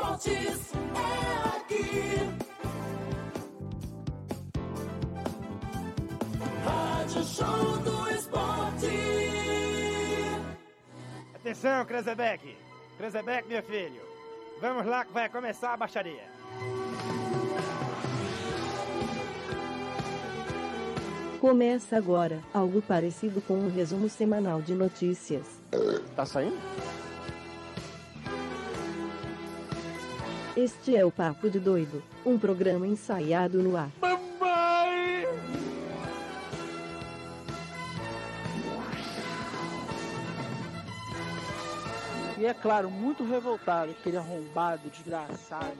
esportes é aqui. Rádio Show do Esporte. Atenção, Krezebeck. Krezebeck, meu filho. Vamos lá que vai começar a baixaria. Começa agora, algo parecido com um resumo semanal de notícias. Tá saindo? Este é o Papo de Doido, um programa ensaiado no ar. Mamãe! E é claro, muito revoltado, aquele arrombado, desgraçado.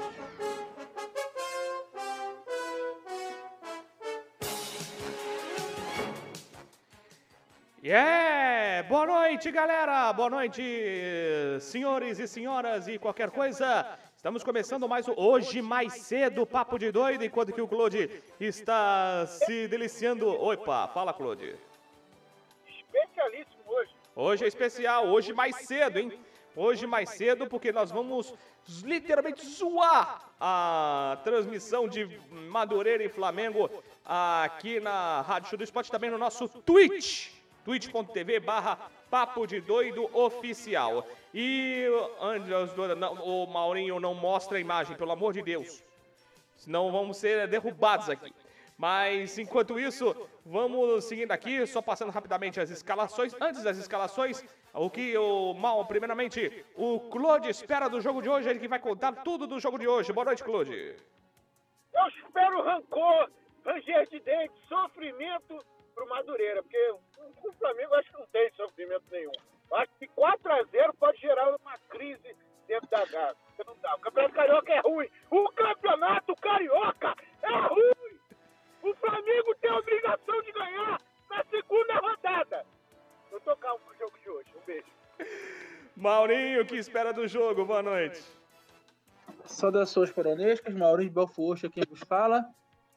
Yeah! Boa noite, galera! Boa noite, senhores e senhoras e qualquer coisa. Estamos começando mais o Hoje Mais Cedo, Papo de Doido, enquanto que o Claude está se deliciando. Opa, fala, Claude. Especialíssimo hoje. Hoje é especial, hoje mais cedo, hein? Hoje mais cedo, porque nós vamos literalmente zoar a transmissão de Madureira e Flamengo aqui na Rádio Show do Esporte, também no nosso Twitch, twitch.tv barra Papo de Doido Oficial. E não, o Maurinho não mostra a imagem, pelo amor de Deus. Senão vamos ser derrubados aqui. Mas enquanto isso, vamos seguindo aqui, só passando rapidamente as escalações. Antes das escalações, o que o mal, primeiramente, o Claude espera do jogo de hoje, ele que vai contar tudo do jogo de hoje. Boa noite, Claude. Eu espero rancor, ranger de dente, sofrimento pro Madureira, porque o Flamengo acho que não tem sofrimento nenhum. Eu Acho que 4x0 pode gerar uma crise dentro da casa. Não dá. O Campeonato Carioca é ruim. O Campeonato Carioca é ruim. O Flamengo tem a obrigação de ganhar na segunda rodada. Eu tô calmo pro jogo de hoje. Um beijo. Maurinho, o que espera do jogo? Boa noite. Saudações coronescas, Maurício Belforroxo quem vos fala.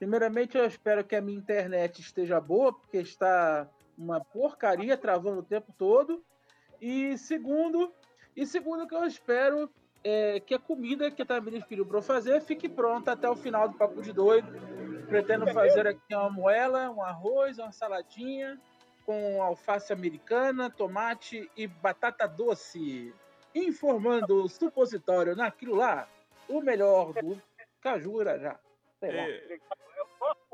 Primeiramente, eu espero que a minha internet esteja boa, porque está uma porcaria travando o tempo todo. E segundo, e segundo que eu espero é que a comida que a Tamires pediu para eu fazer fique pronta até o final do Papo de Doido. Pretendo fazer aqui uma moela, um arroz, uma saladinha com alface americana, tomate e batata doce. Informando o supositório naquilo lá, o melhor do Caju Irajá. Sei lá. É,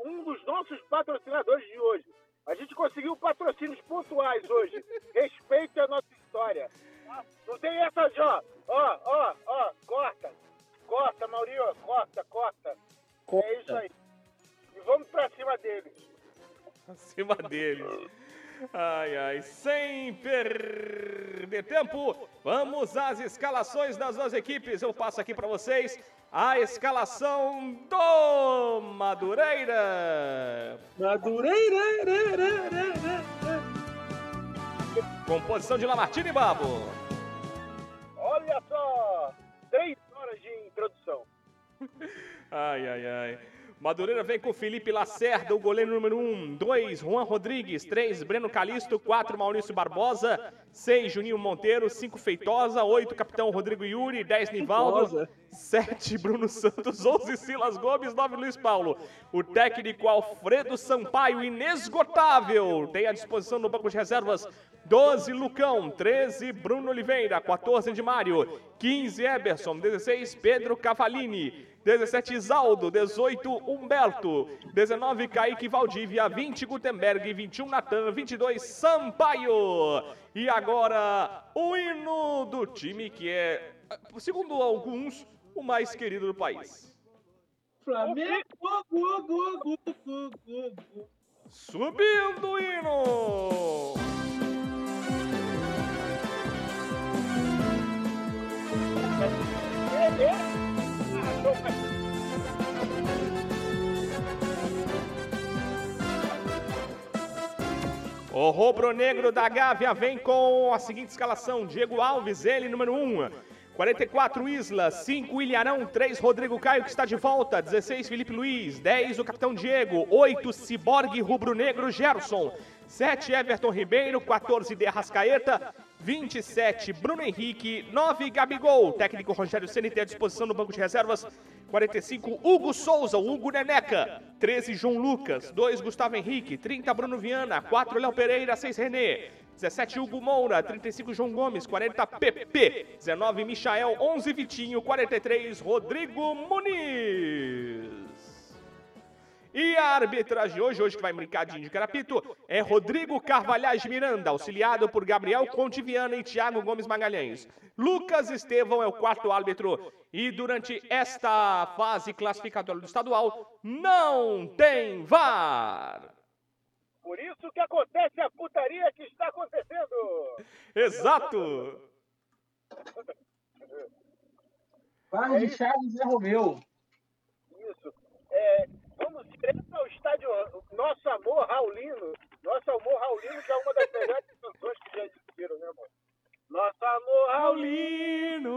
um dos nossos patrocinadores de hoje. A gente conseguiu patrocínios pontuais hoje. Respeite a nossa história. tá? Não tem essa de ó, ó, ó, ó, corta. Corta, Maurinho, corta, corta. É isso aí. E vamos pra cima deles. acima deles. Ai, ai, sem perder tempo, vamos às escalações das duas equipes. Eu passo aqui para vocês a escalação do Madureira. Madureira! Composição de Lamartine Babo. Olha só, três horas de introdução. Ai, ai, ai. Madureira vem com Felipe Lacerda, o goleiro número 1. Um. 2, Juan Rodrigues. 3, Breno Calisto. 4, Maurício Barbosa. 6, Juninho Monteiro. 5, Feitosa. 8, Capitão Rodrigo Yuri. 10, Nivaldo. Feitosa. 7, Bruno Santos. 11, Silas Gomes. 9, Luiz Paulo. O técnico Alfredo Sampaio, inesgotável. Tem à disposição no banco de reservas 12, Lucão. 13, Bruno Oliveira. 14, de Mário. 15, Eberson. 16, Pedro Cavalini. 17, Isaldo. 18, Humberto. 19, Kaique Valdívia. 20, Gutenberg. 21, Natan. 22, Sampaio. E agora, o hino do time que é, segundo alguns, o mais querido do país. Flamengo! Subindo o hino! O rubro-negro da Gávea vem com a seguinte escalação: Diego Alves, ele número 1. 44 Isla, 5 Ilharão, 3 Rodrigo Caio que está de volta, 16 Felipe Luiz, 10 o capitão Diego, 8 Ciborgue Rubro-Negro Gerson, 7 Everton Ribeiro, 14 De Arrascaeta, 27, Bruno Henrique. 9, Gabigol. Técnico Rogério tem à disposição no banco de reservas. 45, Hugo Souza, Hugo Neneca. 13, João Lucas. 2, Gustavo Henrique. 30, Bruno Viana. 4, Léo Pereira. 6, Renê. 17, Hugo Moura. 35, João Gomes. 40, PP. 19, Michael. 11, Vitinho. 43, Rodrigo Muniz. E a arbitragem de hoje, hoje que vai brincar de carapito, é Rodrigo Carvalhais Miranda, auxiliado por Gabriel Conte Viana e Thiago Gomes Magalhães. Lucas Estevão é o quarto árbitro. E durante esta fase classificatória do estadual, não tem VAR. Por isso que acontece a putaria que está acontecendo. Exato. Bairro de Chaves Zé Romeu. Isso. É, vamos direto ao estádio Nosso Amor Raulino. Nosso Amor Raulino, que é uma das melhores canções que já existiram, né, amor? Nosso Amor Raulino.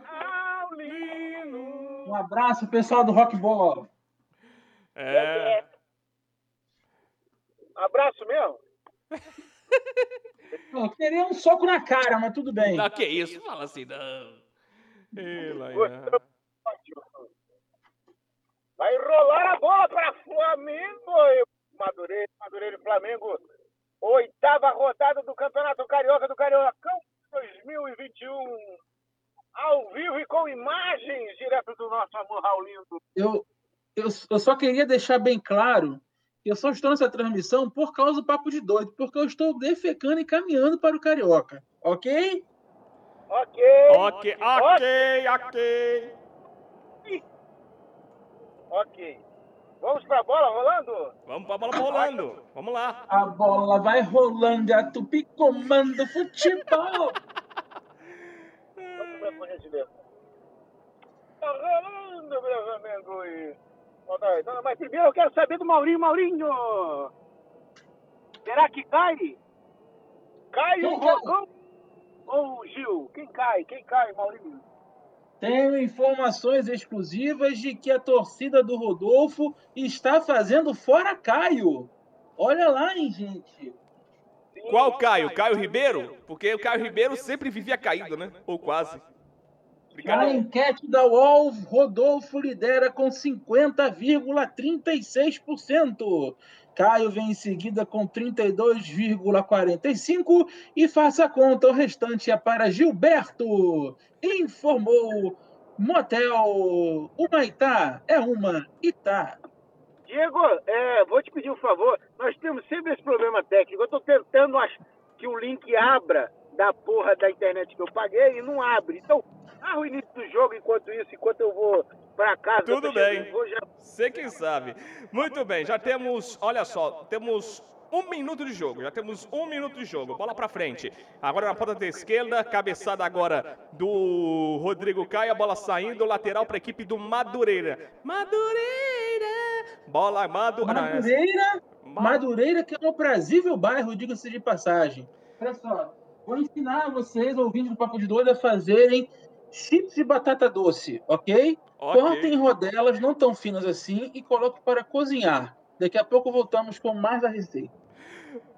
Raulino. Um abraço, pessoal do Rock Ball. É. Abraço mesmo? Eu queria um soco na cara, mas tudo bem. Não, que isso? Fala assim, não. Ei. Vai rolar a bola para Flamengo. Madureira, Madureira e Flamengo. Oitava rodada do Campeonato Carioca do Cariocão 2021. Ao vivo e com imagens direto do nosso amor Raulino. Eu, eu, eu só queria deixar bem claro que eu só estou nessa transmissão por causa do papo de doido, porque eu estou defecando e caminhando para o Carioca. Ok? Ok. Ok, ok, ok. Ok. Vamos pra bola rolando? Vamos pra bola rolando. Vamos lá. A bola vai rolando e a Tupi comanda o futebol. Vamos pra corrigimento. Tá rolando, meu tá, então, Mas primeiro eu quero saber do Maurinho. Maurinho! Será que cai? Cai o? Rogão ou o Gil? Quem cai? Quem cai, Maurinho? Tenho informações exclusivas de que a torcida do Rodolfo está fazendo fora Caio. Olha lá, hein, gente. Qual Caio? Caio Ribeiro? Porque o Caio Ribeiro sempre vivia caído, né? Ou quase. Na enquete da UOL, Rodolfo lidera com 50,36%. Caio vem em seguida com 32,45% e faça a conta, o restante é para Gilberto. Informou Motel. Uma Itá é uma Itá. Diego, é, vou te pedir um favor. Nós temos sempre esse problema técnico. Eu estou tentando que o link abra da porra da internet que eu paguei e não abre. Então, narra o início do jogo enquanto isso, enquanto eu vou pra casa. Tudo bem. Vou já... Você quem sabe. Muito bem, já temos, olha só, temos um minuto de jogo. Já temos um minuto de jogo. Bola pra frente. Agora na ponta da esquerda, cabeçada agora do Rodrigo Caio. A bola saindo, lateral pra equipe do Madureira. Madureira! Bola Madu... Madureira, Ma- Madureira, que é um aprazível bairro, diga-se de passagem. Olha só, vou ensinar vocês, ouvintes do Papo de Doido, a fazerem chips de batata doce, ok? Ok. Cortem rodelas não tão finas assim e coloquem para cozinhar. Daqui a pouco voltamos com mais a receita.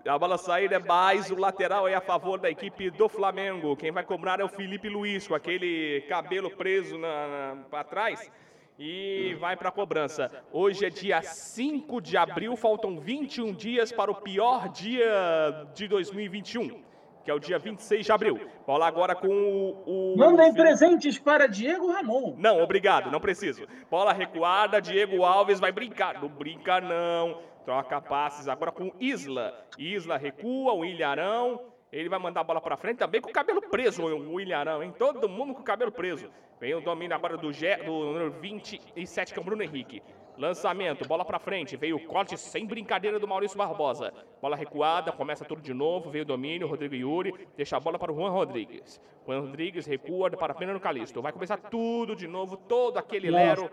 A bola saída é mais, o lateral é a favor da equipe do Flamengo. Quem vai cobrar é o Felipe Luiz, com aquele cabelo preso na, na, para trás. E vai para a cobrança. Hoje é dia 5 de abril, faltam 21 dias para o pior dia de 2021, que é o dia 26 de abril. Bola agora com o. o Mandem presentes para Diego Ramon. não, obrigado, não preciso. Bola recuada, Diego Alves vai brincar. Não brinca, não. Troca passes agora com Isla. Isla recua, o Ilharão. Ele vai mandar a bola pra frente também com o cabelo preso, o Ilharão, hein? Todo mundo com o cabelo preso. Vem o domínio agora do, Gé, do número 27, que é o Bruno Henrique. Lançamento, bola pra frente. Veio o corte sem brincadeira do Maurício Barbosa. Bola recuada, começa tudo de novo. Veio o domínio, Rodrigo Yuri. Deixa a bola para o Juan Rodrigues. Juan Rodrigues recua para Pena no Calixto. Vai começar tudo de novo, todo aquele lero.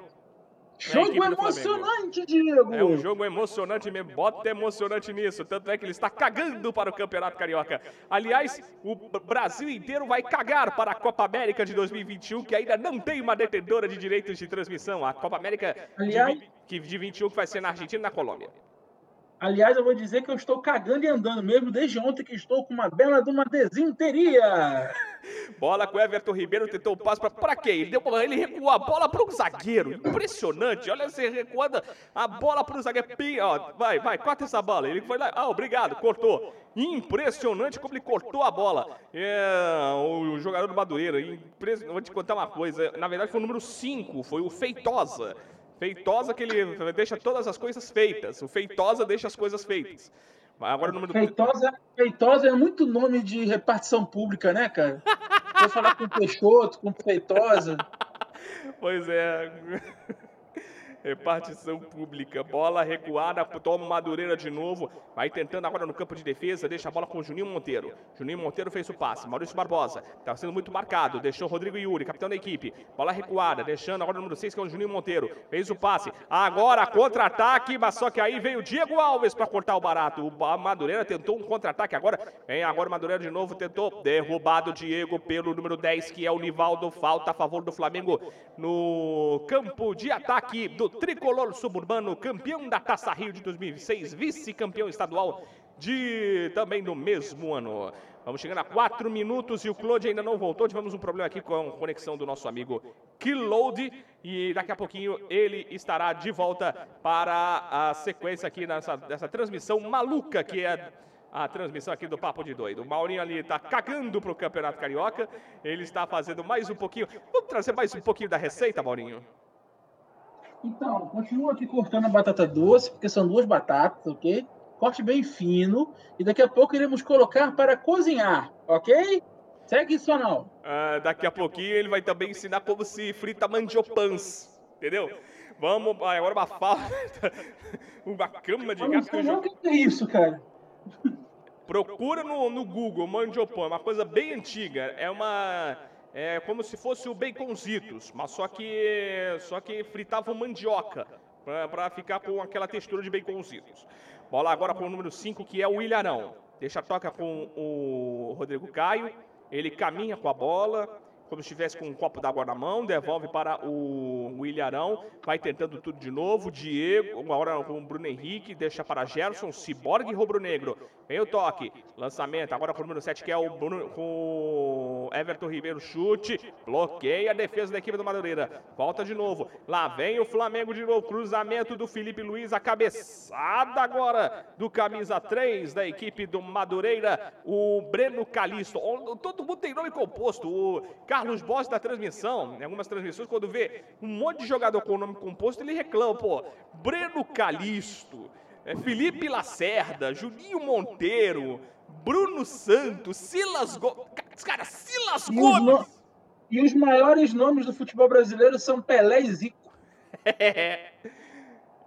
Jogo equipe do emocionante, Diego. É um jogo emocionante mesmo, bota emocionante nisso. Tanto é que ele está cagando para o Campeonato Carioca. Aliás, o Brasil inteiro vai cagar para a Copa América de 2021, que ainda não tem uma detentora de direitos de transmissão. A Copa América de, Aliás- vi- que- de 21 que vai ser na Argentina e na Colômbia. Aliás, eu vou dizer que eu estou cagando e andando mesmo desde ontem que estou com uma bela de uma desinteria. Bola com o Everton Ribeiro, tentou o passe pra, pra quê? Ele, deu, ele recuou a bola pro zagueiro. Impressionante. Olha você recuando a bola pro zagueiro. Pim, ó, vai, vai, corta essa bola. Ele foi lá. Ah, obrigado, cortou. Impressionante como ele cortou a bola. É, o jogador do Madureira. Impres... Vou te contar uma coisa. Na verdade, foi o número 5, foi o Feitosa. Feitosa que ele deixa todas as coisas feitas. O Feitosa deixa as coisas feitas. Agora o número Feitosa, Feitosa é muito nome de repartição pública, né, cara? Vou falar com Peixoto, com Feitosa. Pois é. Repartição pública. Bola recuada, toma Madureira de novo. Vai tentando agora no campo de defesa. Deixa a bola com o Juninho Monteiro. Juninho Monteiro fez o passe. Maurício Barbosa. Está sendo muito marcado. Deixou Rodrigo Yuri, capitão da equipe. Bola recuada. Deixando agora o número 6, que é o Juninho Monteiro. Fez o passe. Agora contra-ataque. Mas só que aí veio o Diego Alves para cortar o barato. O Madureira tentou um contra-ataque agora. Vem agora o Madureira de novo. Tentou. Derrubado Diego pelo número 10, que é o Nivaldo. Falta a favor do Flamengo no campo de ataque do tricolor suburbano, campeão da Taça Rio de 2006, vice-campeão estadual de também no mesmo ano. Vamos chegando a quatro minutos e o Claude ainda não voltou. Tivemos um problema aqui com a conexão do nosso amigo Killload e daqui a pouquinho ele estará de volta para a sequência aqui nessa, nessa transmissão maluca que é a transmissão aqui do Papo de Doido. O Maurinho ali está cagando para o Campeonato Carioca. Ele está fazendo mais um pouquinho. Vamos trazer mais um pouquinho da receita, Maurinho? Então, continua aqui cortando a batata doce, porque são duas batatas, ok? Corte bem fino. E daqui a pouco iremos colocar para cozinhar, ok? Segue isso ou não? Ah, daqui a pouquinho ele vai também ensinar como se frita mandiopãs. Entendeu? Vamos, agora uma falta. uma cama de Eu não gato. sei o que é isso, cara. Procura no, no Google mandiopan, é uma coisa bem antiga. É uma. É como se fosse o baconzitos, mas só que só que fritavam mandioca para ficar com aquela textura de baconzitos. Bola agora com o número 5, que é o Ilharão. Deixa a toca com o Rodrigo Caio. Ele caminha com a bola, como se estivesse com um copo d'água na mão, devolve para o, o Ilharão, vai tentando tudo de novo. Diego, agora com o Bruno Henrique, deixa para Gerson, Ciborgue e Rubro Negro. Vem o toque, lançamento, agora com o número 7, que é o Bruno, com Everton Ribeiro, chute, bloqueia a defesa da equipe do Madureira. Volta de novo, lá vem o Flamengo de novo, cruzamento do Felipe Luiz, a cabeçada agora do camisa 3 da equipe do Madureira, o Breno Calisto. Todo mundo tem nome composto, o Carlos Bosch da transmissão, em algumas transmissões, quando vê um monte de jogador com nome composto, ele reclama, pô, Breno Calisto, é, Felipe Lacerda, Juninho Monteiro, Bruno Santos, Silas Gomes. Cara, Silas os, Gomes! e os maiores nomes do futebol brasileiro são Pelé e Zico.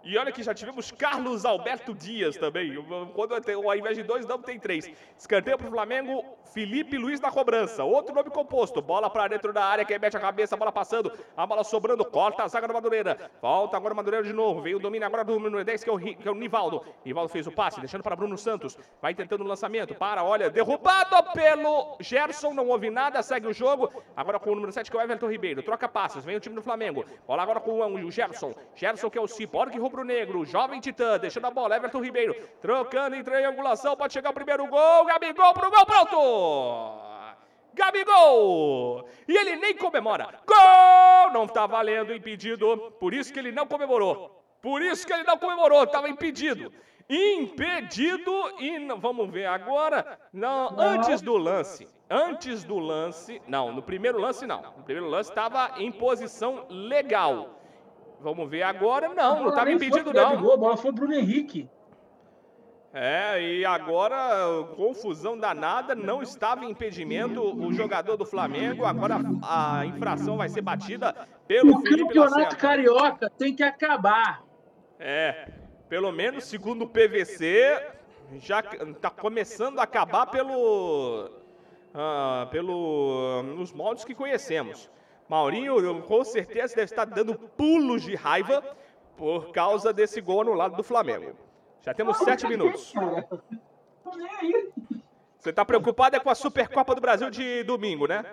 E olha que já tivemos Carlos Alberto Dias também. Quando ao invés de dois, não tem três. Escanteio para o Flamengo, Felipe Luiz na cobrança. Outro nome composto. Bola para dentro da área, quem mete a cabeça, a bola passando, a bola sobrando, corta a zaga do Madureira. Volta agora o Madureira de novo. Veio o domínio agora do número 10, que é o, que é o Nivaldo. Nivaldo fez o passe, deixando para Bruno Santos. Vai tentando o lançamento. Para, olha, derrubado pelo Gerson. Não houve nada, segue o jogo. Agora com o número 7, que é o Everton Ribeiro. Troca passes, vem o time do Flamengo. Bola agora com o Gerson. Gerson, que é o Ciborgue rubro-negro. Jovem Titã, deixando a bola. Everton Ribeiro. Trocando em triangulação. Pode chegar o primeiro gol. Gabigol pro gol, pronto! Gabigol! E ele nem comemora. Gol! Não tá valendo, impedido. Por isso que ele não comemorou. Por isso que ele não comemorou, estava impedido. Impedido e vamos ver agora. Não, antes do lance. Antes do lance, não, no primeiro lance não. No primeiro lance estava em posição legal. Vamos ver agora, não, não impedido pro não. Gabigol, A bola foi pro Bruno Henrique. É, e agora, confusão danada, não estava em impedimento o jogador do Flamengo. Agora a infração vai ser batida pelo O Felipe campeonato Lacerda. carioca tem que acabar. É, pelo menos segundo o PVC, já está começando a acabar pelo, ah, pelo nos moldes que conhecemos. Maurinho, com certeza, deve estar dando pulos de raiva por causa desse gol no lado do Flamengo. Já temos sete minutos. Você tá preocupado é com a Supercopa do Brasil de domingo, né?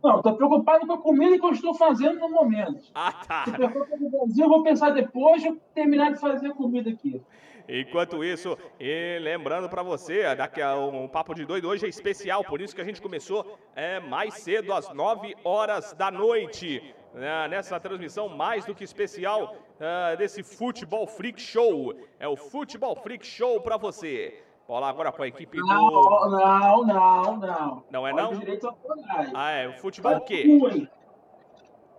Não, tô preocupado com a comida que eu estou fazendo no momento. Ah, tá. Se for para o Brasil, eu vou pensar depois de terminar de fazer a comida aqui. Enquanto isso, e lembrando pra você, daqui a um papo de doido hoje é especial, por isso que a gente começou é, mais cedo, às 9 horas da noite, né, nessa transmissão mais do que especial ah, desse Futebol Freak Show. É o Futebol Freak Show pra você. Bola agora com a equipe do. Não, não, não, não. Não é não? os direitos autorais. Ah, é. O futebol o quê? ruim.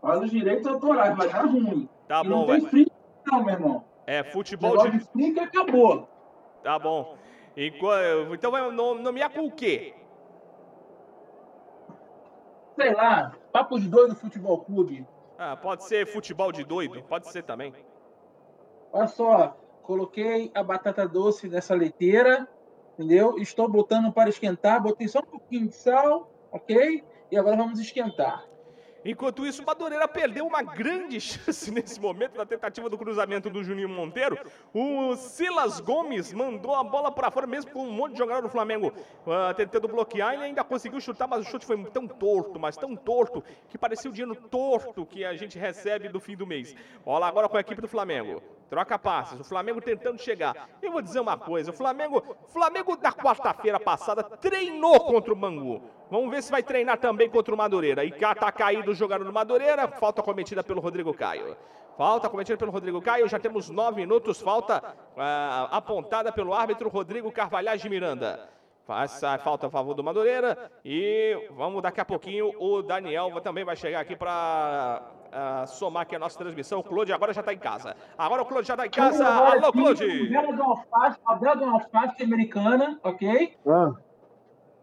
Olha os direitos autorais, vai dar ruim. Tá e não bom, tem vai. free, não, meu irmão. É futebol Negócio de. de acabou. Tá bom. Enqu- Então vai no- nomear com o quê? Sei lá, papo de doido futebol clube. Ah, pode ser futebol de doido, pode ser também. Olha só, coloquei a batata doce nessa leiteira, entendeu? Estou botando para esquentar, botei só um pouquinho de sal, ok? E agora vamos esquentar. Enquanto isso, o Madureira perdeu uma grande chance nesse momento na tentativa do cruzamento do Juninho Monteiro. O Silas Gomes mandou a bola para fora, mesmo com um monte de jogador do Flamengo ah, tentando bloquear. Ele ainda conseguiu chutar, mas o chute foi tão torto, mas tão torto, que parecia o dinheiro torto que a gente recebe no fim do mês. Bola agora com a equipe do Flamengo. Troca passes, o Flamengo tentando chegar. Eu vou dizer uma coisa, o Flamengo, Flamengo na quarta-feira passada treinou contra o Bangu. Vamos ver se vai treinar também contra o Madureira. E cá tá caído o jogador do Madureira, falta cometida pelo Rodrigo Caio. Falta cometida pelo Rodrigo Caio, já temos nove minutos, falta ah, apontada pelo árbitro Rodrigo Carvalhais de Miranda. Faz a falta a favor do Madureira e vamos daqui a pouquinho o Daniel também vai chegar aqui para somar aqui a nossa transmissão. O Claude agora já está em casa. Agora o Claude já está em casa. Alô, Claude! Bela de alface, americana, ok? Ah,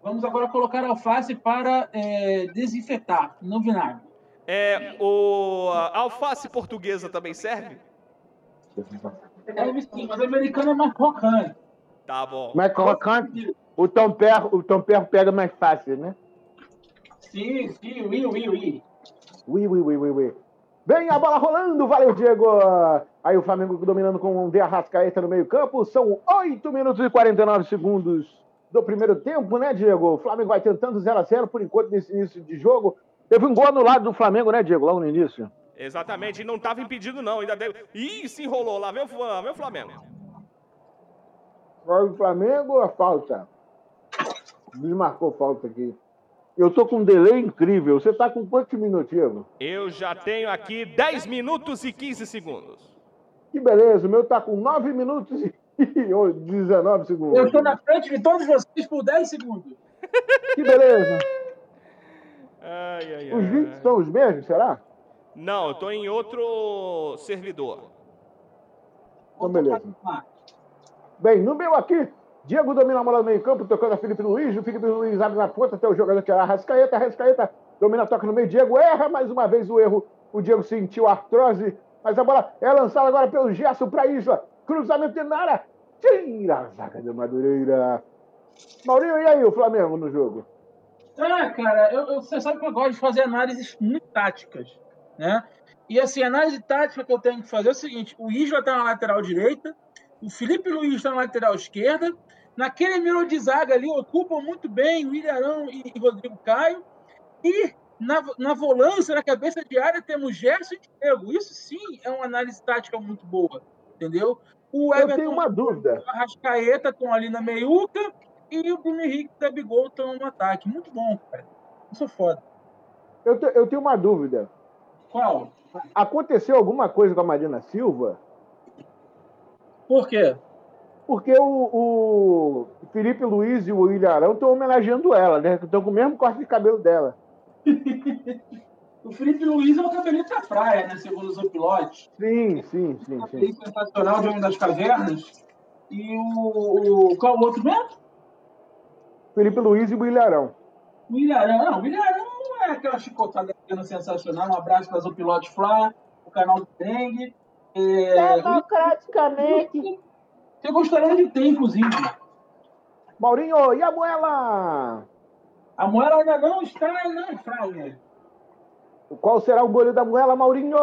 Vamos agora colocar a alface para é, desinfetar, no vinagre. É, o a alface portuguesa também serve? Deve sim, mas a americana é mais crocante. Tá bom. mais crocante. O Tom Perro, o Tom Perro pega mais fácil, né? Sim, sim, ui, ui, ui. Ui, ui, ui, ui, ui. Vem a bola rolando, valeu, Diego. Aí o Flamengo dominando com o De Arrascaeta no meio-campo. São 8 minutos e 49 segundos do primeiro tempo, né, Diego? O Flamengo vai tentando 0 a 0 por enquanto nesse início de jogo. Teve um gol anulado do Flamengo, né, Diego, logo no início. Exatamente, não estava impedido não, ainda deu. Ih, se enrolou lá, o Flamengo. Foi o Flamengo, a falta. Desmarcou falta aqui. Eu tô com um delay incrível. Você tá com quantos minutos, Diego? Eu já tenho aqui 10 minutos e 15 segundos. Que beleza, o meu tá com 9 minutos e 19 segundos. Eu estou na frente de todos vocês por 10 segundos. Que beleza. Ai, ai, Os ai. vídeos são os mesmos, será? Não, eu tô em outro servidor. Então, beleza. Bem, no meu aqui, Diego domina a bola no meio campo, tocando a Felipe Luiz. O Felipe Luiz abre na ponta até o jogador que é a Rascaeta. Rascaeta domina, toca no meio. Diego erra mais uma vez o erro. O Diego sentiu artrose, mas a bola é lançada agora pelo Gerson para Isla. Cruzamento de Nara. Tira a zaga de Madureira. Maurinho, e aí o Flamengo no jogo? Ah, cara, eu, eu- você sabe que eu gosto de fazer análises muito táticas, né? E assim, a análise tática que eu tenho que fazer é o seguinte: o Isla está na lateral direita, o Felipe Luiz está na lateral esquerda, naquele meio de zaga ali ocupam muito bem o Ilharão e, e Rodrigo Caio, e na, na volância, na cabeça de área, temos Gerson e Diego. Isso sim é uma análise tática muito boa, entendeu? O Eu tenho uma dúvida. o Arrascaeta estão ali na meiuca e o Bruno Henrique e o Gabigol estão no ataque. Muito bom, cara. Isso é foda. Eu, te- eu tenho uma dúvida. Qual? Aconteceu alguma coisa com a Marina Silva? Por quê? Porque o, o Felipe Luiz e o Ilharão estão homenageando ela, né? Estão com o mesmo corte de cabelo dela. O Felipe Luiz é o cabelinho da praia, né? Segundo os pilotes. Sim, sim, sim, sim. Cabelinho sensacional de Homem das Cavernas. E o, o. Qual o outro mesmo? Felipe Luiz e o Ilharão. O Ilharão. Não, o Ilharão é aquela chicotada sensacional. Um abraço para o Pilote Flá, o canal do Dengue. É, Democraticamente. eu gostaria de ter, inclusive. Maurinho, e a Moela? A ainda não está na fraude. Qual será o goleiro da Moela, Maurinho?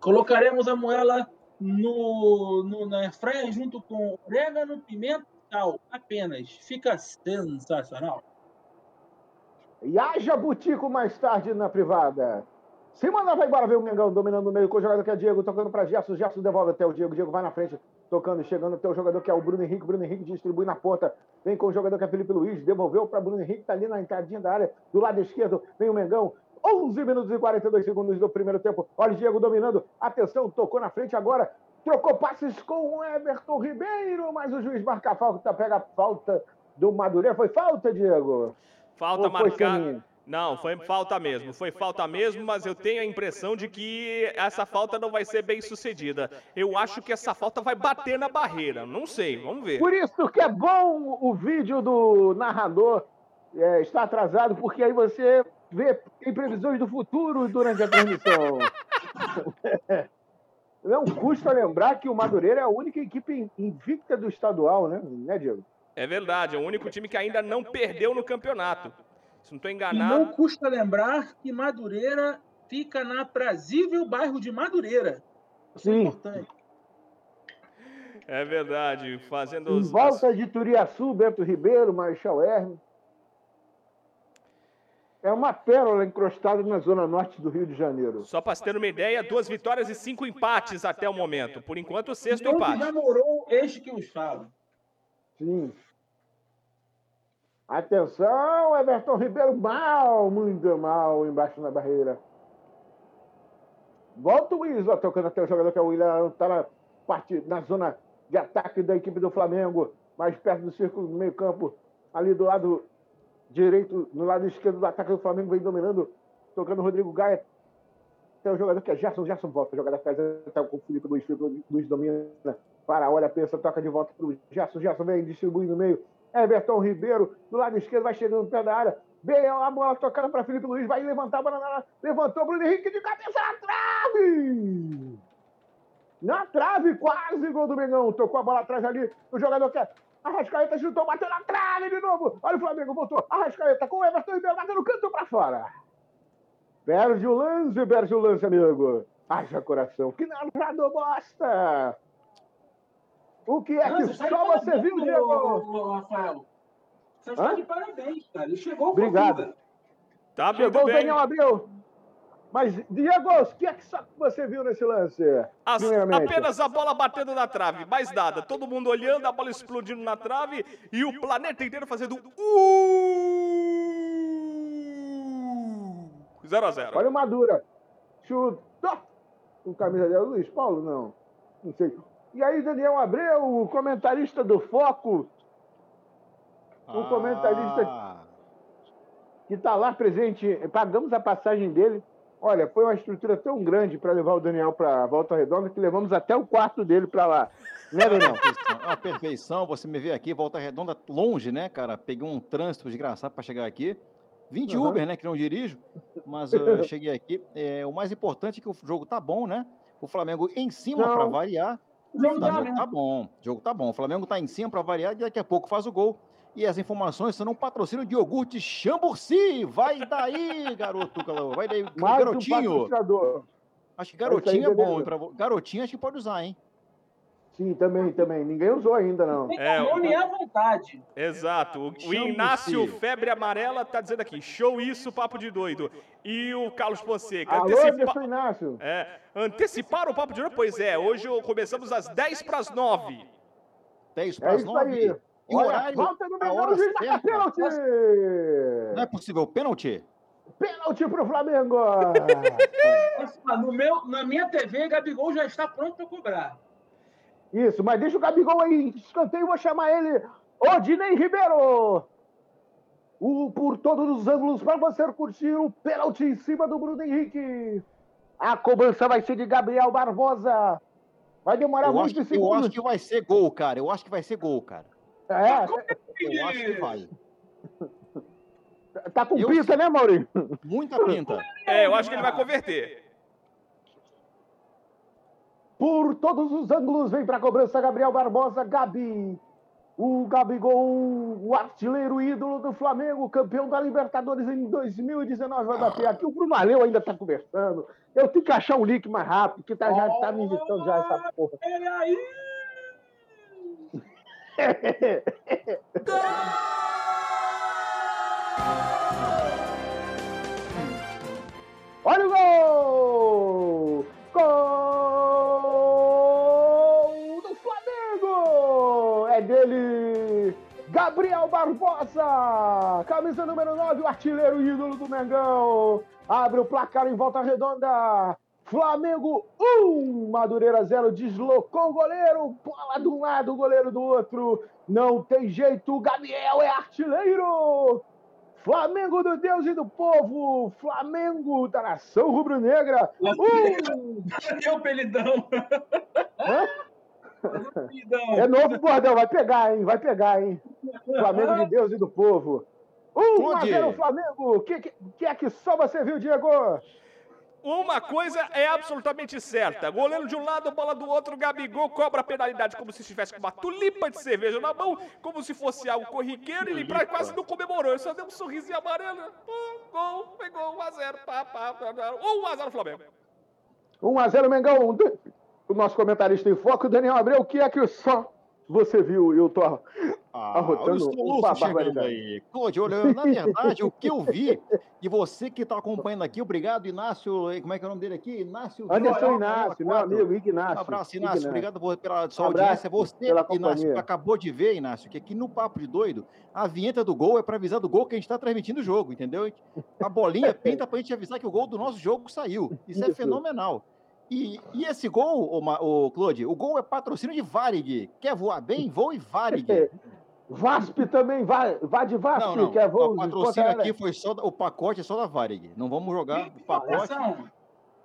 Colocaremos a moela no, no, na freia junto com orégano, pimenta e sal. Apenas. Fica sensacional. E haja butico mais tarde na privada. Se mandar, vai embora ver o Mengão dominando o meio com o jogador que é Diego, tocando para Gerson. Gerson devolve até o Diego. Diego vai na frente, tocando, chegando até o jogador que é o Bruno Henrique. Bruno Henrique distribui na ponta. Vem com o jogador que é Felipe Luiz. Devolveu para Bruno Henrique, tá ali na entradinha da área. Do lado esquerdo, vem o Mengão. 11 minutos e 42 segundos do primeiro tempo. Olha o Diego dominando. Atenção, tocou na frente agora. Trocou passes com o Everton Ribeiro, mas o juiz marca a falta, pega a falta do Madureira. Foi falta, Diego? Falta marcada. Não, foi falta mesmo. Foi falta mesmo, mas eu tenho a impressão de que essa falta não vai ser bem sucedida. Eu acho que essa falta vai bater na barreira. Não sei, vamos ver. Por isso que é bom o vídeo do narrador é, estar atrasado, porque aí você vê tem previsões do futuro durante a transmissão. Não custa lembrar que o Madureira é a única equipe invicta do estadual, né, né Diego? É verdade, é o único time que ainda não perdeu no campeonato. Se não estou E enganado. não custa lembrar que Madureira fica na aprazível bairro de Madureira. Isso é Sim. importante. É verdade, fazendo Em os- volta de Turiaçu, Bento Ribeiro, Marechal Hermes. É uma pérola encrostada na zona norte do Rio de Janeiro. Só para ter uma ideia, duas vitórias e cinco empates até o momento. Por enquanto, o sexto Onde empate. já morou este que os fala. Sim. Atenção, Everton Ribeiro, mal, muito mal, embaixo na barreira. Volta o Isla tocando até o jogador que é o William, está na, parte, na zona de ataque da equipe do Flamengo, mais perto do círculo do meio campo, ali do lado direito, no lado esquerdo do ataque do Flamengo, vem dominando, tocando o Rodrigo Gaia. Tem o jogador que é Gerson, Gerson volta, joga da casa, tá com o Felipe Luiz, Luiz domina, para, olha, pensa, toca de volta pro Gerson, Gerson vem, distribui no meio, Everton Ribeiro, do lado esquerdo, vai chegando no pé da área, vem a bola tocando para Felipe Luiz, vai levantar a bola na levantou Bruno Henrique de cabeça na trave! Na trave, quase gol do Mengão, tocou a bola atrás ali, o jogador quer. Arrascaeta chutou, bateu na trave de novo. Olha o Flamengo, voltou. Arrascaeta com o Everton Ribeiro, bateu no canto para fora. Perde o lance, perde o lance, amigo. Haja coração. Que narrador bosta! O que é que está de só você parabéns, viu, Diego? ô, Rafael. Você está Hã? de parabéns, cara. Ele chegou Obrigado. Tá Chegou o bem. Daniel Abreu. Mas, Diego, o que é que só você viu nesse lance? As- apenas a bola batendo na trave, mais nada. Todo mundo olhando, a bola explodindo na trave e o planeta inteiro fazendo uh 0 a 0. Olha o Madura. Chutou. Com camisa dela, Luiz Paulo, não. Não sei. E aí, Daniel Abreu, o comentarista do Foco, o comentarista Ah, que está lá presente, pagamos a passagem dele. Olha, foi uma estrutura tão grande para levar o Daniel para a Volta Redonda que levamos até o quarto dele para lá. Né, Daniel? A perfeição, você me vê aqui, volta redonda, longe, né, cara? Peguei um trânsito desgraçado para chegar aqui. Vim de Aham. Uber, né, que não dirijo, mas eu cheguei aqui. É, o mais importante é que o jogo tá bom, né? O Flamengo em cima para variar. O jogo Tá, tá jogo tá bom, o jogo tá bom. O Flamengo tá em cima para variar e daqui a pouco faz o gol. E as informações são um patrocínio de iogurte Chamburci. Vai daí, garoto. Vai daí, Mais um garotinho. patrocinador. Acho que garotinho é bom. pra Garotinho acho que pode usar, hein? Sim, também, também. Ninguém usou ainda, não. É, o nome à vontade. Exato. O, o. Inácio Febre Amarela tá dizendo aqui, show isso, papo de doido. E o Carlos Fonseca, Alô, antecipa- Inácio. é, anteciparam o papo de doido? Pois é, hoje começamos às 10 para as 9. 10 É para as isso 9. aí. E o Olha, horário? volta no hora juiz certa. pênalti! Não é possível, pênalti? Pênalti pro Flamengo! No meu, na minha TV, Gabigol já está pronto para cobrar. Isso, mas deixa o Gabigol aí, escanteio, vou chamar ele, Odinei Ribeiro! O, por todos os ângulos, para você curtir o pênalti em cima do Bruno Henrique. A cobrança vai ser de Gabriel Barbosa. Vai demorar Eu acho, muitos eu segundos. acho que vai ser gol, cara. Eu acho que vai ser gol, cara. É, Eu acho que vai. tá com Eu- pinta, né, Maurinho? Muita pinta. É, eu acho que ele vai converter. Por todos os ângulos, vem para a cobrança Gabriel Barbosa, Gabi. O Gabigol, o artilheiro ídolo do Flamengo, campeão da Libertadores em 2019, vai bater aqui. O Brumaleu ainda está conversando. Eu tenho que achar um link mais rápido, que tá, já está me irritando já essa porra. Olha o gol! Gol! Barbosa, camisa número 9, o artilheiro ídolo do Mengão. Abre o placar em volta redonda. Flamengo 1, Madureira 0, deslocou o goleiro, bola de um lado, o goleiro do outro. Não tem jeito, o Gabriel é artilheiro. Flamengo do Deus e do povo, Flamengo da nação rubro-negra. Um. É o pelidão. Hã? É novo bordão, vai pegar, hein? Vai pegar, hein? Flamengo de Deus e do povo. 1 a Onde? 0 Flamengo. O que, que, que é que só você viu, Diego? Uma coisa é absolutamente certa. Goleiro de um lado, bola do outro, Gabigol cobra a penalidade como se estivesse com uma tulipa de cerveja na mão, como se fosse algo corriqueiro, e ele pra- quase não comemorou. Ele só deu um sorrisinho amarelo. Gol, gol, 1x0. Pá, pá, pá, pá. 1x0 Flamengo. 1 a 0 Mengão. O nosso comentarista em foco, Daniel Abreu, o que é que só você viu? Eu tô Ah, Arrotando olha o uma chegando barbaridade. aí. Claude, olha, na verdade, o que eu vi, e você que está acompanhando aqui, obrigado, Inácio, como é que é o nome dele aqui? Inácio Anderson Viola, Inácio, meu amigo, Um Ignácio. abraço, Inácio. Obrigado por- pela sua Um audiência. Você, Inácio, companhia. que acabou de ver, Inácio, que aqui no Papo de Doido, a vinheta do gol é para avisar do gol que a gente está transmitindo o jogo, entendeu? A bolinha pinta para a gente avisar que o gol do nosso jogo saiu. Isso, é Isso. fenomenal. E, e esse gol, Ma- ô, Claude, o gol é patrocínio de Varig. Quer voar bem? Voe Varig. Vasp também, vai, vai de Vasp, Não, não. que é O patrocínio aqui foi só o pacote é só da Varig. Não vamos jogar o pacote. Atenção,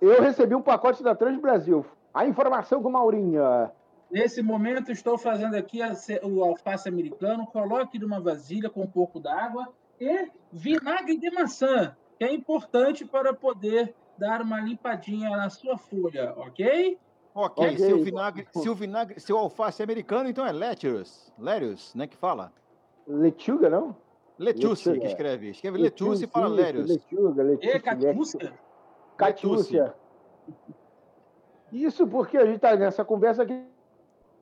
Eu recebi um pacote da Trans Brasil. A informação com Maurinha. Nesse momento, estou fazendo aqui o alface americano. Coloque numa vasilha com um pouco d'água e vinagre de maçã, que é importante para poder dar uma limpadinha na sua folha, ok? Ok, Ok. se o vinagre, se o vinagre, se o alface é americano, então é lettuce, lettuce, né, que fala? Lechuga, não? Lechuga. que escreve. Escreve lettuce e fala lettuce. Lechuga. Catiúcia? Catiúcia. Isso porque a gente tá nessa conversa aqui.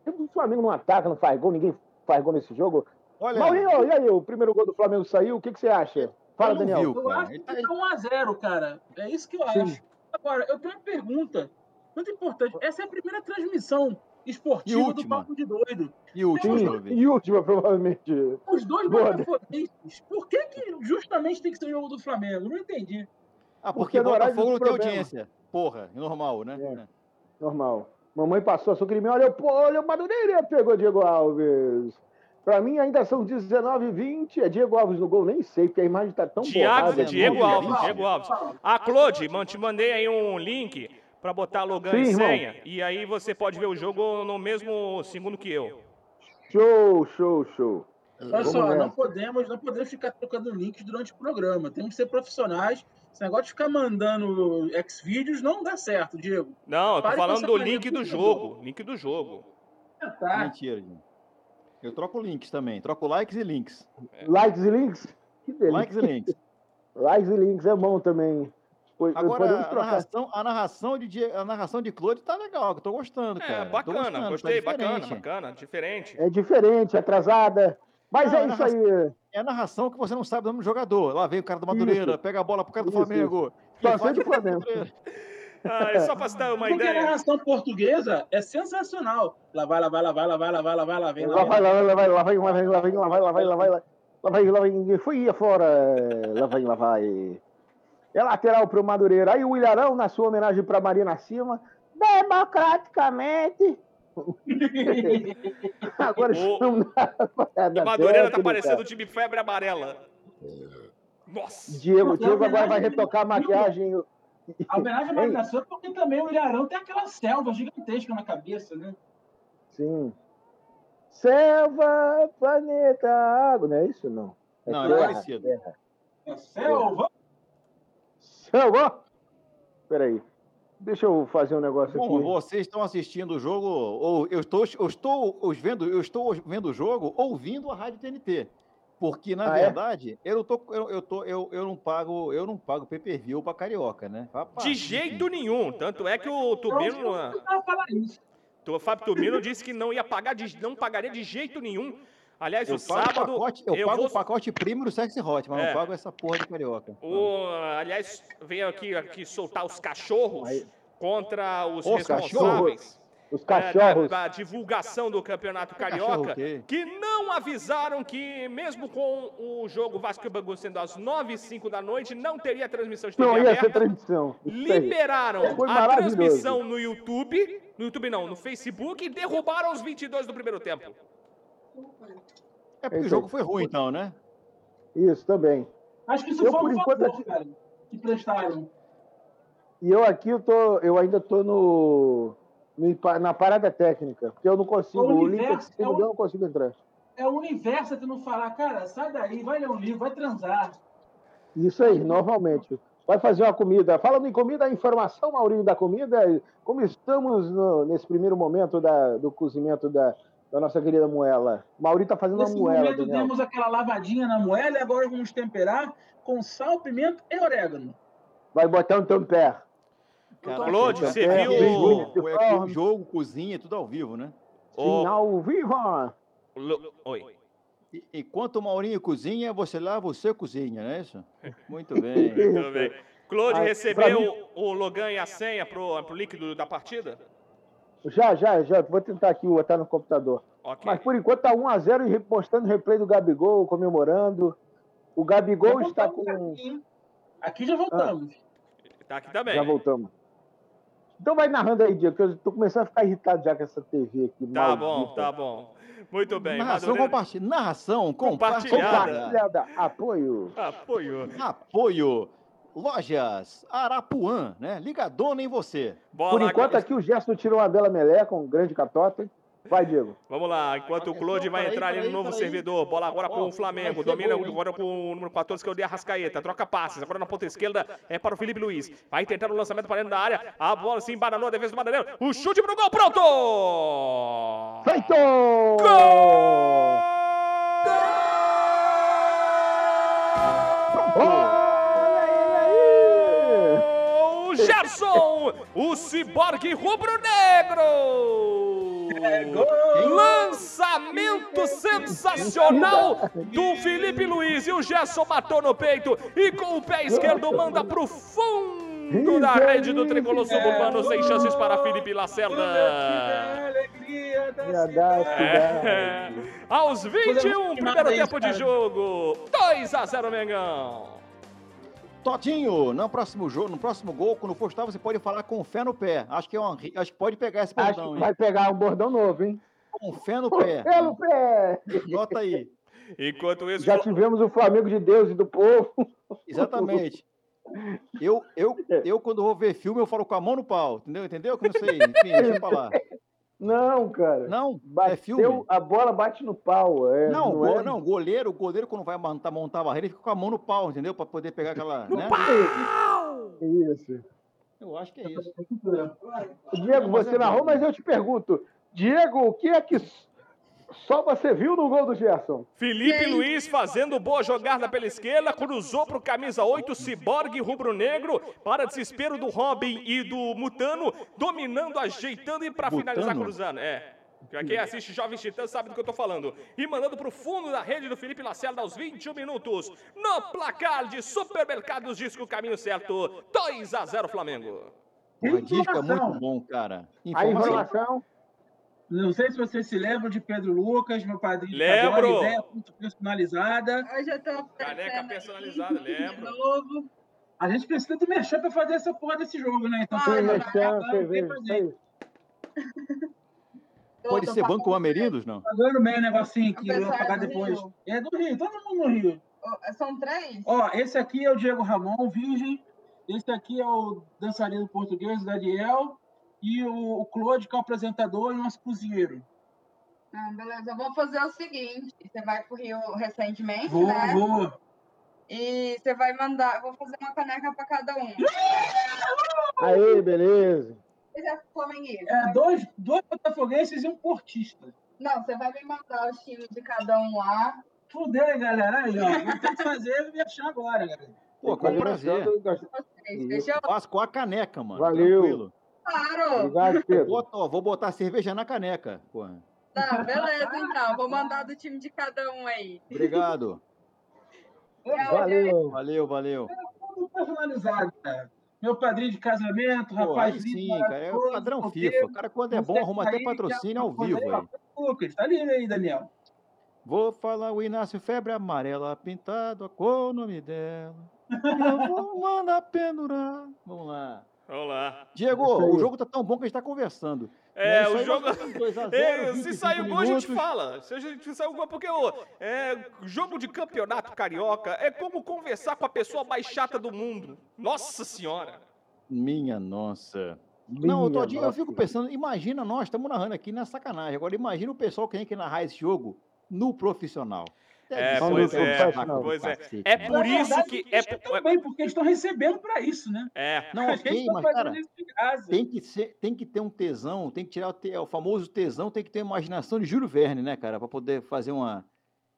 O Flamengo não ataca, não faz gol, ninguém faz gol nesse jogo. Olha, Maurinho, e aí, o primeiro gol do Flamengo saiu, o que, que você acha? Fala, Daniel. viu. Eu cara. acho que tá- tá 1x0, cara. É isso que eu Sim. acho. Agora, eu tenho uma pergunta muito importante. Essa é a primeira transmissão esportiva do última. Papo de Doido. e o último, Sim, e última, provavelmente. Os dois Boa. botafoguenses. Por que, que justamente tem que ser o jogo do Flamengo? Não entendi. Ah, Porque porque Botafogo não tem audiência. Porra, é normal, né? É. Normal. Mamãe passou açúcar em mim, olha, olha o Madureira, pegou Diego Alves. Pra mim ainda são 19 h 20 É Diego Alves no gol, nem sei, porque a imagem tá tão Diago, borrada. Diego não, Alves. Diego Alves. Ah, Claude, man, te mandei aí um link pra botar login Sim, e irmão. senha. E aí você pode ver o jogo no mesmo segundo que eu. Show, show, show. Olha só, não podemos, não podemos ficar trocando links durante o programa. Temos que ser profissionais. Esse negócio de ficar mandando X-Vídeos não dá certo, Diego. Não, eu tô Pare falando do link do jogo. Link do jogo. Ah, Tá. Mentira, gente. Eu troco links também. Troco likes e links. Likes e links? Que delícia. Likes e links. Likes e links é bom também. Agora, a narração, a narração de a narração de Claude tá legal, que eu tô gostando, É, cara. Tô bacana, gostando, tá gostei, bacana, diferente. bacana, diferente. É diferente, atrasada. Mas Não, é é isso aí. É a narração que você não sabe do nome do jogador. Lá vem o cara do Madureira, Isso. pega a bola pro cara do Isso, Flamengo. e Só sei do Flamengo. Ah, é só você ter uma Porque a ideia. narração portuguesa é sensacional. Lá vai, lá vai, lá vai, lá vai, lá vai, lá vai, lá vem, Lá vai, lá vai, lá vai, lá vai, lá vai, lá vai, lá vai, lá vai, lá vai, lá vai, lá vai, fui afora, lá vai, lá vai. É lateral pro Madureira. Aí o Ilharão, na sua homenagem pra Marina Cima, democraticamente. Agora O- estamos na O Madureira tá parecendo o time febre amarela. Nossa. Diego, Diego agora vai retocar a maquiagem. A homenagem à Santos, porque também o Ilharão tem aquela selva gigantesca na cabeça, né? Sim. Selva, planeta, água. Não é isso, não? Não, é terra, parecido. terra. É selva. Selva! Peraí. Deixa eu fazer um negócio Bom, aqui. vocês estão assistindo o jogo, ou eu estou, eu estou os vendo, eu estou vendo o jogo ouvindo a Rádio TNT. Porque, na Ah, é? verdade, eu não tô, eu, eu, tô, eu, eu não pago, eu não pago pay-per-view pra carioca, né? Rapaz, De jeito nenhum. Tanto é que o Tubino. Eu não falar isso. O Fábio Tubino disse que não ia pagar, de, não pagaria de jeito nenhum. Aliás, Eu o sábado. o pacote, eu eu pago vou- o pacote primo do Sexy Hot, mas É. não pago essa porra de carioca. O, aliás, veio aqui, aqui soltar os cachorros Aí. contra os Os responsáveis. Os é, cachorros. da, da divulgação do Campeonato Carioca, o quê? que não avisaram que, mesmo com o jogo Vasco e Bangu sendo às 9 e 5 da noite, não teria transmissão de TV Não ia ser aberta. transmissão. Isso aí. Liberaram a transmissão no YouTube, no YouTube não, no Facebook, e derrubaram os 22 do primeiro tempo. É porque o jogo foi ruim, então, né? Isso também. Acho que isso Eu, foi por um enquanto, fator, aqui- cara, que prestaram. E eu aqui, eu, tô, eu ainda tô no, na parada técnica, porque eu não consigo, O o link aqui é eu não consigo entrar. É o universo tu não falar, cara, sai daí, vai ler um livro, vai transar. Isso aí, normalmente. Vai fazer uma comida. Falando em comida, a informação, Maurinho, da comida, como estamos no- nesse primeiro momento da- do cozimento da, da nossa querida moela. Maurinho tá fazendo Nesse uma moela, momento Daniel. demos aquela lavadinha na moela e agora vamos temperar com sal, pimenta e orégano. Vai botar um. Caraca, Claude, você viu- jogo, é o jogo, cozinha, tudo ao vivo, né? Ô, Ao vivo. Oi. E- Enquanto o Maurinho cozinha, você lá, você cozinha, não é isso? Muito bem. Tudo bem. Claude Ah, recebeu o Logan e a senha pro, pro líquido da partida? Já, já, já. Vou tentar aqui botar no computador. Ok. Mas por enquanto tá 1x0 e re- mostrando o replay do Gabigol, comemorando. O Gabigol Já está com. Aqui? Aqui já voltamos. Tá aqui também. Já voltamos. Então vai narrando aí, Diego, que eu tô começando a ficar irritado já com essa TV aqui. Tá bom, maldita. tá bom. Muito bem. Narração Madureira- compartilhada. Narração Compartilhada. compartilhada. Apoio. Apoio. Apoio. Lojas Arapuã, né? Ligadona em você. Bola Por enquanto agora. aqui o Gerson tirou uma bela meleca, um grande catota. Vai, Diego. Vamos lá, enquanto o Claude vai entrar ali no novo servidor. Bola agora com o Flamengo. Domina gol, agora com o número 14, que é o de Arrascaeta. Troca passes. Agora na ponta esquerda é para o Felipe Luiz. Vai tentar o lançamento para dentro da área. A bola se embananou, a defesa do Madureira. O chute pro gol, pronto! Feito! Olha ele aí! O Gerson, o ciborgue rubro-negro. Lançamento sensacional do Felipe Luiz. E o Gerson matou no peito e com o pé esquerdo manda pro fundo da rede do tricolor suburbano. Sem chances para Felipe Lacerda. É. cidade. Aos 21, primeiro tempo de jogo. 2 a 0 Mengão. Totinho, no próximo jogo, no próximo gol, quando for chutar, você pode falar com fé no pé. Acho que é uma, acho que pode pegar esse Acho bordão, que hein? vai pegar um bordão novo, hein? Com fé no pé. Pelo pé! Nota aí. Enquanto isso, Já tivemos o Flamengo de Deus e do povo. Exatamente. Eu, eu, eu, quando vou ver filme, eu falo com a mão no pau, entendeu? Entendeu? Que eu não sei. Enfim, deixa pra lá. Não, cara. Não, é Bateu, filme. a bola bate no pau. É, Não, não, go- é? não, goleiro, o goleiro quando vai montar, montar a barreira, ele fica com a mão no pau, entendeu? Pra poder pegar aquela. Né? Isso. Eu acho que é isso. Diego, você é narrou, mas eu te pergunto. Diego, o que é que só você viu no gol do Gerson? Felipe Luiz fazendo boa jogada pela esquerda, cruzou pro camisa 8, Ciborgue Rubro-Negro, para desespero do Robin e do Mutano, dominando, ajeitando e para finalizar cruzando. É. Quem assiste Jovem Titã sabe do que eu tô falando. E mandando pro fundo da rede do Felipe Lacerda aos 21 minutos. No placar de Supermercados diz que o caminho certo. 2 a 0 Flamengo. O disco é Informação. muito bom, cara. A Informação. Não sei se vocês se lembram de Pedro Lucas, meu padrinho. que Lembro. adora Ideia muito personalizada. Hoje eu tô Caneca personalizada, aqui, lembro. De novo. A gente precisa do merchan pra fazer essa porra desse jogo, né? Então, Ah, tem Pode ser Banco Amerindos, não? Pagando bem o negocinho aqui, O eu vou é pagar do depois. Rio. É do Rio, todo mundo no Rio. Oh, São três? Ó, esse aqui é o Diego Ramon, virgem. Esse aqui é o dançarino português, o Daniel. E o, o Claude, que é o apresentador e nosso cozinheiro. Ah, beleza. Eu vou fazer o seguinte: você vai pro Rio recentemente, Vou, né? vou. E você vai mandar. eu Vou fazer uma caneca pra cada um. Aí, beleza. Você é flamenguista? É, dois, dois botafoguenses e um portista. Não, você vai me mandar os times de cada um lá. Fudeu, hein, galera? Aí, ó. Vou ter que fazer e me achar agora, galera. Pô, com prazer. fechou? Faço com a caneca, mano. Valeu. Tranquilo. Claro! Obrigado, Pedro. Vou botar cerveja na caneca. Porra. Tá, beleza, então. Vou mandar do time de cada um aí. Obrigado. Valeu. Valeu, valeu. Tudo personalizado, cara. Meu padrinho de casamento, Pô, rapaz aí lindo, sim, cara. É o padrão. FIFA. O cara, quando é bom, arruma até patrocínio ao vivo aí. Lucas, tá lindo aí, Daniel. Vou falar o Inácio Febre amarela pintado, qual o nome dela? Eu vou mandar pendurar. Vamos lá. Vamos lá. Diego, o jogo tá tão bom que a gente tá conversando. É, Isso o jogo. nós estamos 2 a 0, É, se 25 sair o gol, a gente fala. Se a gente sair o gol, porque o é, jogo de campeonato carioca é como conversar com a pessoa mais chata do mundo. Nossa senhora. Minha nossa. Não, Minha Todinho, eu fico pensando, imagina nós, estamos narrando aqui na sacanagem. Agora, imagina o pessoal que tem que narrar esse jogo no profissional. Deve É, ser pois é, pois é. É por isso que. eles É, também, porque eles estão recebendo pra isso, né? é, Não, ok, tá mas, fazendo cara, tem que, ser, tem que ter um tesão, tem que tirar o, te- o famoso tesão, tem que ter imaginação de Júlio Verne, né, cara, para poder fazer uma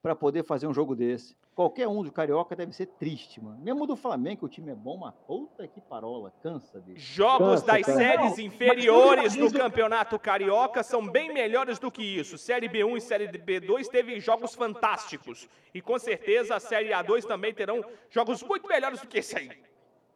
para poder fazer um jogo desse. Qualquer um do carioca deve ser triste, mano. Mesmo do Flamengo, que o time é bom, mas puta que parola, cansa dele. Jogos Cansa, das cara. séries Não, inferiores do Campeonato Carioca são bem melhores do que isso. Série B1 e Série B2 teve jogos fantásticos. E com certeza a Série A2 também terão jogos muito melhores do que esse aí.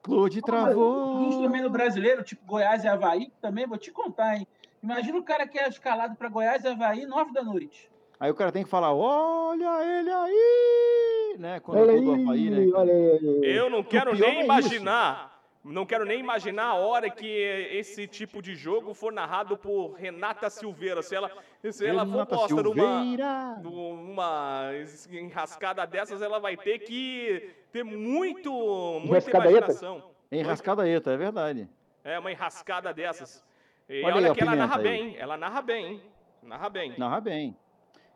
Claude travou. também no brasileiro, tipo Goiás e Havaí, também vou te contar, hein? Imagina o cara que é escalado pra Goiás e Havaí, nove da noite. Aí o cara tem que falar, olha ele aí, né, quando Olha gol do Havaí, né, aí, cara? olha aí. Eu não quero nem é isso. imaginar. Não quero nem imaginar a hora que esse tipo de jogo for narrado por Renata Silveira. Se ela, se ela for posta numa, numa enrascada dessas, ela vai ter que ter muito, muita imaginação. Enrascadaeta, é verdade. É, uma enrascada dessas. E Olha olha, aí que ela narra aí. bem, ela narra bem, hein? Narra bem. Narra bem.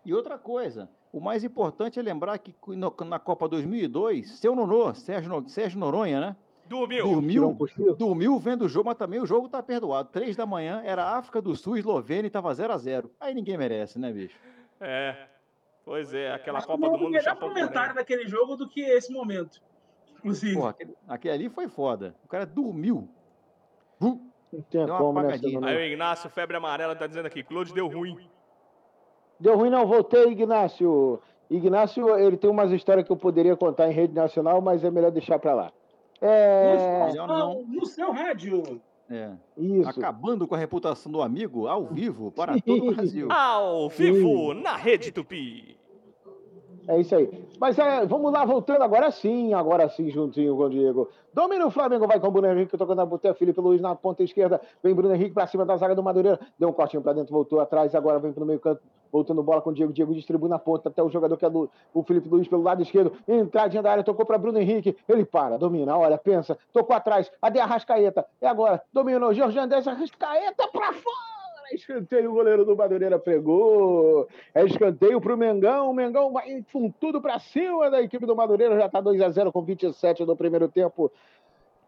E outra coisa, o mais importante é lembrar que no- na Copa 2002, seu Nonô, Sérgio, Sérgio Noronha, né? Dormiu. Um Dormiu, dormiu vendo o jogo, mas também o jogo tá perdoado. Três da manhã, era África do Sul, Eslovênia e tava 0 a 0 Aí ninguém merece, né, bicho? É. Pois é, aquela Acho que Copa do Mundo melhor Japão. comentário daquele jogo do que esse momento. Inclusive. Porra, aquele, aquele ali foi foda. O cara dormiu. Uh, Não tinha Deu uma como, né? apagadinha. Aí o Ignácio, febre amarela, tá dizendo aqui, Claude deu ruim. Deu ruim, não. Voltei, Ignácio. Ignácio, ele tem umas histórias que eu poderia contar em rede nacional, mas é melhor deixar pra lá. É. Não. no seu rádio. é. Isso. Acabando com a reputação do amigo ao vivo para todo o Brasil. Ao vivo, na Rede Tupi. É isso aí. Mas é, vamos lá, voltando agora sim, agora sim, juntinho com o Diego. Domina o Flamengo, vai com o Bruno Henrique, tocando a boteia, Felipe Luiz na ponta esquerda. Vem Bruno Henrique pra cima da zaga do Madureira. Deu um cortinho pra dentro, voltou atrás, agora vem pro meio canto, voltando bola com o Diego. Diego distribui na ponta até o jogador que é do, o Felipe Luiz pelo lado esquerdo. Entradinha da área, tocou pra Bruno Henrique. Ele para, domina, olha, pensa, tocou atrás. Ade Arrascaeta. É agora, dominou. Jorge Andrés, Arrascaeta pra fora. Escanteio, o goleiro do Madureira pegou. É escanteio pro Mengão. O Mengão vai com tudo pra cima da equipe do Madureira. Já tá 2 a 0 com 27 no primeiro tempo.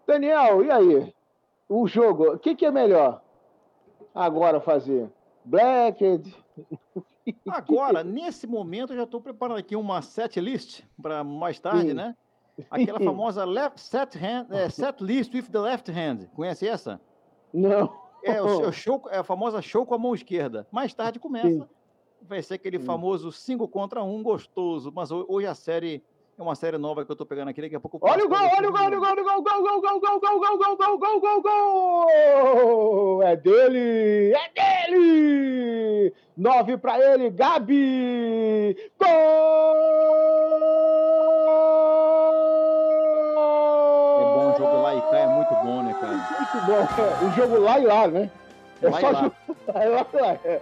Daniel, e aí? O jogo, o que, que é melhor agora fazer? Black? Agora, nesse momento, eu já estou preparando aqui uma set list para mais tarde, Sim. né? Aquela famosa left set hand, é, set list with the left hand. Conhece essa? Não. É, o, o show, é a famosa show com a mão esquerda. Mais tarde começa. Sim. Vai ser aquele Sim. famoso 5 contra 1 gostoso. Mas ho- hoje a série é uma série nova que eu tô pegando aqui. Daqui a pouco Olha o gol, olha o gol, olha o gol, olha o gol, gol, gol, gol, gol, gol, gol, gol, gol, gol, gol, gol! É dele! É dele! Nove pra ele, Gabi! Gol! O jogo lá e lá, né? É Lá e só lá. jogo lá e lá. é.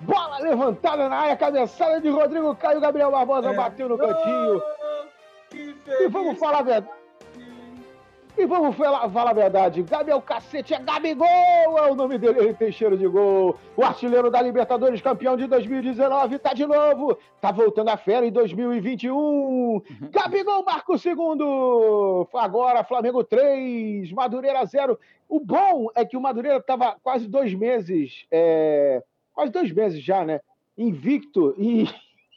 Bola levantada na área, cabeçada de Rodrigo Caio, Gabriel Barbosa É. bateu no cantinho. Que E vamos falar a verdade. E vamos falar, falar a verdade. Gabriel Cacete é Gabigol, é o nome dele, ele tem cheiro de gol. O artilheiro da Libertadores, campeão de 2019, tá de novo. Tá voltando a fera em 2021. Gabigol marca o segundo. Agora, Flamengo 3, Madureira 0. O bom é que o Madureira tava quase dois meses, é, quase dois meses já, né? Invicto e.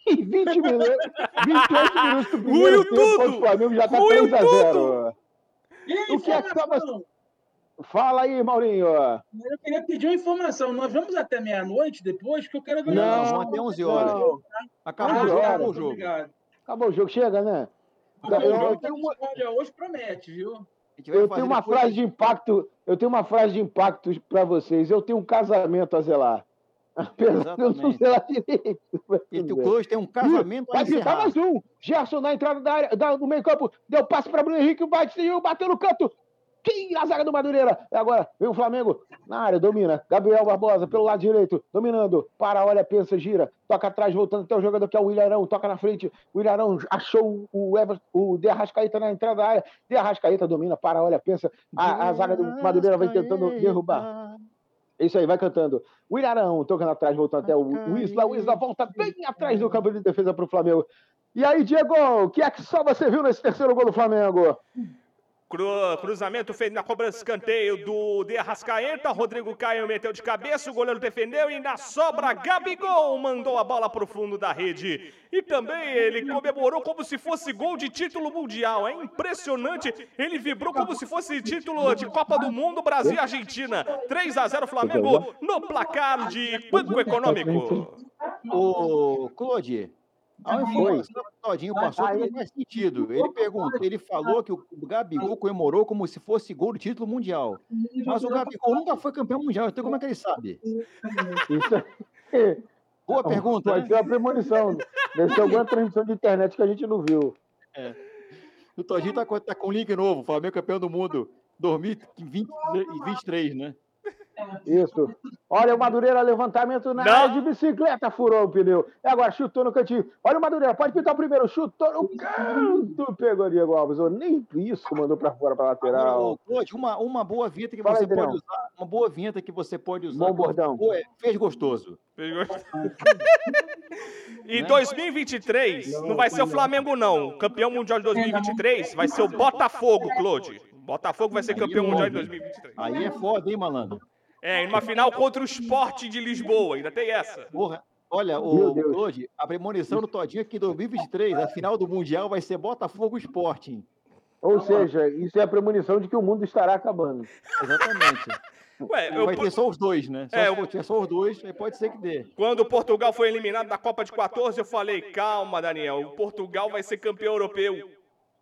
Em 20 minutos, 28 minutos do primeiro Ruiu tempo, tudo! o Flamengo já tá Ruiu 3 a 0 E aí, O que é que informação? Fala aí, Maurinho. Eu queria pedir uma informação. Nós vamos até meia-noite depois, que eu quero ver. Não, vamos até 11 horas. Não, Acabou Ah, o jogo, acabou o jogo. Obrigado. acabou o jogo, chega, né? Porque Eu- o jogo eu tenho a uma- hoje promete, viu? Eu tenho uma depois- frase de impacto, eu tenho uma frase de impacto para vocês. Eu tenho um casamento a zelar. Exatamente. E bem. Close tem um casamento Vai pintar mais um. Gerson na entrada da área, da- do meio campo. Deu passe para Bruno Henrique. O bateu, bateu no canto. Tira a zaga do Madureira. E agora vem o Flamengo na área, domina. Gabriel Barbosa pelo lado direito, dominando. Para, olha, pensa, gira. Toca atrás, voltando até o jogador que é o William Toca na frente. O William achou o, Ever, o De Arrascaeta na entrada da área. De Arrascaeta domina. Para, olha, pensa. A, a zaga do Madureira vai tentando derrubar. É isso aí, vai cantando. O Ilharão tocando atrás, voltando até o o Isla. O Isla volta bem atrás do campo de defesa para o Flamengo. E aí, Diego, o que é que só você viu nesse terceiro gol do Flamengo? Cru- cruzamento feito na cobrança de escanteio do De Arrascaeta. Rodrigo Caio meteu de cabeça, o goleiro defendeu e na sobra Gabigol mandou a bola pro fundo da rede. E também ele comemorou como se fosse gol de título mundial. É impressionante. Ele vibrou como se fosse título de Copa do Mundo Brasil e Argentina. 3 a 0 Flamengo no placar de Banco Econômico. Ô, Claude, há uma informação que o Todinho passou que não faz sentido. Ele perguntou, ele falou que o Gabigol comemorou como se fosse gol de título mundial. Mas o Gabigol nunca foi campeão mundial, então como é que ele sabe? Isso é... Boa pergunta, Pode né? ser uma premonição. Deve ser alguma transmissão de internet que a gente não viu. O Todinho tá, com- tá com um link novo, Flamengo campeão do mundo 2023, né? Isso. Olha o Madureira, levantamento na Não. área de bicicleta, furou o pneu. E agora chutou no cantinho. Olha o Madureira, pode pintar o primeiro. Chutou no canto, pegou Diego Alves. Ô, Nem isso mandou pra fora, pra Agora, lateral. uma, uma boa vinheta que Fala você aí, pode usar, uma boa vinheta que você pode usar. Bom bordão. É, fez gostoso. Em 2023, não vai ser o Flamengo, não. Campeão mundial de 2023 vai ser o Botafogo, Claude. Botafogo vai ser campeão mundial de 2023. Aí é foda, hein, malandro? É, em uma final contra o Sport de Lisboa, ainda tem essa. Porra, olha, o. Claude, a premonição do Todinho é que em 2023, a final do Mundial vai ser Botafogo Sporting. Ou seja, isso é a premonição de que o mundo estará acabando. Exatamente. Ué, eu- Vai ter só os dois, né? Só É, tiver só os dois, aí pode ser que dê. quando Portugal foi eliminado da Copa de 14, eu falei, calma, Daniel, o Portugal vai ser campeão europeu.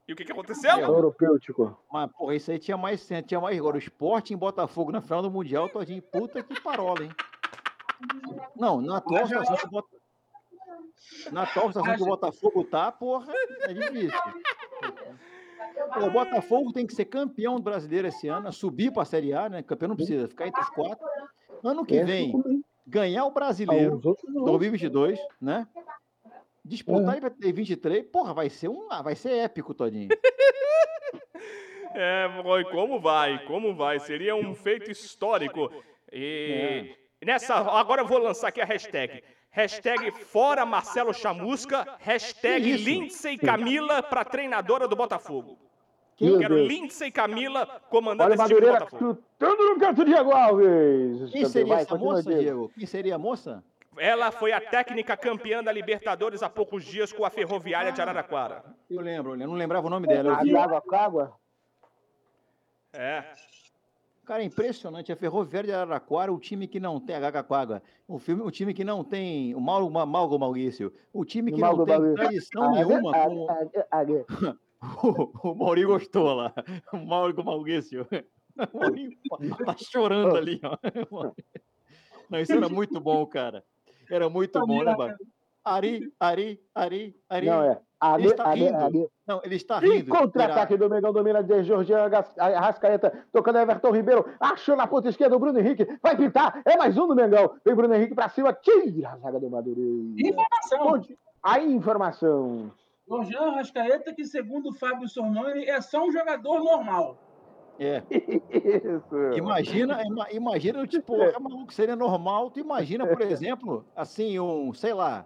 E o que, que aconteceu? Europêutico. Mas, porra, isso aí tinha mais, tinha mais agora. O Sporting e Botafogo na final do Mundial, Todinho, puta que parola, hein? Não, na atual situação que o Bota... Na atual situação que o Botafogo tá, porra, é difícil. O Botafogo tem que ser campeão do brasileiro esse ano, subir pra Série A, né? Campeão não precisa, ficar entre os quatro. Ano que vem, ganhar o Ah, brasileiro os outros não. 2022, né? Disputar ele pra ter 23, porra, vai ser um, vai ser épico, Todinho. É, como vai? Como vai? Seria um feito histórico. E nessa, agora eu vou lançar aqui a hashtag. Hashtag fora Marcelo Chamusca. Hashtag? Lindsay Camila pra treinadora do Botafogo. Meu Quero Deus. Lindsay Camila comandando Olha o esse time do Botafogo. chutando no canto Diego Alves. Quem seria Vai, essa moça, Diego? Quem seria a moça? Ela foi a técnica campeã da Libertadores há poucos dias com a Ferroviária de Araraquara. Eu lembro, eu não lembrava o nome dela. Eu vi. Água, água, água. É. Cara, é impressionante. A Ferroviária de Araraquara, o time que não tem a Gagaquaga, o filme, o time que não tem o Mauro, Ma- Mauro Maurício, o time que não tem tradição nenhuma. O Mauri gostou lá. O Mauro Maurício. O Maurinho tá chorando ali, ó. Não, isso era muito bom, cara. Era muito bom, né, Baco? Ari, Ari, Ari, Ari. Não, é. Ele Água, está água, rindo. água. Não, ele está E rindo. contra-ataque do Mengão domina de Jorginho Arrascaeta, tocando Everton Ribeiro, achou na ponta esquerda o Bruno Henrique, vai pintar, é mais um do Mengão, vem Bruno Henrique pra cima, tira a zaga do Madureira. Informação. Onde? A informação. Jorginho Arrascaeta, que segundo o Fábio Sormani, é só um jogador normal. É. Isso. Imagina, ima- imagina, tipo, é maluco, seria normal. Tu imagina, por exemplo, assim, um, sei lá,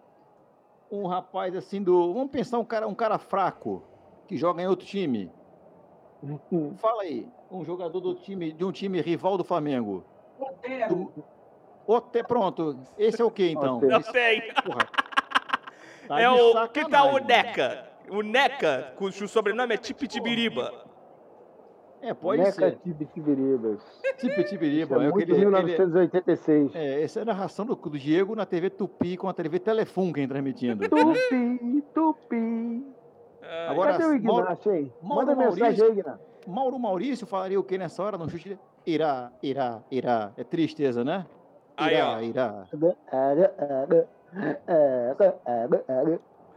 um rapaz assim do. Vamos pensar um cara, um cara fraco que joga em outro time. Fala aí, um jogador do time, de um time rival do Flamengo. Otero. Ote, pronto. Esse é o que então? Esse- tem. porra, tá É o. Que tal o sacanagem. Neca? O Neca, cujo sobrenome é Tipitibiriba. É, pode Neca ser. Tibiribas. Tipitibiriba. É É, muito ele, ele, 1986. é, essa é a narração do, do Diego na TV Tupi com a TV Telefunken transmitindo. Tupi, tupi. Agora, Cadê o Mauro- Ignacio aí? Mauro Manda mensagem Maurício- aí, Ignacio. Mauro Maurício falaria o que nessa hora? Não chute. Irá, irá, irá. É tristeza, né? Aí, ó. Irá, irá.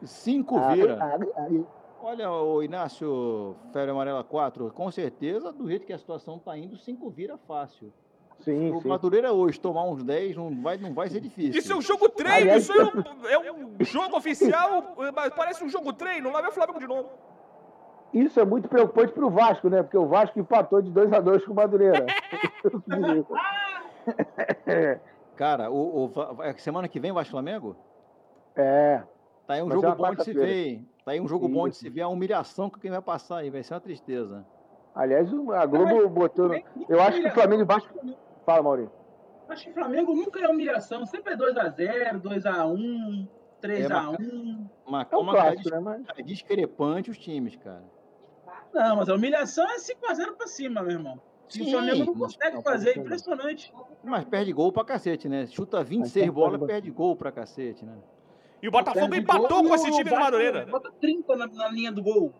Cinco vira. Olha, o Inácio Febre Amarela 4, com certeza, do jeito que a situação tá indo, cinco vira fácil. Sim, O sim. Madureira hoje tomar uns 10 não vai, não vai ser difícil. Isso é um jogo treino, Aliás, isso é um, é um jogo oficial, mas parece um jogo treino. Lá vai o Flamengo de novo. Isso é muito preocupante pro Vasco, né? Porque o Vasco empatou de 2 a 2 com o Madureira. Cara, o, o é semana que vem Vasco e Flamengo? é. Tá aí um jogo uma bom de se ver, hein? Tá aí um jogo bom de se ver a humilhação que quem vai passar aí, vai ser uma tristeza. Aliás, a Globo botou. no- Eu acho que o Flamengo e Vasco. Fala, Maurinho. Acho que o Flamengo nunca é humilhação. Sempre é 2x0, 2x1, É, 3x1. Mas É um clássico, dis- né? Mas... tá discrepante os times, cara. Não, mas a humilhação é 5x0 pra cima, meu irmão. E o Flamengo não consegue não, fazer, é pode ser, impressionante. Mas perde gol pra cacete, né? Chuta 26 Mas bolas, perde gol pra cacete, né? E o Botafogo empatou gol com esse o time do Vasco Madureira. Bota 30 na, na linha do gol.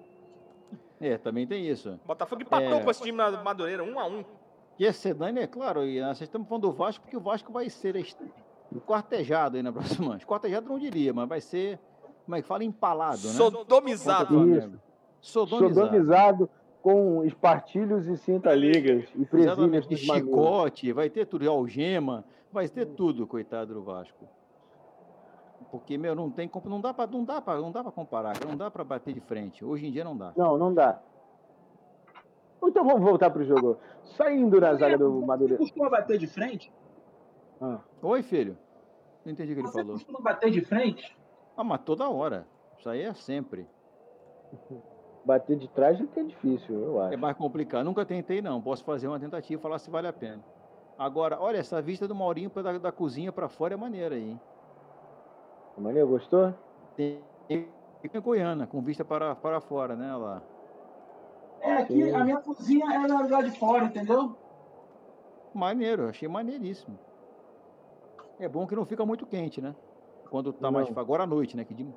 É, também tem isso. Botafogo empatou É. com esse time na Madureira, um a um. E esse Sedane, é claro, e nós estamos falando do Vasco porque o Vasco vai ser est- quartejado aí na próxima. Quartejado não diria, mas vai ser, como é que fala, empalado, né? Sodomizado. O Isso. Sodomizado. Sodomizado com espartilhos e cinta-ligas e presilhas Exatamente. De chicote, vai ter tudo, algema, vai ter tudo, coitado do Vasco. Porque, meu, não tem como, não dá para não dá para não dá para comparar, não dá para bater de frente. Hoje em dia não dá. Não, não dá. Então vamos voltar pro jogo. Saindo na zaga do Você Madureira. costuma bater de frente? Ah, Oi, filho. Não entendi o que ele Você falou. costuma bater de frente? Ah, mas toda hora. Isso aí é sempre. bater de trás é que é difícil, eu É acho. mais complicado. Nunca tentei, não. Posso fazer uma tentativa e falar se vale a pena. Agora, olha, essa vista do Maurinho da, da cozinha para fora é maneira aí. hein? Maneiro, gostou? Tem em Goiânia, com vista para, para fora, né? Lá. É, aqui a minha cozinha é lá de fora, entendeu? Maneiro, achei maneiríssimo. É bom que não fica muito quente, né? Quando tá mais. Não. Agora à noite, né? Que de-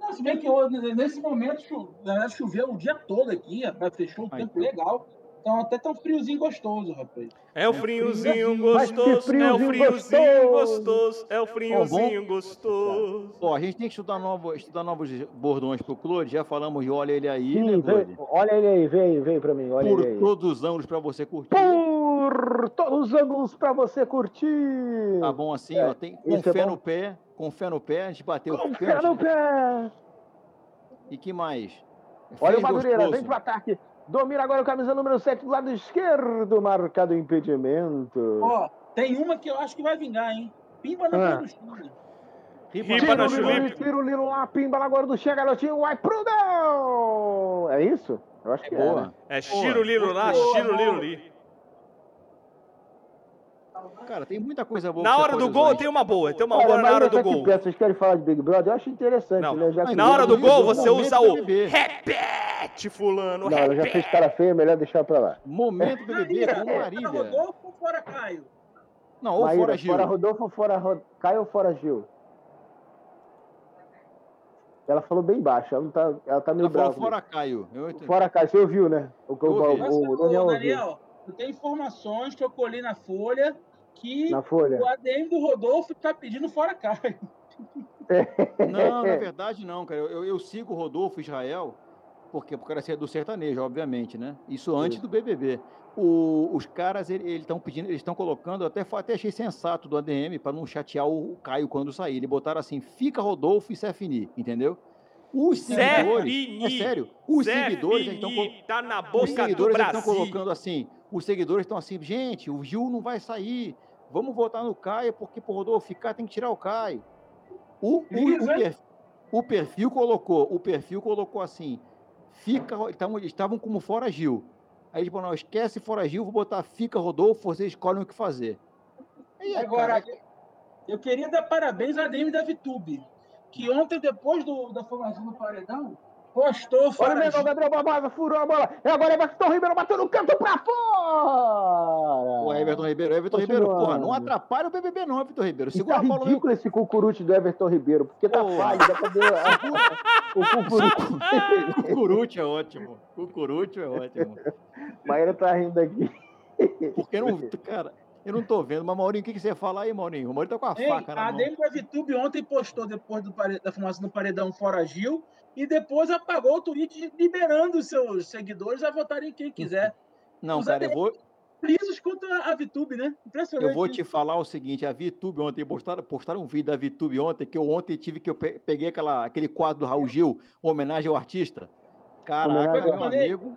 Não, se bem que hoje, nesse momento cho- na verdade, choveu o dia todo aqui, fechou o Ah, tempo então. legal. Então até tá um friozinho gostoso, rapaz. É o friozinho Mas que gostoso, é o friozinho friozinho gostoso. é o friozinho gostoso. Ó, a gente tem que estudar, novo, estudar novos bordões pro Claude. Já falamos de olha ele aí, Sim, né, vem, Claude? olha ele aí, vem, vem pra mim, olha Por ele aí. todos os ângulos para você curtir. Por todos os ângulos pra você curtir. Tá bom assim, É, ó. Tem, com é fé bom. no pé, com fé no pé, a gente bateu Com o fé no pé. E que mais? Olha Fez o Madureira, gostoso. vem pro ataque. Domina agora o camisa número 7 do lado esquerdo, marcado impedimento. Ó, tem uma que eu acho que vai vingar, hein? Pimba na Ah. do Chile. Ripa na Chulipe. tiro, Lilo lá, pimba lá agora do Chega, garotinho, vai pro gol! É isso? Eu acho É que é. boa. né? É Chiro Lilo lá, Chiro Lilo li. Cara, tem muita coisa boa. Na hora do gol usar. tem uma boa, tem uma Olha, boa na mas hora eu do gol. perto, Vocês querem falar de Big Brother? Eu acho interessante, Não, né? Já que Na hora do gol você usa o repete, fulano, Não, ela já fez cara feia, melhor deixar pra lá. Momento BBB com Fora Marília. Rodolfo ou fora Caio? Não, ou Maíra, fora Gil. fora Rodolfo, fora Ro... Caio ou fora Gil? Ela falou bem baixo, ela, não tá, ela tá meio Ela brava. fora Caio. Eu. Fora Caio, você ouviu, né? O, que o, Eu ouvi. o, Mas, o ô, Daniel ouviu Daniel, eu tenho informações que eu colhi na Folha que na folha. o ADM do Rodolfo tá pedindo fora Caio. Não, na verdade não, cara. Eu, eu- sigo o Rodolfo Israel, porque por causa do sertanejo, obviamente, né? Isso antes do BBB. O- os caras, eles estão pedindo, eles estão colocando, eu até, até achei sensato do ADM, para não chatear o, o Caio quando sair. Eles botaram assim, fica Rodolfo e Cefini, entendeu? Os seguidores, é sério, os seguidores estão tá na os boca do seguidores estão Brasil. colocando assim, os seguidores estão assim, gente, o Gil não vai sair, vamos votar no Caio, porque por Rodolfo ficar tem que tirar o Caio. O, o, o, Liso, hein? per- o perfil colocou, o perfil colocou assim, fica, estavam- estavam como fora Gil. Aí eles falaram, não, esquece fora Gil, vou botar fica Rodolfo, vocês escolhem o que fazer. Aí, é, Agora, cara, eu queria dar parabéns à ADM da VTube, que ontem, depois do, da formação do Paredão, postou Olha o Mengão, Gabriel Barbosa, furou a bola. E agora Everton Ribeiro bateu no canto pra fora! o Everton Ribeiro, Everton Ribeiro, porra, não atrapalha o BBB não, Everton Ribeiro. E Segura tá a bola ridículo esse cucurute do Everton Ribeiro, porque tá Pô. falho, dá pra ver a- o cucurute. Cucurute é ótimo. Cucurute é ótimo. Maíra tá rindo aqui. Porque não, cara, eu não tô vendo. Mas, Maurinho, o que, que você ia falar aí, Maurinho? O Maurinho tá com a Ei, faca na a mão. Da VTube ontem postou depois do da formação do paredão fora Gil e depois apagou o tweet liberando os seus seguidores a votarem quem quiser. Não, Os cara, eu vou, Lisos contra a VTube, né? Impressionante. eu vou te falar o seguinte: a VTube ontem, postaram, postaram um vídeo da VTube ontem, que eu ontem tive que eu pe- peguei aquela, aquele quadro do Raul Gil, homenagem ao artista. Caraca, meu amigo.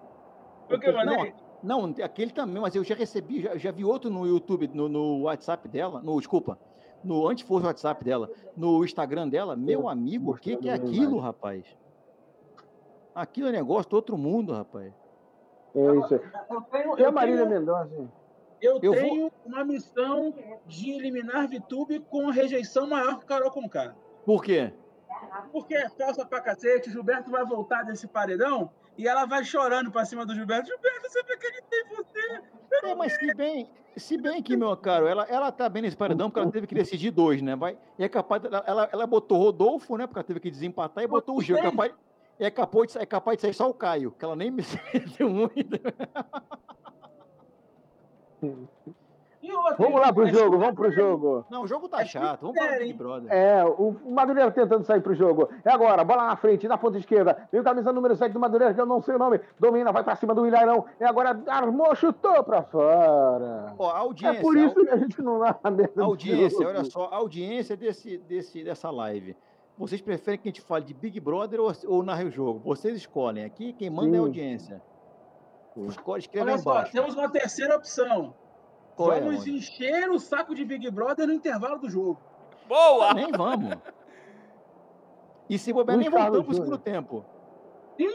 Foi o que eu mandei? Não, aquele também, mas eu já recebi, já, já vi outro no YouTube, no, no WhatsApp dela, no, desculpa, no, antes fosse o WhatsApp dela, no Instagram dela, meu amigo, o que, que é aquilo, rapaz? Aquilo é negócio do outro mundo, rapaz. É isso aí. Eu tenho, E a Marília Mendonça? eu Eu vou- tenho uma missão de eliminar VTube com rejeição maior que o Carol Conká. Por quê? Porque é falsa pra cacete, o Gilberto vai voltar desse paredão e ela vai chorando pra cima do Gilberto. Gilberto, eu sempre acreditei em você. É, mas se bem, se bem que, meu caro, ela, ela tá bem nesse paredão porque ela teve que decidir dois, né? Vai, e é capaz, de- ela, ela botou Rodolfo, né? Porque ela teve que desempatar e botou o Gil. É capaz, é capaz, de, é capaz de sair só o Caio, que ela nem me deu muito. Outra, Vamos lá pro mas- jogo, vamos pro jogo. Não, o jogo tá chato. Vamos para o Big Brother. É, o Madureira tentando sair pro jogo. É agora, bola na frente, na ponta esquerda. Vem o camisa número 7 do Madureira, que eu não sei o nome. Domina, vai pra cima do Ilharão. É agora, armou, chutou pra fora. Ó, a audiência. É por isso que a gente não dá a merda audiência, olha só, a audiência desse, desse, dessa live. Vocês preferem que a gente fale de Big Brother ou, ou narre o jogo? Vocês escolhem. Aqui quem manda é a Sim. audiência. Escolhe, escreve Olha só, embaixo. temos uma terceira opção. É, Vamos Rony? encher o saco de Big Brother no intervalo do jogo. Boa! Nem vamos. E se bobear, Luiz nem voltamos pro segundo tempo.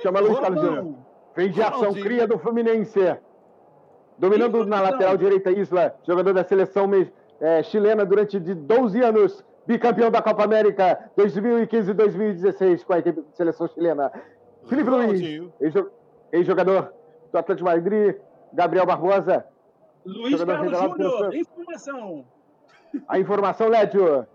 Chama Luiz Vamos. Carlos Júnior. Vem de ação, Ronaldinho. cria do Fluminense. Dominando Isso, na então. lateral direita, Isla, jogador da seleção eh, chilena durante de 12 anos, bicampeão da Copa América 2015 e 2016 com a equipe de seleção chilena. Felipe Luiz, ex-jogador do Atlético de Madrid, Gabriel Barbosa. Luiz Carlos Júnior, informação. A informação, Lédio.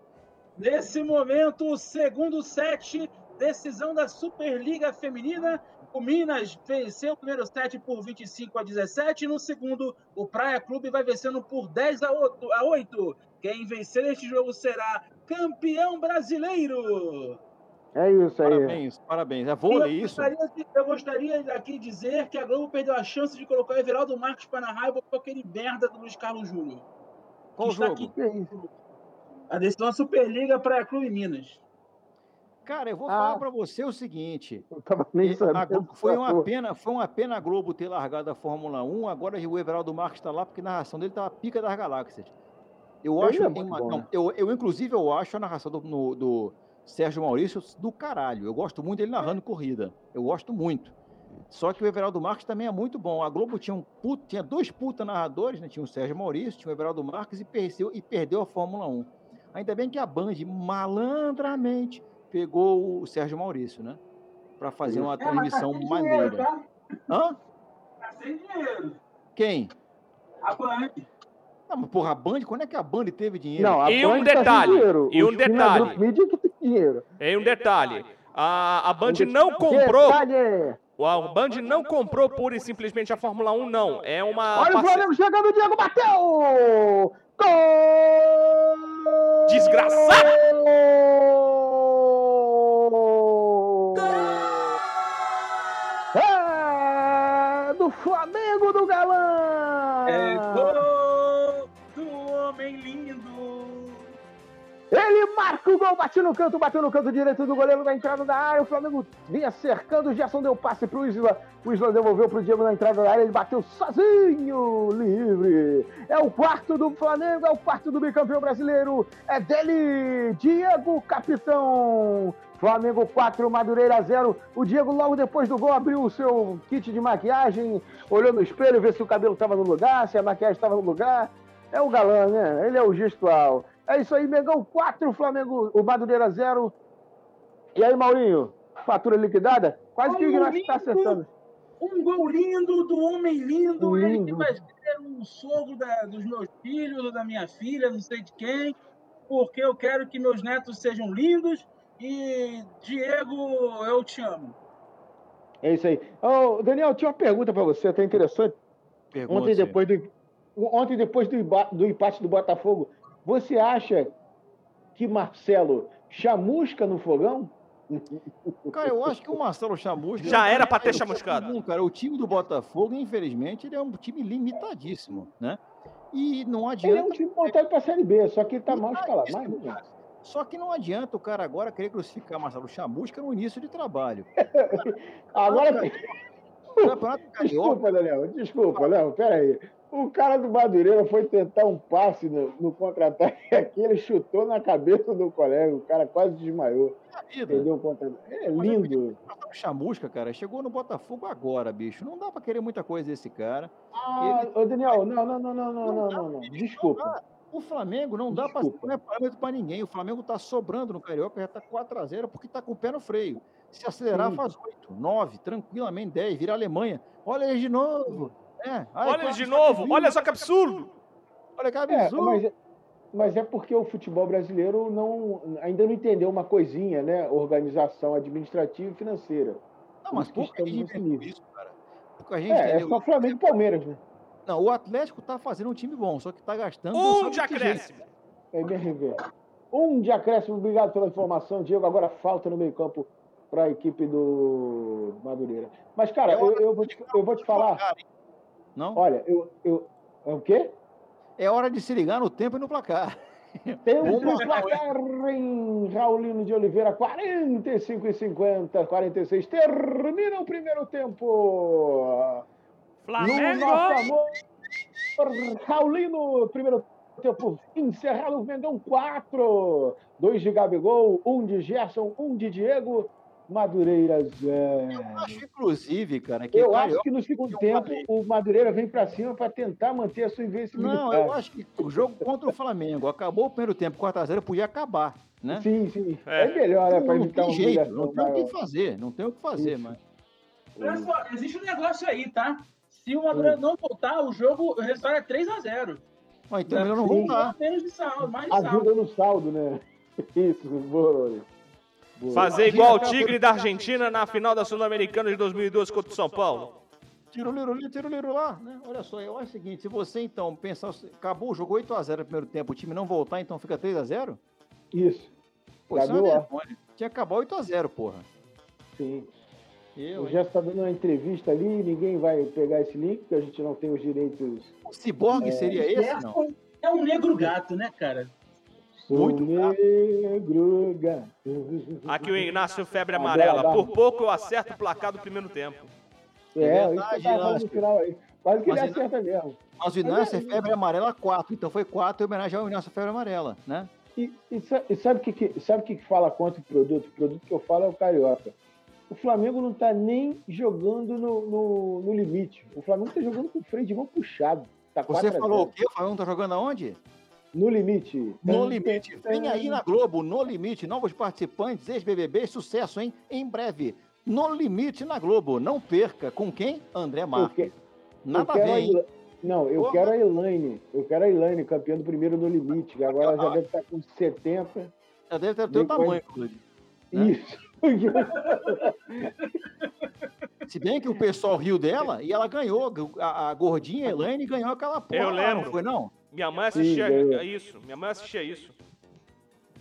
Nesse momento, segundo set, decisão da Superliga Feminina. O Minas venceu o primeiro set por 25 a 17. No segundo, o Praia Clube vai vencendo por 10 a 8. A 8. Quem vencer este jogo será campeão brasileiro. É isso aí. Parabéns, parabéns. É vôlei eu isso? Gostaria eu gostaria aqui de dizer que a Globo perdeu a chance de colocar o Everaldo Marques para narrar e botou aquele merda do Luiz Carlos Júnior. Qual que está jogo? aqui. A decisão da Superliga Praia Clube Minas. Cara, eu vou Ah. falar pra você o seguinte. Não tava nem a sabendo. Foi uma pena, foi uma pena a Globo ter largado a Fórmula 1. Agora o Everaldo Marques está lá porque a narração dele tá a pica das galáxias. Eu Ele acho, é uma- bom, não, né? eu, eu inclusive eu acho a narração do, no- do Sérgio Maurício do caralho. Eu gosto muito dele narrando corrida. Eu gosto muito. Só que o Everaldo Marques também é muito bom. A Globo tinha, um puto- tinha dois puta narradores, né? Tinha o Sérgio Maurício, tinha o Everaldo Marques e perdeu, e perdeu a Fórmula 1. Ainda bem que a Band, malandramente, pegou o Sérgio Maurício, né? Pra fazer uma transmissão maneira. tá? Hã? Tá sem dinheiro. Quem? A Band. Não, mas porra, a Band, quando é que a Band teve dinheiro? Não, a E um Band tá sem detalhe, dinheiro. e um detalhe. Mídia que dinheiro. Em um detalhe. A, a Band não comprou. Detalhe. A Band não comprou pura e simplesmente a Fórmula 1, não. É uma. Olha o Flamengo chegando, o Diego bateu! Gol! Desgraçado! É do Flamengo do Galã! Marca o gol, bate no canto, bateu no canto direito do goleiro da entrada da área. O Flamengo vinha cercando, o Gerson deu passe pro Isla. O Isla devolveu pro Diego na entrada da área, ele bateu sozinho, livre. É o quarto do Flamengo, é o quarto do bicampeão brasileiro. É dele, Diego, capitão. Flamengo 4, Madureira 0. O Diego, logo depois do gol, abriu o seu kit de maquiagem, olhou no espelho, ver se o cabelo estava no lugar, se a maquiagem estava no lugar. É o galã, né? Ele é o gestual. É isso aí, Mengão 4, Flamengo, o Madureira 0. E aí, Maurinho? Fatura liquidada? Quase que o Ignacio está acertando. Um gol lindo do homem lindo. Ele que Lindo. vai ser um sogro da- dos meus filhos ou da minha filha, não sei de quem. Porque eu quero que meus netos sejam lindos. E, Diego, eu te amo. É isso aí. Ô, Daniel, tinha uma pergunta para você, até interessante. Pergunta Ontem depois do, ontem, depois do, do empate do Botafogo, você acha que Marcelo chamusca no fogão? Cara, eu acho que o Marcelo Chamusca. Já era pra ter chamuscado. comum, Cara, o time do Botafogo, infelizmente, ele é um time limitadíssimo, né? E não Ele é adianta. um time montado para a Série B, só que ele tá mal escalado. Mas, Limitadíssimo, cara. Só que não adianta o cara agora querer crucificar Marcelo Chamusca no início de trabalho. agora, O Campeonato Carioca. desculpa, Daniel, desculpa, não, peraí. O cara do Madureira foi tentar um passe no, no contra-ataque aqui, ele chutou na cabeça do colega, o cara quase desmaiou. Entendeu? o contra- É lindo. O Chamusca, cara, chegou no Botafogo agora, bicho. Não dá pra querer muita coisa desse cara. Ah, ô Daniel, não, não, não, não, não, não, não, não. Desculpa. O Flamengo não dá pra, Desculpa. não é parâmetro pra ninguém. O Flamengo tá sobrando no Carioca, já tá 4x0 porque tá com o pé no freio. Se acelerar, Sim. faz 8, 9, tranquilamente 10, vira a Alemanha. Olha eles de novo. É, ai, Olha de novo, olha só que absurdo. Olha que É, absurdo. mas, mas é porque o futebol brasileiro não, ainda não entendeu uma coisinha, né? Organização administrativa e financeira. Não, mas pouca que gente entendeu isso, cara. Pouca gente É, é só. Flamengo e Palmeiras, né? Não, o Atlético tá fazendo um time bom, só que tá gastando. Um de acréscimo. É MRV. Um de acréscimo, obrigado pela informação, Diego. Agora falta no meio-campo para a equipe do Madureira. Mas, cara, É eu, hora eu vou, te, eu vou te falar. Não? Olha, eu. eu é o quê? É hora de se ligar no tempo e no placar. Tem um Vamos lá, placar em Raulino de Oliveira, 45 e 50, 46. Termina o primeiro tempo. No Flamengo. nosso amor, Raulino, primeiro tempo encerrado, Mengão 4. Dois de Gabigol, um de Gerson, um de Diego. Madureira zero. Acho, inclusive, cara, que Eu Carioca- acho que no segundo eu tempo o Madureira vem para cima para tentar manter a sua invencibilidade. Não, eu acho que o jogo contra o Flamengo acabou o primeiro tempo 4x0, podia acabar, né? Sim, sim. É. É, melhor, né? Não, Para não evitar tem uma jeito, não tem o que fazer, não tem o que fazer, Isso. mas. Olha só, existe um negócio aí, tá? Se o Madureira não voltar, o jogo, o resultado é 3x0. Ó, então é melhor não voltar. Menos de saldo, mais de saldo. Ajuda no saldo, né? Isso, boa. Boa. Fazer igual o Tigre da Argentina na final da Sul-Americana de 2012 contra o São Paulo. Tira o liro ali, tira o liro lá, né? Olha só, eu acho o seguinte, se você então pensar, acabou o jogo 8x0 no primeiro tempo, o time não voltar, então fica 3x0? Isso, Pô, isso é vergonha. Tinha que acabar 8x0, porra. sim. Eu, O? Gerson está dando uma entrevista ali, ninguém vai pegar esse link, porque a gente não tem os direitos. O ciborgue seria esse, não? É um negro gato, né, cara? Muito negro gato. Aqui o Inácio Febre Agora Amarela. Por pouco eu acerto o placar do primeiro tempo. É, É verdade, no Inácio. final aí. Quase que ele Mas acerta mesmo. Mas o Inácio é febre amarela 4, então foi 4 em homenagem ao Inácio febre amarela, né? E, e e sabe o que, que- sabe que, que fala contra o produto? O produto que eu falo é o Carioca. O Flamengo não está nem jogando no, no, no limite. O Flamengo está jogando com o freio de mão puxado. Tá Você 4 a falou o 0. quê? O Flamengo tá jogando aonde? No limite. No Limite. Vem aí na Globo, No Limite, novos participantes, ex-BBB, sucesso, hein? Em breve. No Limite na Globo. Não perca. Com quem? André Marques. que- eu Nada a ver, hein? Não, eu Porra. quero a Elaine. Eu quero a Elaine, campeã do primeiro no limite. que Agora ela já deve estar com 70. Já deve ter o teu tamanho. Né? Isso. Se bem que o pessoal riu dela e ela ganhou. A, a gordinha Elaine ganhou aquela porra. Eu lá, lembro. Não foi, não? Minha mãe assistia ganhou. isso. Minha mãe assistia isso.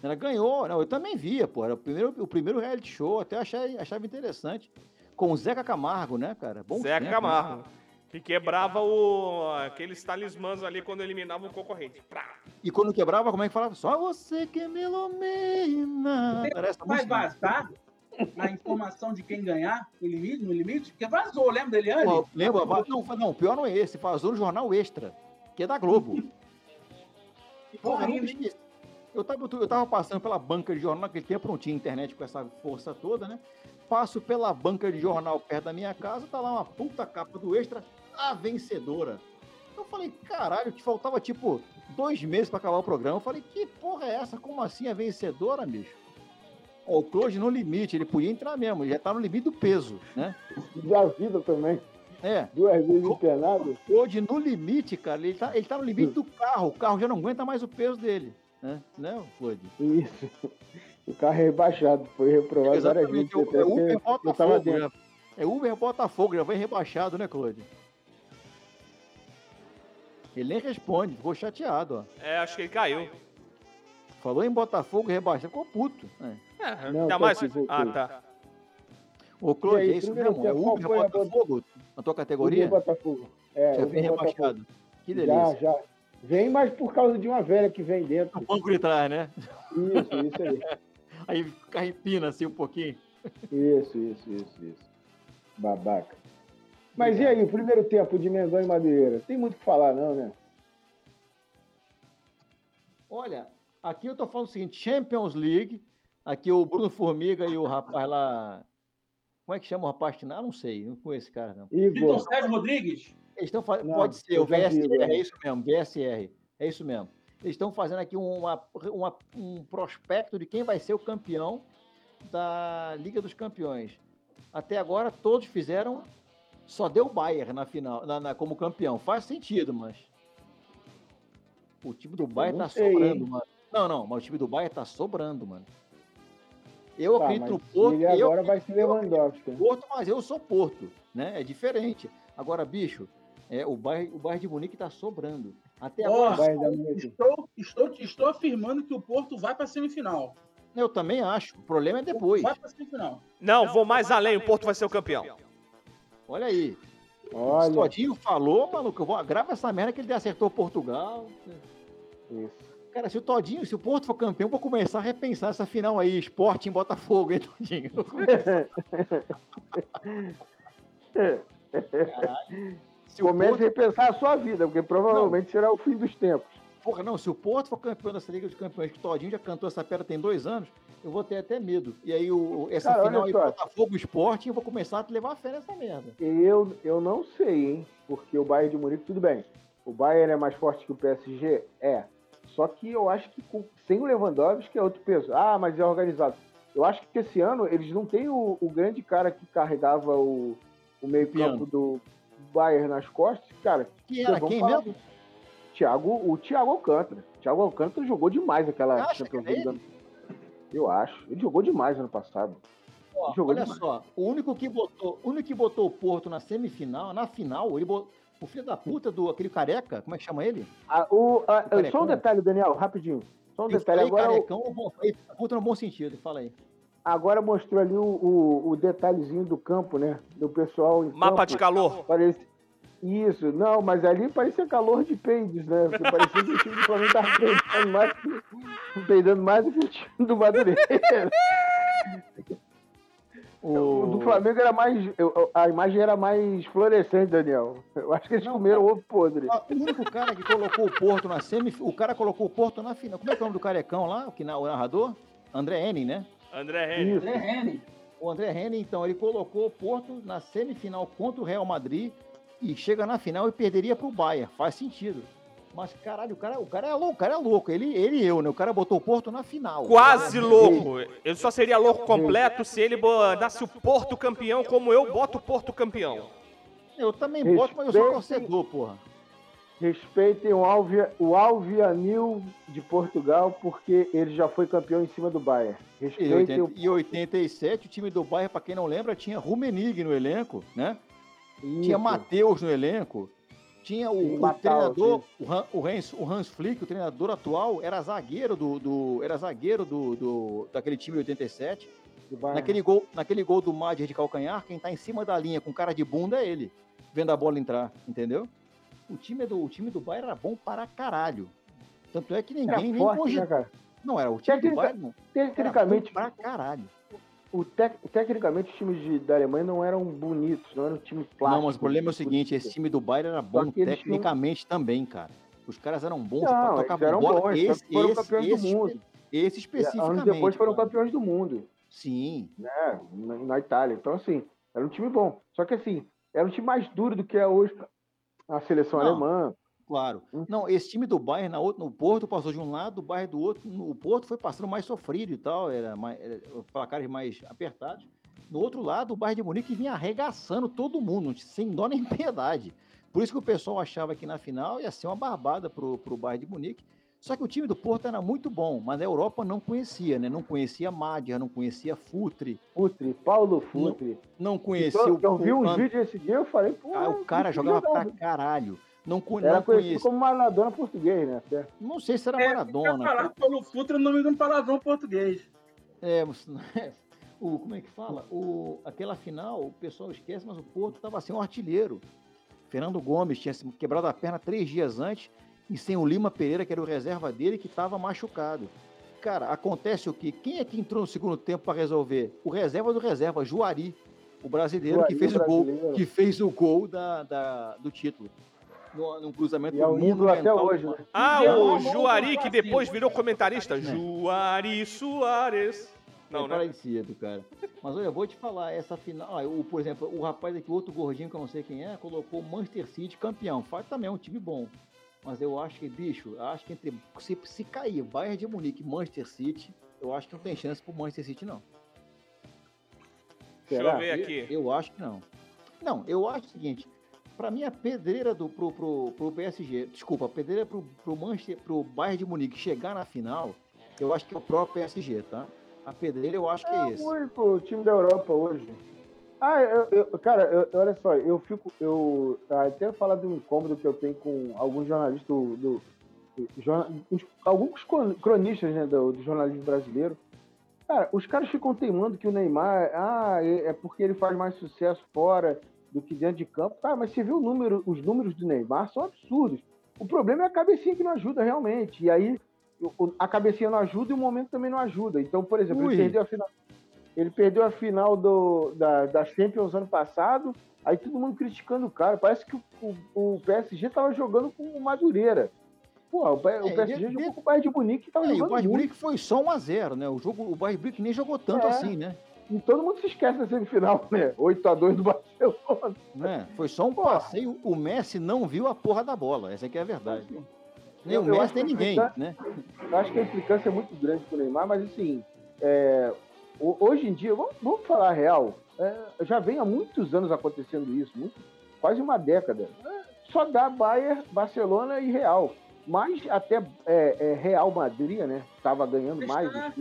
Ela ganhou. Não, eu também via, pô. Era o primeiro, o primeiro reality show. Até achei, achava interessante. Com o Zeca Camargo, né, cara? Bom Zeca tempo, Camargo. né? Que quebrava o, aqueles talismãs ali quando eliminava o concorrente. Prá. E quando quebrava, como é que falava? Só você que me ilumina. Essa Vai música. vazar a informação de quem ganhar no limite? No limite? Porque vazou, lembra da Eliane? Pô, lembra? Não, não, pior não é esse. Vazou no Jornal Extra, que é da Globo. Porra, eu tava, eu tava passando pela banca de jornal, naquele tempo não tinha internet com essa força toda, né? Passo pela banca de jornal perto da minha casa, tá lá uma puta capa do Extra, a vencedora. Eu falei, caralho, que faltava tipo dois meses pra acabar o programa. Eu falei, que porra é essa? Como assim a vencedora, bicho? Ó, o Claude no limite, ele podia entrar mesmo, ele já tá no limite do peso, né? Da vida também. É, Duas vezes internado. Hoje, no limite, cara, ele tá, ele tá no limite do carro. O carro já não aguenta mais o peso dele. Né, né Floyd? Isso. O carro é rebaixado. Foi reprovado várias vezes. Exatamente. É, é Uber Botafogo. Já, é Uber Botafogo, já vai rebaixado, né, Claude? Ele nem responde, ficou chateado, ó. É, acho que ele caiu. Falou em Botafogo rebaixado, ficou puto. É. É, Não, ainda tô mais. Ah, tá. Ô, Claude, aí, é isso mesmo? É Uber foi Botafogo na tua O categoria? do Botafogo. É, Já o vem Botafogo. rebaixado. Que Já, delícia. já. Vem, mas por causa de uma velha que vem dentro. O banco de trás, né? Isso, isso aí. Aí carrepina assim um pouquinho. Isso, isso, isso, isso. Babaca. Mas e aí, o primeiro tempo de Mengão e Madureira? Tem muito o que falar, não, né? Olha, aqui eu tô falando o seguinte: Champions League. Aqui o Bruno Formiga e o rapaz lá. Como é que chama o rapaz que não? Não sei, não conheço esse cara, não. Vitor. Sérgio Rodrigues? Eles estão fazendo. Pode ser, o vi, VSR, é isso mesmo, VSR. É isso mesmo. Eles estão fazendo aqui uma, uma- um prospecto de quem vai ser o campeão da Liga dos Campeões. Até agora, todos fizeram. Só deu o Bayern na final, na, na- como campeão. Faz sentido, mas. O time do Bayern tá sei, sobrando, hein? mano. Não, não, mas o time do Bayern tá sobrando, mano. Eu Tá, acredito no Porto. ele eu agora vai ser Lewandowski. Porto, mas eu sou Porto, né? É diferente. Agora, bicho, é, o bairro, o bairro de Munique tá sobrando. Até agora. Estou, estou, estou afirmando que o Porto vai para a semifinal. eu também acho. O problema é depois. Vai para a semifinal. Não, vou mais além. O Porto vai ser o campeão. Olha aí. O Olha, Todinho falou, maluco, eu vou, grava essa merda que ele acertou Portugal. isso. Cara, se o Todinho, se o Porto for campeão, eu vou começar a repensar essa final aí, esporte em Botafogo, hein, Todinho? Se Comece Porto a repensar a sua vida, porque provavelmente será o fim dos tempos. Porra, não, se o Porto for campeão dessa Liga dos Campeões, que o Todinho já cantou essa pedra tem dois anos, eu vou ter até medo. E aí, o, essa Cara, final aí. Botafogo Esporte, eu vou começar a levar fé nessa merda. Eu, eu não sei, hein? Porque o Bayern de Munique, tudo bem. O Bayern é mais forte que o PSG? É. Só que eu acho que com- sem o Lewandowski é outro peso. Ah, mas é organizado. Eu acho que esse ano eles não têm o, o grande cara que carregava o, o meio-campo do Bayern nas costas. Cara, Quem era? Quem falar mesmo? Thiago, o Thiago Alcântara. Thiago Alcântara jogou demais aquela Acha Champions que League. ano- Eu acho. Ele jogou demais ano passado. Ó, olha demais. só, o único que botou, o único que botou o Porto na semifinal, na final, ele botou, o filho da puta do aquele careca, como é que chama ele? Ah, o, ah, Carecão. só um detalhe, Daniel, rapidinho. Só um detalhe. Agora, o- carecão, no bom, puta no bom sentido, fala aí. Agora mostrou ali o, o, o detalhezinho do campo, né? Do pessoal em Mapa campo. de calor. Parece... Isso, não, mas ali parecia calor de peidos, né? Porque parecia que o time do Flamengo tava peidando mais, peidando mais do que o time do Madureira. O do Flamengo era mais. eu- A imagem era mais fluorescente, Daniel. Eu acho que eles Não, comeram ovo podre. O único cara que colocou o Porto na semifinal, o cara colocou o Porto na final. Como é que é o nome do carecão lá, o, que, na- o narrador? André Henning, né? André Henning. Zé Rene. O André Henning, então, ele colocou o Porto na semifinal contra o Real Madrid e chega na final e perderia pro Bayern. Faz sentido. Mas, caralho, o cara, o cara é louco, o cara é louco. Ele, ele e eu, né? O cara botou o Porto na final. Quase louco. Ele só seria louco completo se ele botasse o Porto campeão como eu boto o Porto campeão. Eu também boto, mas eu sou torcedor, porra. Respeitem o, Alvia, o Alvianil de Portugal, porque ele já foi campeão em cima do Bayern. Respeitem o 80 e 87, o time do Bayern, pra quem não lembra, tinha Rumenig no elenco, né? Tinha Isso. Matheus no elenco. Tinha o, o treinador, o, Han- o Hans, o Hans Flick, o treinador atual, era zagueiro do, do- era zagueiro do, do- daquele time de 87. do Bayern. Naquele gol, naquele gol do Madger de calcanhar, quem tá em cima da linha com cara de bunda é ele, vendo a bola entrar, entendeu? O time do, o time do Bayern era bom para caralho. Tanto é que ninguém Era nem forte, né? Não, era o time do Técnica- Bayern. não. Era Tecnicamente, bom pra caralho. O tec- tecnicamente, os times de- da Alemanha não eram bonitos, não eram um time plástico. Não, mas o problema é o seguinte, esse time do Bayern era bom eles tinham- tecnicamente também, cara. Os caras eram bons Não, pra tocar eram bola. bons, esse, foram esse, campeões esse, do mundo. esse especificamente. Anos depois foram cara. campeões do mundo, Sim. né? Na, na Itália. Então, assim, era um time bom. Só que, assim, era um time mais duro do que é hoje a seleção Não. alemã. Claro. Hum. Não, esse time do Bayern na outra, no Porto passou de um lado, o Bayern do outro. No- O Porto foi passando mais sofrido e tal, era mais, era, placares mais apertados. No outro lado, o Bayern de Munique vinha arregaçando todo mundo, sem dó nem piedade. Por isso que o pessoal achava que na final ia ser uma barbada pro, pro Bayern de Munique. Só que o time do Porto era muito bom, mas a Europa não conhecia, né? Não conhecia Madger, não conhecia Futre, Futre, Paulo Futre. não conhecia Então, o eu vi o uns An- vídeos esse dia eu falei, pô. ah, o cara jogava pra caralho. Não, Era não conhecido conheço. como Maradona português, né? Até. Não sei se era É, Maradona. Falar cara. pelo Futra o nome de um palavrão português. É, mas- o, como é que fala? O, aquela final, o pessoal esquece, mas o Porto estava sem um artilheiro. Fernando Gomes tinha quebrado a perna três dias antes e sem o Lima Pereira, que era o reserva dele, que estava machucado. Cara, acontece o quê? Quem é que entrou no segundo tempo para resolver? O reserva do reserva, Juari, o brasileiro Juari, que fez o gol, brasileiro. que fez o gol da, da- do título. No, num cruzamento E é o ídolo até hoje, né? Ah, Não, o Juari, que depois virou comentarista. É. Juari Soares. Não, é né? parecido, cara. Mas olha, eu vou te falar, essa final. ah, o, por exemplo, o rapaz aqui, outro gordinho que eu não sei quem é, colocou Manchester City campeão. Faz também, é um time bom. Mas eu acho que, bicho, eu acho que entre. Se, se cair Bayern de Munique e Manchester City, eu acho que não tem chance pro Manchester City, não. Deixa Será? eu ver aqui. Eu, eu acho que não. Não, eu acho o seguinte. Pra mim, a pedreira do, pro, pro, pro PSG, desculpa, a pedreira pro, pro, Manchester, pro Bayern de Munique chegar na final, eu acho que é o próprio PSG, tá? A pedreira eu acho que é É esse. o único time da Europa hoje. Ah, eu, eu- cara, eu- olha só, eu fico. Eu até falar do incômodo que eu tenho com alguns jornalistas do. do- do- jorna- os- alguns cron- cronistas né, do, do jornalismo brasileiro. Cara, os caras ficam teimando que o Neymar ah, é é porque ele faz mais sucesso fora do que dentro de campo. Cara, mas você viu o número, os números do Neymar são absurdos. O problema é a cabecinha que não ajuda realmente. E aí a cabecinha não ajuda e o momento também não ajuda. Então, por exemplo, Ui. ele perdeu a final. Ele perdeu a final do, da, da Champions ano passado, aí todo mundo criticando o cara. Parece que o, o, o PSG tava jogando com o Madureira. Pô, o, P- o É, PSG de- jogou de- com o Bayern de Munique que tava É, e o jogando Bayern muito. Munique foi só 1x0, né? O, jogo, o Bayern Munique nem jogou tanto É. assim, né? E todo mundo se esquece da semifinal, né? 8x2 do Barcelona. né? Foi só um Pô. passeio. O Messi não viu a porra da bola. Essa aqui é a verdade. Nem Eu- o Messi, nem ninguém, né? Eu acho que a implicância é muito grande com o Neymar, mas assim, é, ho- hoje em dia, vamos, vamos falar a real, é, já vem há muitos anos acontecendo isso, muito- quase uma década. É, só dá Bayern, Barcelona e Real. Mas até é, é, Real Madrid, né? Tava ganhando mais. tá-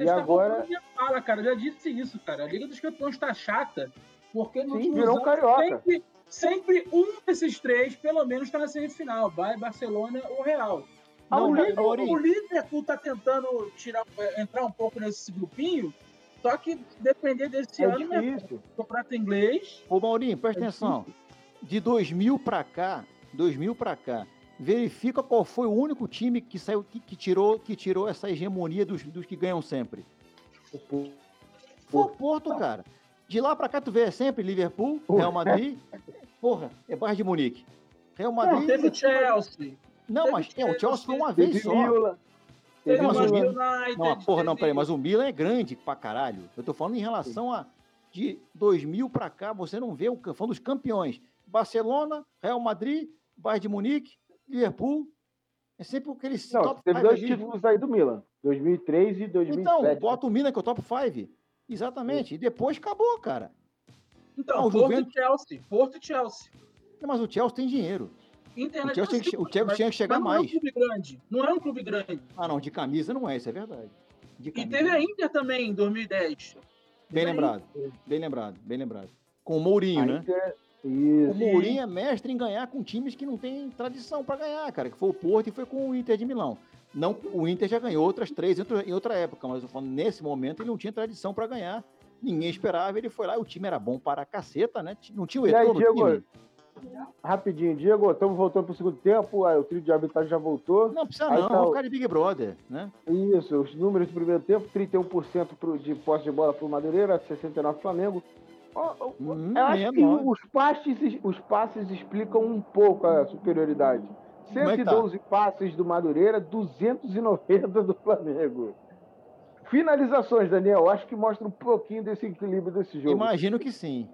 Você E está agora, fala, cara. Eu já disse isso, cara. A Liga dos Campeões tá chata, porque Sim, último virou um carioca. Sempre, sempre um desses três, pelo menos, está na semifinal. Vai Barcelona ou Real. Ah, Não, o, cara, Li- Maurinho. o Liverpool tá tentando tirar, é, entrar um pouco nesse grupinho, só que depender desse é ano, né? difícil. Campeonato inglês. Ô Maurinho, presta É atenção. De 2000 pra cá, 2000 pra cá, verifica qual foi o único time que saiu que, que tirou que tirou essa hegemonia dos, dos que ganham sempre. Foi o Porto, cara. De lá pra cá tu vê sempre Liverpool, Real Madrid, porra, é Bayern de Munique. Real Não, Madrid. teve o Chelsea, Não, teve mas é, o Chelsea, foi uma vez só. Milan. teve o mas o Milan. Não, porra, não, peraí, mas o Milan é grande pra caralho. Eu tô falando em relação a de 2000 pra cá, você não vê o falando dos campeões. Barcelona, Real Madrid, Bayern de Munique, Liverpool. É sempre aqueles Não, top teve five dois títulos aí do Milan. 2003 e 2007. Então, bota o Milan que é o top 5. Exatamente. E depois acabou, cara. Então, Ah, o Porto Juventus- e Chelsea. Porto e Chelsea. Não, Mas o Chelsea tem dinheiro. Internet O Chelsea tinha que che- o Chelsea tinha que chegar mas não é mais. um clube grande. Não é um clube grande. Ah, não, de camisa não é, isso é verdade. De E teve a Inter também em 2010. Bem a lembrado, bem lembrado, bem lembrado. Com o Mourinho, né? Inter- O Isso. Mourinho é mestre em ganhar com times que não têm tradição para ganhar, cara. Que foi o Porto e foi com o Inter de Milão. Não, o Inter já ganhou outras três em outra, época, mas eu falando, nesse momento ele não tinha tradição para ganhar. Ninguém esperava, ele foi lá, o time era bom para a caceta, né? Não tinha o E aí, Eto'o no Diego? time. Rapidinho, Diego, estamos voltando pro segundo tempo. aí o trio de arbitragem já voltou. Não precisa Aí não, tá é o- o cara de Big Brother, né? Isso, os números do primeiro tempo: 31% pro, de posse de bola para o Madureira, 69% Flamengo. Ó, Hum, Eu acho que 69. os passes, os passes explicam um pouco a superioridade. Como é que tá? 112 passes do Madureira, 290 do Flamengo. Finalizações, Daniel, acho que mostra um pouquinho desse equilíbrio desse jogo. Imagino que sim.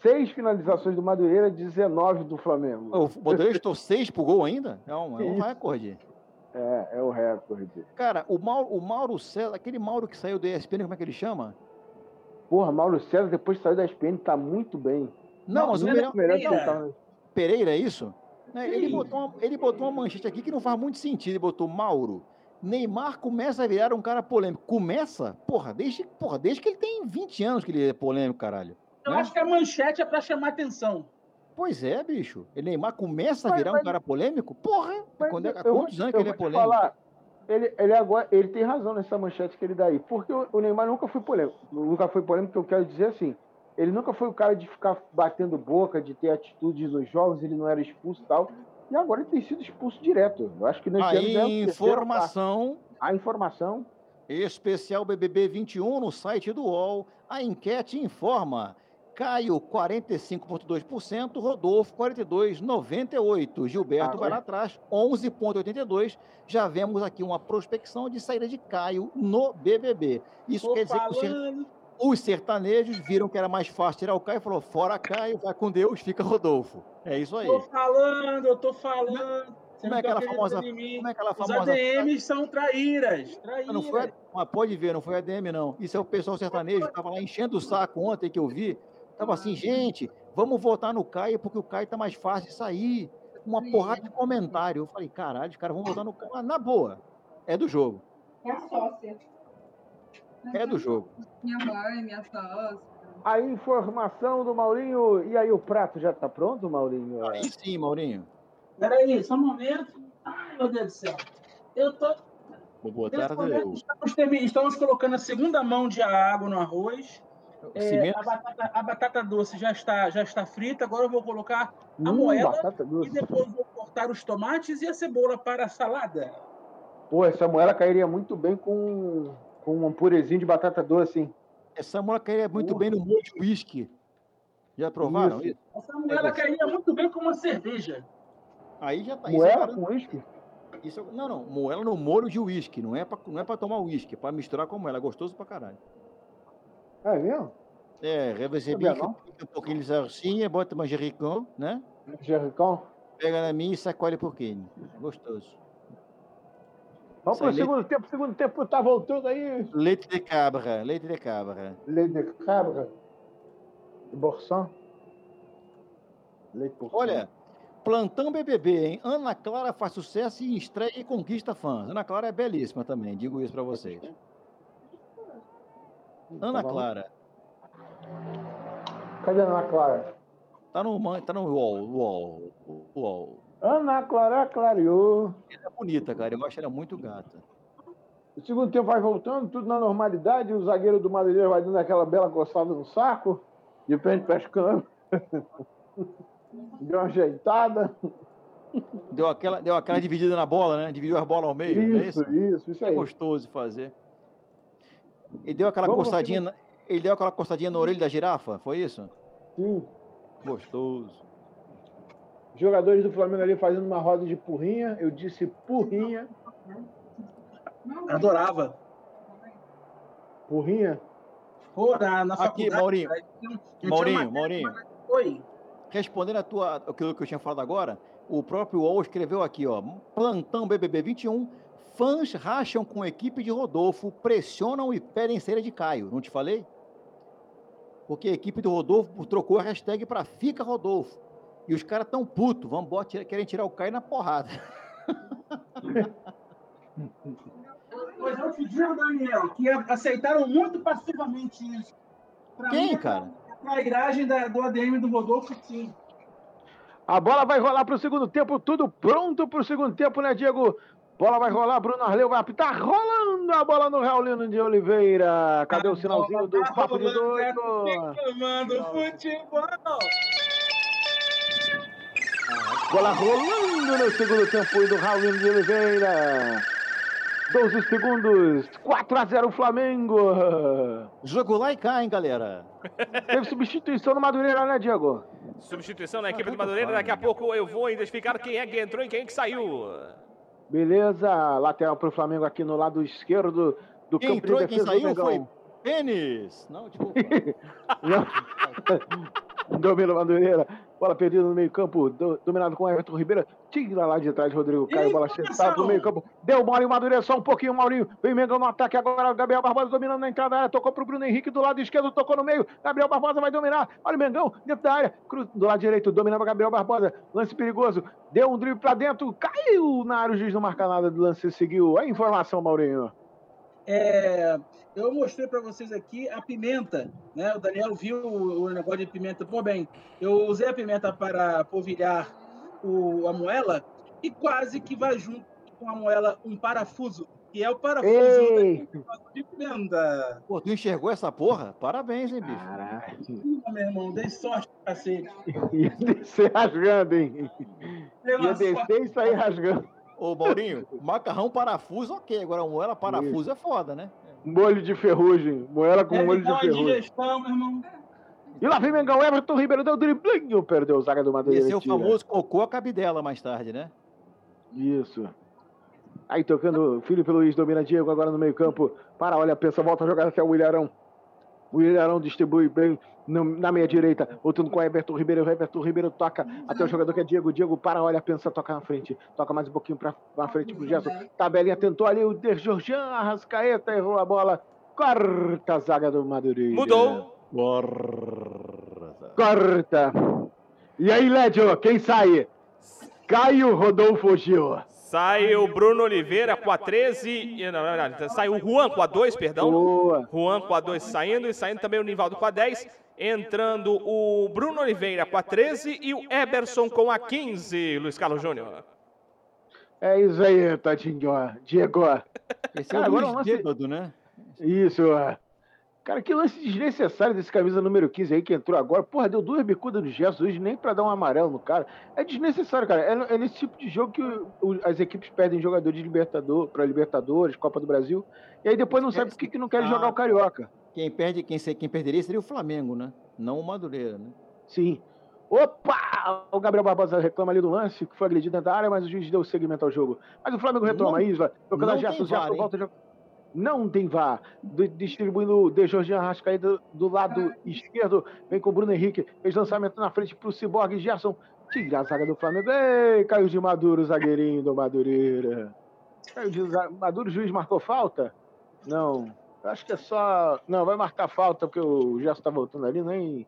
Seis finalizações do Madureira, 19 do Flamengo. O Madureira estou seis pro gol ainda? É um, é um Isso. recorde. É, é o recorde. Cara, o Mauro, o Mauro César, aquele Mauro que saiu do ESPN, como é que ele chama? Porra, Mauro César, depois de sair da SPN, tá muito bem. Não, mas o é melhor, Melhor Pereira. tava. Pereira, é isso? Né, Ele botou, uma, ele botou uma manchete aqui que não faz muito sentido. Ele botou Mauro. Neymar começa a virar um cara polêmico. Começa? Porra, desde, porra, desde que ele tem 20 anos que ele é polêmico, caralho. Eu Né? acho que a manchete é pra chamar atenção. Pois é, bicho. Neymar começa a Mas- virar mas- um cara polêmico? Porra! Mas Quando é, há quantos anos eu que ele é polêmico? falar, ele, ele agora ele tem razão nessa manchete que ele dá aí. Porque o, Neymar nunca foi polêmico. Nunca foi polêmico, eu quero dizer assim. Ele nunca foi o cara de ficar batendo boca, de ter atitudes nos jogos, ele não era expulso e tal. E agora ele tem sido expulso direto. Eu acho que nesse ano é Aí, ou quarto. informação A informação. especial BBB 21 no site do UOL. A enquete informa. Caio, 45,2%. Rodolfo, 42,98%. Gilberto Ah, vai é? lá atrás, 11,82%. Já vemos aqui uma prospecção de saída de Caio no BBB. Isso Tô quer dizer que os sertanejos viram que era mais fácil tirar o Caio e falou: fora Caio, vai com Deus, fica Rodolfo. É isso aí. Tô falando, eu tô falando. Você Como é tá aquela famosa-. Como é aquela Os famosa. ADMs são traíras. Traíras. Não foi, mas pode ver, não foi a DM, não. Isso é o pessoal sertanejo, tava lá enchendo o saco ontem que eu vi. Tava assim, gente, vamos votar no Caio, porque o Caio tá mais fácil de sair. Uma porrada de comentário. Eu falei, caralho, os caras vão votar no Caio. Mas, na boa, é do jogo. Minha sócia. É do jogo. Minha mãe, minha sócia. A informação do Maurinho. E aí, o prato já tá pronto, Maurinho? Aí sim, Maurinho. Peraí, só um momento. Ai, meu Deus do céu. Eu tô. Boa tarde. estamos, termi- estamos colocando a segunda mão de água no arroz. É, Cimento. a, batata, a batata doce já está, já está frita. Agora eu vou colocar a Hum, moela batata e depois vou cortar os tomates e a cebola para a salada. Pô, essa moela cairia muito bem com, com um purezinho de batata doce, hein? Essa mola cairia muito bem no molho de uísque. Já provaram Isso. Essa moela cairia muito bem com uma cerveja. Aí já tá. isso é Moela com uísque? Isso é- não, não. Moela no molho de uísque. Não é pra, não é pra tomar uísque, é pra misturar com moela. É gostoso pra caralho. É mesmo? É, você Sabia bica, não? pica um pouquinho de salsinha, bota manjericão, né? Jericão? Pega na minha e sacode um pouquinho. Gostoso. Vamos aí, pro segundo tempo. Segundo tempo tá voltando aí. Leite de cabra, leite de cabra. Leite de cabra. De Borsan. Leite. Olha, plantão BBB, hein? Ana Clara faz sucesso e estreia e conquista fãs. Ana Clara é belíssima também, digo isso pra vocês. Ana Tá bom. Clara. Cadê a Ana Clara? Tá no, tá no UOL, UOL, UOL. Ana Clara clareou. Ela é bonita, cara. Eu acho ela muito gata. O segundo tempo vai voltando, tudo na normalidade. O zagueiro do Madureira vai dando aquela bela coçada no saco, de frente pescando. Deu uma ajeitada. Deu aquela, deu aquela dividida na bola, né? Dividiu as bolas ao meio, é Isso, isso? isso, isso É aí. gostoso de fazer. Ele deu aquela Vamos no coçadinha, na- ele deu aquela coçadinha na orelha da girafa, foi isso? Sim. Gostoso. Os jogadores do Flamengo ali fazendo uma roda de porrinha. Eu disse porrinha. Adorava. Porrinha. Pô, na, Aqui, Maurinho. uma Maurinho, Maurinho. Oi. Respondendo a tua, aquilo que eu tinha falado agora, o próprio UOL escreveu aqui, ó, plantão BBB 21, fãs racham com equipe de Rodolfo, pressionam e pedem saída de Caio. Não te falei? Porque a equipe do Rodolfo trocou a hashtag para Fica Rodolfo. E os caras tão putos, vão embora, tira- querem tirar o Caio na porrada. Pois eu te digo, Daniel, que a- aceitaram muito passivamente isso. Pra Quem, mim, cara? A trairagem da, do ADM do Rodolfo, sim. A bola vai rolar pro segundo tempo, tudo pronto pro segundo tempo, né, Diego? Bola vai rolar, Bruno Arleu vai apitar, rolando a bola no Raulino de Oliveira. Cadê o sinalzinho do Tá papo de rolando, doido? Reclamando futebol. Bola rolando no segundo tempo do Raulino de Oliveira. 12 segundos, 4 a 0 Flamengo. Jogo lá e cá, hein, galera? Teve substituição no Madureira, né, Diego? Substituição na equipe do Madureira. Daqui a pouco eu vou identificar quem é que entrou e quem é que saiu. Beleza, lateral pro Flamengo aqui no lado esquerdo do Quem campo entrou de e quem defesa do saiu foi. Pênis. Não, desculpa. Domina Madureira. Bola perdida no meio-campo. do- Dominado com Everton Ribeira. Tira lá de trás, Rodrigo Caio. Bola chutada pro meio-campo. Deu Maurinho Madureira só um pouquinho, Maurinho. Vem Mengão no ataque agora. Gabriel Barbosa dominando na entrada da área. Tocou pro Bruno Henrique do lado esquerdo. Tocou no meio. Gabriel Barbosa vai dominar. Olha o Mengão dentro da área. Cruz do lado direito. Dominava Gabriel Barbosa. Lance perigoso. Deu um drible pra dentro. Caiu na área. O juiz não marca nada do lance. Seguiu. A informação, Maurinho. É, eu mostrei para vocês aqui a pimenta, né? O Daniel viu o, negócio de pimenta. Pô, bem, eu usei a pimenta para polvilhar o, a moela e quase que vai junto com a moela um parafuso, que é o parafuso Ei! de pimenta. Pô, tu enxergou essa porra? Parabéns, hein, bicho? Caralho. Pô, meu irmão, dei sorte cacete. Ia descer rasgando, hein? Ia sorte. descer e sair rasgando. Ô, Maurinho, macarrão parafuso, ok. Agora, moela parafuso é foda, né? Molho de ferrugem. Moela com Deve molho de ferrugem. digestão, meu irmão. E lá vem Mengão, Everton Ribeiro deu driblinho, perdeu o zaga do Madureira. Esse é o tira. famoso cocô a cabidela mais tarde, né? Isso. Aí tocando, Felipe Luiz domina Diego agora no meio campo. Para, olha, pensa, volta a jogar até o Williarão. O Williarão distribui bem na meia direita, voltando com o Everton Ribeiro. O Everton Ribeiro toca até o jogador que é Diego. Diego para, olha, pensa, toca na frente. Toca mais um pouquinho pra, pra frente pro Gerson. Tabelinha tentou ali o De Jorjan, Arrascaeta errou a bola. Corta a zaga do Madureira. Mudou. Corta. E aí, Lédio, quem sai? Caio Rodolfo Gil. Sai o Bruno Oliveira com a 13. e- Não, não, não, sai o Juan com a 2, perdão. Boa. Juan com a 2 saindo e saindo também o Nivaldo com a 10. Entrando o Bruno Oliveira com a 13 e o Eberson com a 15, Luiz Carlos Júnior. É isso aí, Tadinho. Diego. Esse é o agora Luiz um lance- Bêbado, né? Isso. ó. Cara, que lance desnecessário desse camisa número 15 aí que entrou agora. Porra, deu duas bicudas no Gerson hoje, nem pra dar um amarelo no cara. É desnecessário, cara. É, é nesse tipo de jogo que o- o- as equipes perdem jogador de Libertador, pra Libertadores, Copa do Brasil. E aí depois não sabe por que, que não querem jogar o Carioca. Quem perde, quem, quem perderia seria o Flamengo, né? Não o Madureira, né? Sim. Opa! O Gabriel Barbosa reclama ali do lance, que foi agredido dentro da área, mas o juiz deu seguimento ao jogo. Mas o Flamengo retoma Não- a Isla, tocando a não Gerson, tem VAR, Gerson volta a. Não tem VAR. D- distribuindo o De Jorginho Arrascaída do, do lado esquerdo. Vem com o Bruno Henrique. Fez lançamento na frente pro Ciborgue. Gerson tira a zaga do Flamengo. Ei, caiu de Maduro, zagueirinho do Madureira. Caiu de Maduro, o juiz marcou falta? Não. Acho que é só. Não, vai marcar falta, porque o Gerson tá voltando ali, nem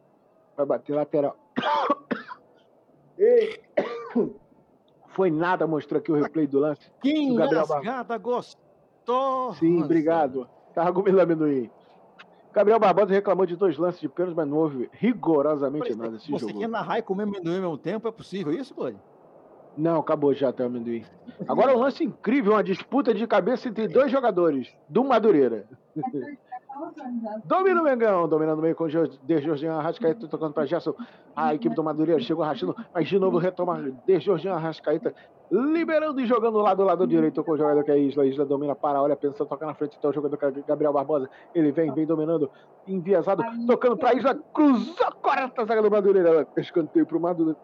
vai bater lateral. Ei. Foi nada, mostrou aqui o replay do lance. Que Gabriel engasgada gostosa. Sim, obrigado. Tava comendo amendoim. Gabriel Barbosa reclamou de dois lances de pênalti, mas não houve rigorosamente nada esse Você jogo. quer narrar e comer amendoim ao mesmo tempo? É possível isso, Cláudio? Não, acabou já até o amendoim. Agora um lance incrível, uma disputa de cabeça entre dois jogadores do Madureira. Domina o Mengão, dominando o meio com o De Jorginho Arrascaeta, tocando para Gerson. A equipe do Madureira chegou arrastando, mas de novo retoma De Jorginho Arrascaeta, liberando e jogando lá do lado direito com o jogador que é Isla. Isla domina para, olha, pensa, toca na frente, então o jogador que é Gabriel Barbosa. Ele vem, vem dominando, enviesado, tocando para Isla, cruzou, corta a zaga do Madureira. Escanteio pro Madureira,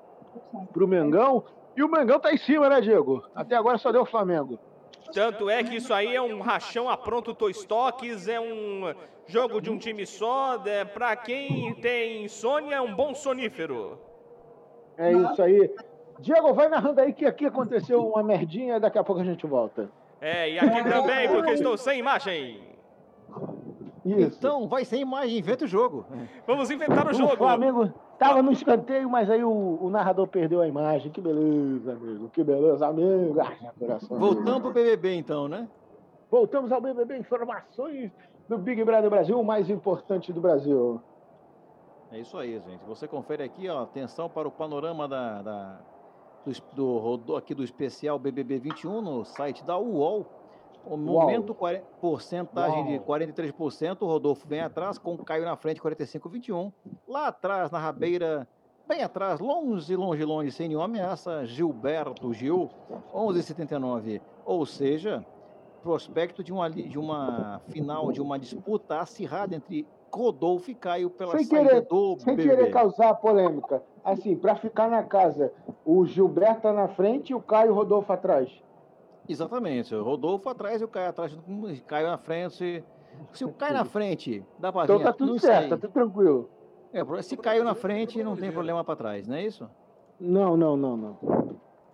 pro Mengão. E o Mengão tá em cima, né, Diego? Até agora só deu o Flamengo. Tanto é que isso aí é um rachão a pronto Toy Stocks, é um jogo de um time só. É, pra quem tem insônia, é um bom sonífero. É isso aí. Diego, vai narrando aí que aqui aconteceu uma merdinha e daqui a pouco a gente volta. É, e aqui também, porque estou sem imagem. Isso. Então, vai sem imagem, inventa o jogo. Vamos inventar o o jogo. Flamengo tava no escanteio, mas aí o, o narrador perdeu a imagem. Que beleza, amigo. Que beleza, amigo. Ai, coração. Voltamos pro BBB então, né? Voltamos ao BBB Informações do Big Brother Brasil, o mais importante do Brasil. É isso aí, gente. Você confere aqui, ó, atenção para o panorama da, da- do, do aqui do especial BBB 21 no site da UOL. O momento, 40, porcentagem de Uau. 43%, o Rodolfo vem atrás, com o Caio na frente, 45,21. Lá atrás, na rabeira, bem atrás, longe, longe, longe, sem nenhuma ameaça, Gilberto Gil, 11,79. Ou seja, prospecto de uma, de uma final, de uma disputa acirrada entre Rodolfo e Caio pela Sem saída querer, do sem querer causar polêmica. Assim, pra ficar na casa, o Gilberto tá na frente e o Caio Rodolfo atrás. Exatamente. O Rodolfo atrás e o Caio atrás. Caio na frente. Se, se o Caio na frente, dá pra Então tá tudo não certo, sei. tá tudo tranquilo. É, se caiu na frente, não tem problema pra trás, não é isso? Não, não, não, não.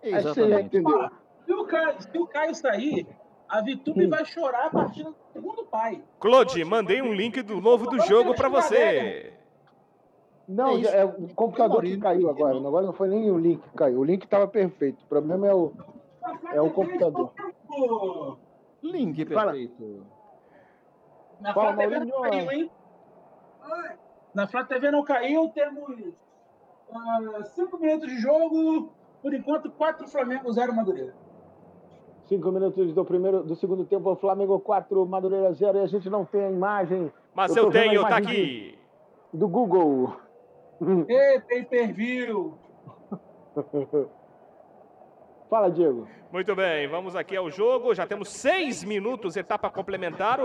Já Exatamente. entendeu. Se o Caio, se o Caio sair, a Vitube Hum. vai chorar a partir do segundo pai. Claude, mandei um link do novo do jogo pra você. Não, É é, o computador que caiu agora. Agora não foi nem o link que caiu. O link estava perfeito. O problema é o, é o computador. Link perfeito. Na Fala, Flá TV não caiu, hein? Na Flá TV não caiu, temos ah, cinco minutos de jogo. Por enquanto, quatro Flamengo, zero Madureira. Cinco minutos do primeiro, do segundo tempo, Flamengo 4, Madureira 0, e a gente não tem a imagem Mas Eu eu, tenho, tá aqui. do Google. Ei, pay per view. Fala, Diego. Muito bem, vamos aqui ao jogo. Já temos seis minutos, etapa complementar.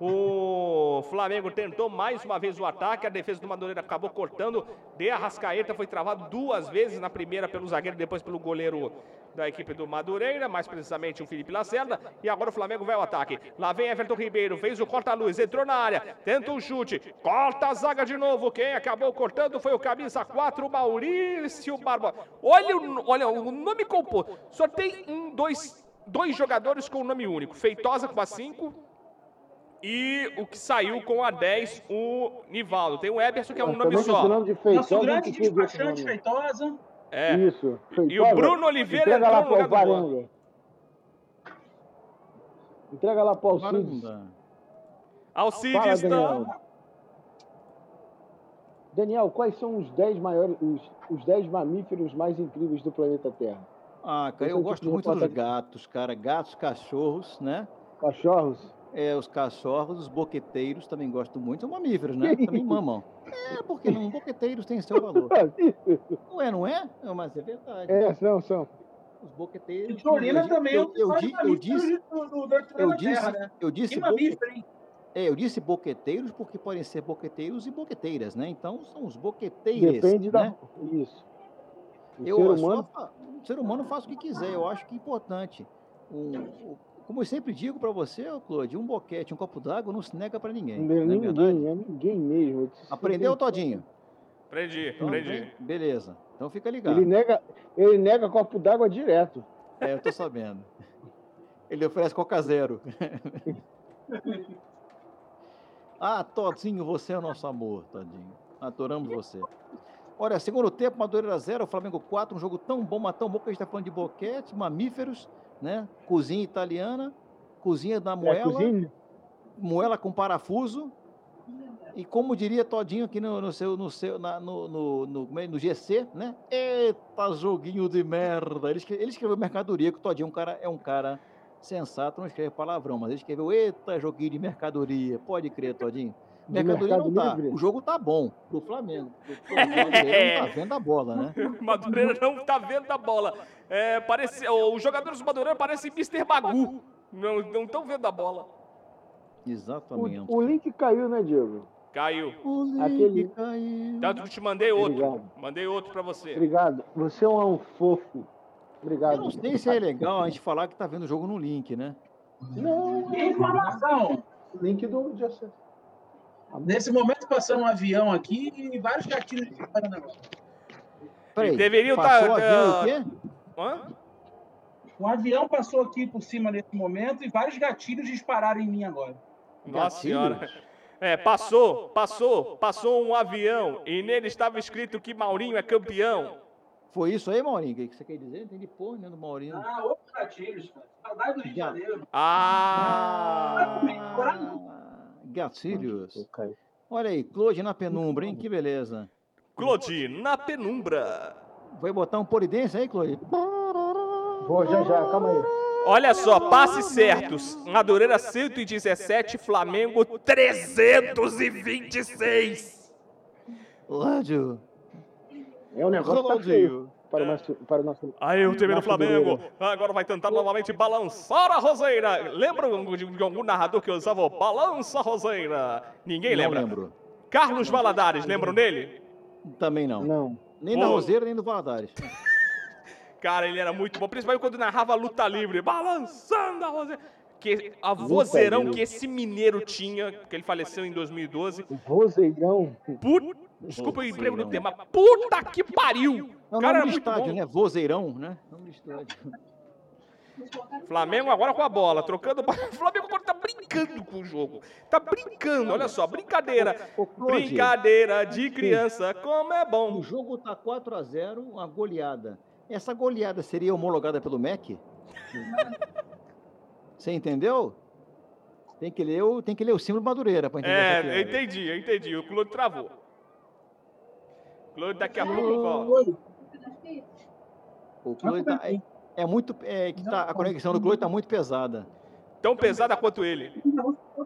O, Flamengo tentou mais uma vez o ataque. A defesa do Madureira acabou cortando. De Arrascaeta foi travado duas vezes. Na primeira pelo zagueiro, depois pelo goleiro da equipe do Madureira, mais precisamente o Felipe Lacerda. E agora o Flamengo vai ao ataque. Lá vem Everton Ribeiro, fez o corta-luz, entrou na área, tenta um chute, corta a zaga de novo. Quem acabou cortando foi o camisa 4, Maurício Barbosa. Olha, o- olha o nome composto. Só tem um, dois, dois jogadores com o nome único. Feitosa com a 5 e o que saiu com a 10, o Nivaldo. Tem o Eberson que é um nome só. Nosso grande despachante. Feitosa. É. Isso. E o. Bruno Oliveira Entrega entrou lá no pro lugar do. Alvarenga. Entrega lá pro Agora não Alcides. Alcides Fala, não. Daniel. Daniel, quais são os 10 maiores, os, os 10 mamíferos mais incríveis do planeta Terra? Ah, cara, Esse é eu o gosto tipo de muito dos gatos, cara. Gatos, cachorros, né? Cachorros? É, os cachorros, os boqueteiros também gosto muito. São mamíferos, né? Também mamam. É, porque não? Boqueteiros têm seu valor. Não é, não é? Não, mas é verdade. É, são, são. Os boqueteiros. E eu, também é eu, eu, maiores di- eu disse, eu da disse, né? eu disse mamífero, hein? É, eu disse boqueteiros porque podem ser boqueteiros e boqueteiras, né? Então são os boqueteiros. Depende da. né? Isso. O Eu, ser só humano. fa- o ser humano faz o que quiser, eu acho que é importante. Um- o- como eu sempre digo para você, Claude, um boquete, um copo d'água não se nega para ninguém. Não é não é ninguém, é ninguém mesmo. Aprendeu, Todinho? Aprendi, Então, aprendi. Beleza. Então fica ligado. Ele nega, ele nega copo d'água direto. É, eu tô sabendo. Ele oferece Coca Zero. ah, Todinho, você é o nosso amor, Todinho. Adoramos você. Olha, segundo tempo, Madureira 0, Flamengo 4, um jogo tão bom, mas tão bom que a gente tá falando de boquete, mamíferos, né? Cozinha italiana, cozinha da É, moela, cozinha. moela com parafuso. E como diria Todinho aqui no, no seu, no, seu na- no, no, no, é? no GC, né? Eita, joguinho de merda. Ele, ele escreveu mercadoria, que o Todinho é um cara, é um cara sensato, não escreve palavrão, mas ele escreveu, eita, joguinho de mercadoria. Pode crer, Todinho. Mercadoria não tá. Livre? O jogo tá bom pro Flamengo. O Madureira não tá vendo a bola, né? Madureira não tá vendo a bola. É, parece, os jogadores do Madureira parecem Mr. Bagu. Não estão vendo a bola. Exatamente. O, o link caiu, né, Diego? Caiu. O link Aquele- caiu. Tanto que te mandei outro. Obrigado. Mandei outro pra você. Obrigado. Você é um fofo. Obrigado. Eu não sei se é legal a gente falar que tá vendo o jogo no link, né? Não, informação. link do de acesso. Nesse momento passou um avião aqui e vários gatilhos disparando agora. Peraí, deveriam passou tá- avião o quê? Hã? Um avião passou aqui por cima nesse momento e vários gatilhos dispararam em mim agora. Nossa Gatilhos? senhora. É, passou, passou, passou um avião e nele estava escrito que Maurinho é campeão. Foi isso aí, Maurinho? O que você quer dizer? Não entendi porra nenhuma do Maurinho. Ah, outros gatilhos, cara. Saudade do Rio de. Janeiro. Ah! Gatilhos. Olha aí, Claude na penumbra, hein? Que beleza. Claude, na penumbra. Vai botar um polidense aí, Claude? Vou já já, calma aí. Olha só, passes certos. Madureira 117, Flamengo 326. Rádio. É um negócio que tá. Para o nosso, para o nosso Aí o time do Flamengo Madureira. agora vai tentar novamente balançar a roseira. Lembra de de algum narrador que usava o balança a roseira? Ninguém Não lembra. lembro. Carlos Valadares, lembram dele? Também não. Não. Nem da Pô. Roseira, nem do Valadares. Cara, ele era muito bom, principalmente quando narrava luta livre, balançando a roseira. Que a vozeirão que esse mineiro tinha, que ele faleceu em 2012. Vozeirão. Put... Desculpa o emprego do tema. Puta que pariu! Não, O cara nome do estádio, bom. né? Vozeirão, né? Nome do estádio. Flamengo agora com a bola, trocando. O Flamengo agora tá brincando com o jogo. Tá brincando, olha só, brincadeira. Brincadeira de criança, como é O bom. jogo tá 4 a 0 uma goleada. Essa goleada seria homologada pelo MEC? Você entendeu? Tem que ler o, tem que ler o símbolo Madureira pra entender É, eu entendi, eu entendi. O Claude travou. Claude daqui a pouco volta. O Chloe tá, é, é muito. É, que tá, a conexão do Chloe tá muito pesada. Tão pesada quanto ele.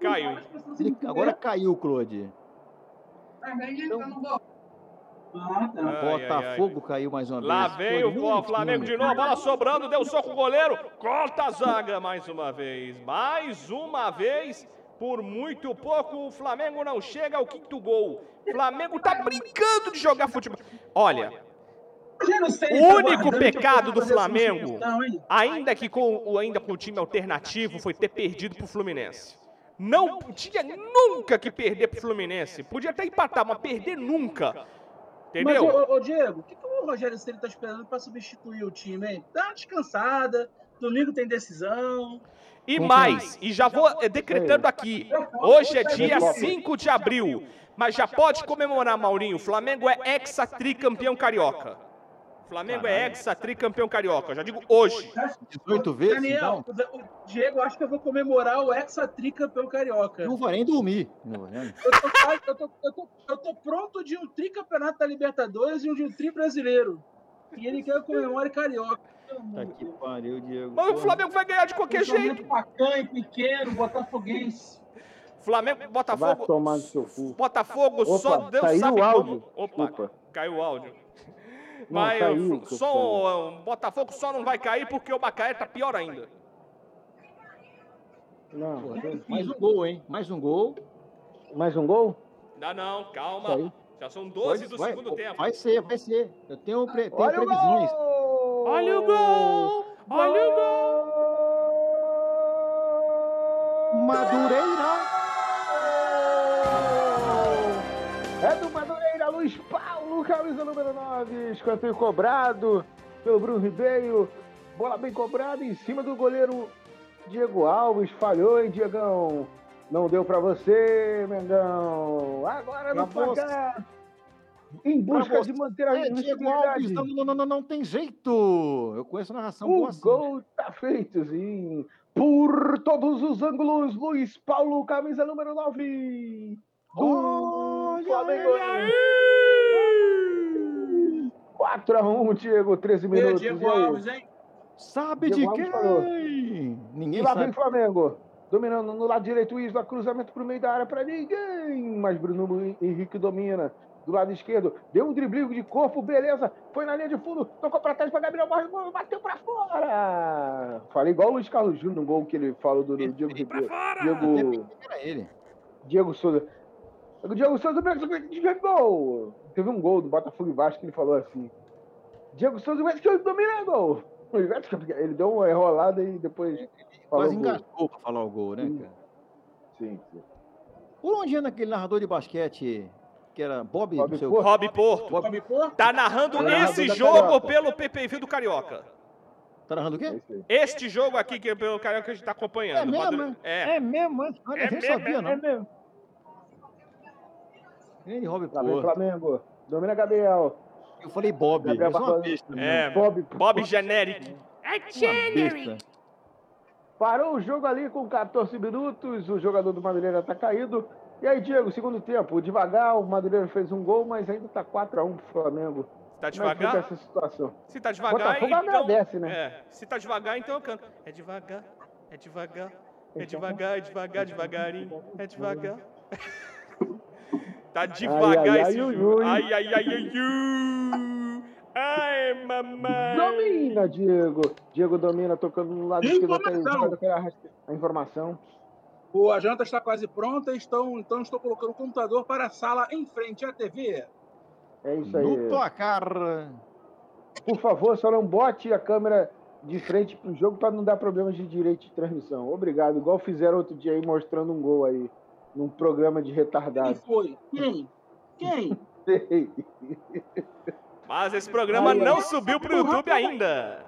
Caiu. Ele- agora caiu o Claude. Tá não vou. Ah, tá. O Ai, ai, Botafogo caiu mais uma Lá vez. vem Claude, o Flamengo de novo, bola sobrando, deu soco o goleiro, corta a zaga mais uma vez. Mais uma vez, por muito pouco, o Flamengo não chega ao quinto gol. Flamengo tá brincando de jogar futebol. Olha, o tá único pecado do Flamengo, ainda que com, o- ainda com o time alternativo, foi ter perdido pro Fluminense. Não tinha nunca que perder pro Fluminense. Podia até empatar, mas perder nunca. Entendeu? Mas, ô, ô, Diego, o que, que o Rogério Ceni tá esperando pra substituir o time, hein? Dá uma descansada, domingo tem decisão. E mais, e já vou eh, decretando aqui. Hoje é dia 5 de abril, mas já pode comemorar, Maurinho. O Flamengo é exa-tricampeão carioca. O Flamengo é exa-tricampeão carioca. Já digo hoje. 18 vezes, Daniel, então. o Diego, acho que eu vou comemorar o Hexa-Tri campeão carioca. Não vai nem dormir. Não, né? Eu tô, eu, tô, eu, tô, eu tô pronto de um tricampeonato da Libertadores e um de um tri brasileiro. E ele quer que eu comemore carioca. Tá que pariu, Diego. Mas o Flamengo vai ganhar de qualquer jeito. Pacanho, pequeno, botafoguense. Flamengo, Vai Botafogo. tomar no seu cu. Botafogo Opa, só Deus saiu sabe o áudio. como. Opa, Desculpa. caiu o áudio. Não, Mas caiu, o- que eu só, o Botafogo só não vai cair porque o Macaé tá pior ainda. Não, Mais um gol, hein? Mais um gol. mais um gol? Não, não, calma. Saiu. Já são 12 do vai, segundo tempo. Vai ser, vai ser. Eu tenho, pre, tenho Olha o previsões. gol! Olha o gol! Olha o gol! Madureira. Camisa número 9. Escanteio cobrado pelo Bruno Ribeiro. Bola bem cobrada em cima do goleiro Diego Alves. Falhou, hein, Diegão? Não deu pra você, Mengão. Agora no placar. Em busca de manter a Diego Alves, não, não, não, não, não tem jeito. Eu conheço a narração O boa assim. gol tá feito, sim. Por todos os ângulos, Luiz Paulo, camisa número 9. Do Olha Flamengo. aí. 4x1, Diego, 13 E minutos. Diego E? Alves, hein? Sabe Diego de Alves falou. quem? E Ninguém lá vem sabe. Flamengo. Dominando no lado direito, Isla, cruzamento pro meio da área pra ninguém. Mas Bruno Henrique domina. Do lado esquerdo, deu um driblinho de corpo, beleza. Foi na linha de fundo, tocou pra trás pra Gabriel Borges, bateu pra fora. Falei igual o Luiz Carlos Júnior no gol que ele falou do Diego Ribeiro. Diego. Diego Souza. O Diego Souza gol. Teve um gol do Botafogo e Vasco que ele falou assim. Diego Souza que domina gol. Ele deu uma enrolada e depois Quase engasgou pra falar o gol, né, Sim. cara? Sim, sim. Por onde anda aquele narrador de basquete que era Bob? Bob não sei o Porto. Rob Porto. Bob-? Tá narrando Tá esse jogo Carioca. pelo PPV do Carioca. Tá narrando o É quê? Este jogo aqui que é pelo Carioca que a gente tá É acompanhando. mesmo, Maduro- É. É mesmo, é? Olha, É sabia, é não. mesmo. Ele, Rob vem Porto. Flamengo. Domina Gabriel. Eu falei Bob. Gabriel Eu sou uma besta. É, Bob. Bob Generic. É Uma besta. Parou o jogo ali com 14 minutos. O jogador do Madureira tá caído. E aí, Diego, segundo tempo. Devagar, o Madureira fez um gol, mas ainda tá 4x1 pro Flamengo. Tá Como é que fica devagar? essa situação? Se tá devagar, Botafogo então... agradece, né? É, se tá devagar, então eu canto. É devagar, é devagar, é devagar, é devagar, devagarinho, é devagar. tá Ai, devagar ai, esse ai, jogo. Ai, ai, ai, ai, ui. Ai, mamãe. Domina, Diego. Diego domina, tocando no lado esquerdo. A informação. O, a janta está quase pronta, estão, então estou colocando o computador para a sala em frente à TV. É isso aí. No placar. Por favor, só não bote a câmera de frente pro jogo para não dar problemas de direito de transmissão. Obrigado. Igual fizeram outro dia aí mostrando um gol aí num programa de Quem retardado. foi? Quem? Quem? Mas esse programa Ai, não subiu pro YouTube ainda.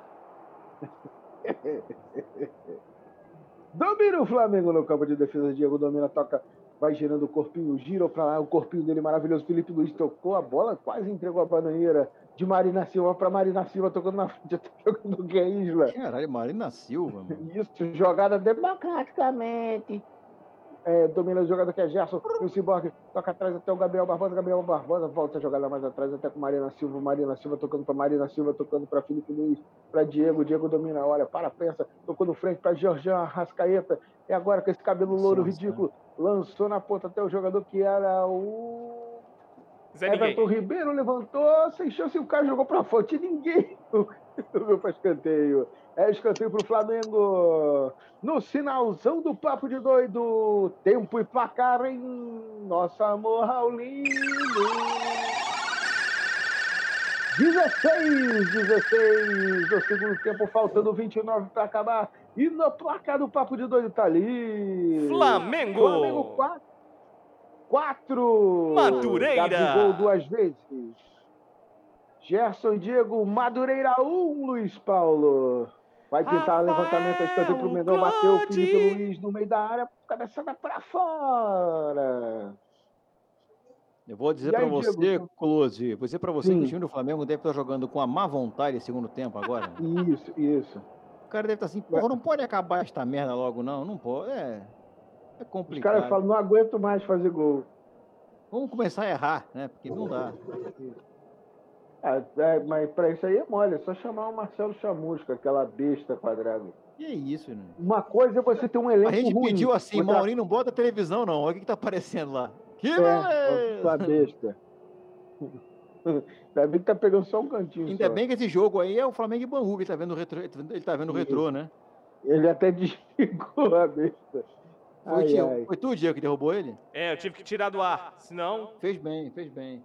Domina o Flamengo no campo de defesa. Diego domina, toca, vai girando o corpinho, gira pra lá. O corpinho dele maravilhoso. Felipe Luiz tocou a bola, quase entregou a bananeira de Marina Silva para Marina Silva, tocando na frente, tocando o que é Isla. Caralho, Marina Silva, mano. Isso, jogada democraticamente. É, domina o jogador que é Gerson, o Cyborg toca atrás até o Gabriel Barbosa, Gabriel Barbosa volta a jogada mais atrás até com Marina Silva, Marina Silva tocando para Marina Silva, tocando para Felipe Luiz, para Diego, Diego domina, olha, para, pensa, tocou no frente para Georgian Rascaeta, e agora com esse cabelo louro ridículo, lançou na ponta até o jogador que era o Zé Ninguém. Everton Ribeiro levantou, sem chance, e o cara jogou para fora, tinha ninguém. Meu para escanteio. É escanteio para o Flamengo. No sinalzão do papo de doido. Tempo e placar em Nossa Amor Raulino. 16, 16 do segundo tempo, faltando 29 para acabar. E no placar do papo de doido tá ali. Flamengo. Flamengo 4. 4. Madureira. Gabigol duas vezes. Gerson Diego, Madureira 1, um, Luiz Paulo. Vai tentar Rafael levantamento, escanteio pro Mendão, bateu o Felipe Luiz no meio da área, cabeçada para fora. Eu vou dizer aí, pra você, Diego? Close, vou dizer pra você Sim. que o time do Flamengo deve estar jogando com a má vontade esse segundo tempo agora. Isso, isso. O cara deve estar assim, porra, não pode acabar esta merda logo, não. Não pode. É. É Os complicado. caras falam, não aguento mais fazer gol. Vamos começar a errar, né? Porque não dá. Ah, é, mas pra isso aí é mole, é só chamar o Marcelo Chamusca, aquela besta quadrada. E é isso, né? Uma coisa é você ter um elenco A gente ruim. pediu assim, outra- Maurinho, não bota televisão, não. Olha o que, que tá aparecendo lá. Que É, sua beleza! besta. Ainda bem que tá pegando só um cantinho. Ainda só. bem que esse jogo aí é o Flamengo e Bangu, ele tá vendo o retrô, ele tá vendo o retrô, né? Ele até desligou a besta. Foi, Ai, ai. foi tu, Diego, que derrubou ele? É, eu tive que tirar do ar, senão. Fez bem, fez bem.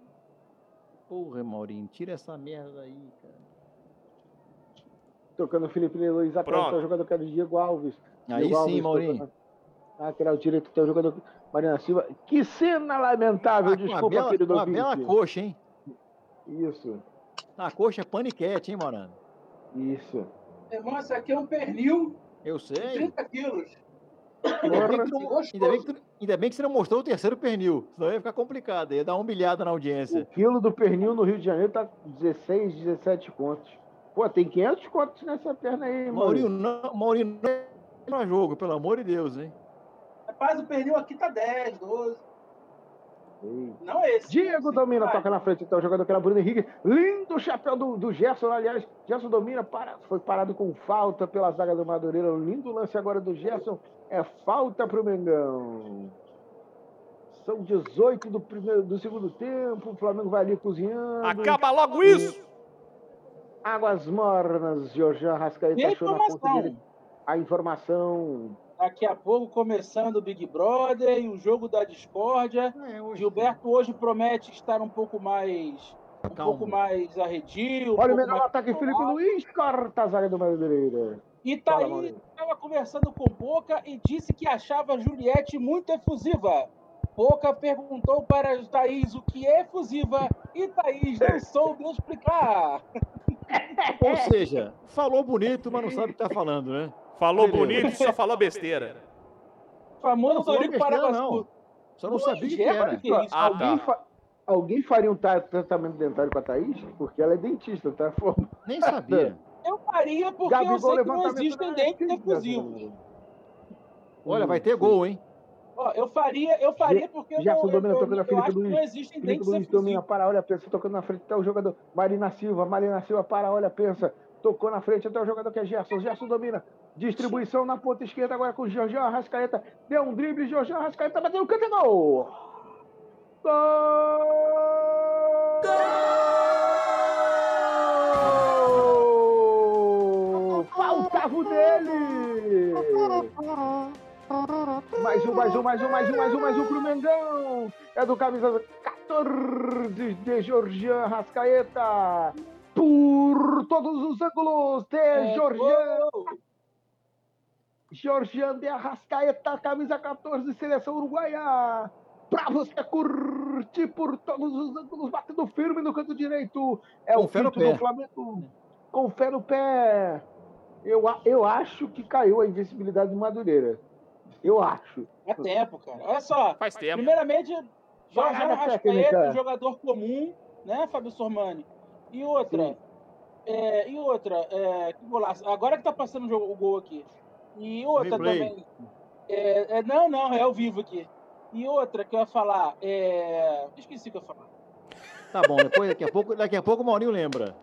Porra, Maurinho, tira essa merda aí, cara. Tocando o Felipe Luiz Pronto. tá o jogador que era o Diego Alves. Aí Diego sim, Maurinho. tocando- Lateral direito tem o jogador Mariana Silva. Que cena lamentável, Ah, desculpa, bela, querido uma bela coxa, hein? Isso, A coxa é paniquete, hein, Morano? isso. Irmão, isso aqui é um pernil Eu sei. 30 quilos. Ainda bem, que não, ainda, bem que tu- ainda bem que você não mostrou o terceiro pernil. Senão ia ficar complicado. Ia dar uma humilhada na O audiência. quilo do pernil no Rio de Janeiro tá 16, 17 contos. Pô, tem 500 contos nessa perna aí, Maurinho, Maurinho. não, Maurinho, não é jogo, pelo amor de Deus, hein? Rapaz, o pernil aqui tá 10, 12. Não esse. Diego domina, vai. toca na frente, então o jogador que era Bruno Henrique. Lindo chapéu do, do Gerson, aliás. Gerson domina, para, foi parado com falta pela zaga do Madureira. Lindo lance agora do Gerson. É falta pro Mengão. São 18 do, primeiro, do segundo tempo. O Flamengo vai ali cozinhando. Acaba logo isso! Águas mornas. Jorjan Rascaeta E a achou na ponta informação? dele. A informação. Daqui a pouco começando o Big Brother e o jogo da discórdia. É, hoje- Gilberto hoje promete estar um pouco mais. Um Calmo. pouco mais arredio. um Olha o pouco melhor ataque, Felipe. Luiz. Corta a zaga do Madureira. E Fala, Thaís Maurício. estava conversando com Poca e disse que achava a Juliette muito efusiva. Poca perguntou para Thaís o que é efusiva e Thaís não soube explicar. Ou seja, falou bonito, mas não sabe o que tá falando, né? Falou Beleza. bonito e só falou besteira. Famoso besteira, Paraguaçu. não. Só não Ui, sabia que Jeff, era. que é? Ah, alguém, tá. fa- alguém faria um tra- tratamento dentário com a Thaís? Porque ela é dentista, tá? Nem sabia. Eu faria porque eu Gabigol sei que não existem dentes efusivos. Olha, vai ter gol, hein? Ó, eu faria, eu faria porque eu, Já eu, domina, eu, tocando a eu acho que Luiz. não existem Felipe dentes Luiz domina, para, olha, pensa, tocando na frente até o jogador. Marina Silva, Marina Silva, para, olha, pensa. Tocou na frente até o jogador que é Gerson. Gerson domina. Distribuição na ponta esquerda agora com o Jorginho Arrascaeta. Deu um drible, Jorginho Arrascaeta bateu no canto e gol! Gol! Faltava o dele! Mais um, mais um, mais um, mais um, mais um, mais um pro Mengão. É do camisa 14 de Georgian Rascaeta. Por todos os ângulos de É, Georgian. Georgian de Arrascaeta, camisa 14, seleção uruguaia. Pra você curtir por todos os ângulos, batendo firme no canto direito. É o Confere o quinto do pé. Flamengo. Confere o pé. Eu, eu acho que caiu a invencibilidade do Madureira. Eu acho. É tempo, cara. Olha só. Faz tempo. Primeiramente, Jorge Arrascaeta, jogador comum, né, Fábio Sormani? E outra, é, e outra, é, que golaço. Agora que tá passando o, jogo- o gol aqui. E outra Replay. também. É, é, não, não, é ao vivo aqui. E outra que eu ia falar, é... esqueci o que eu ia falar. Tá bom, depois daqui a pouco, daqui a pouco o Maurinho lembra.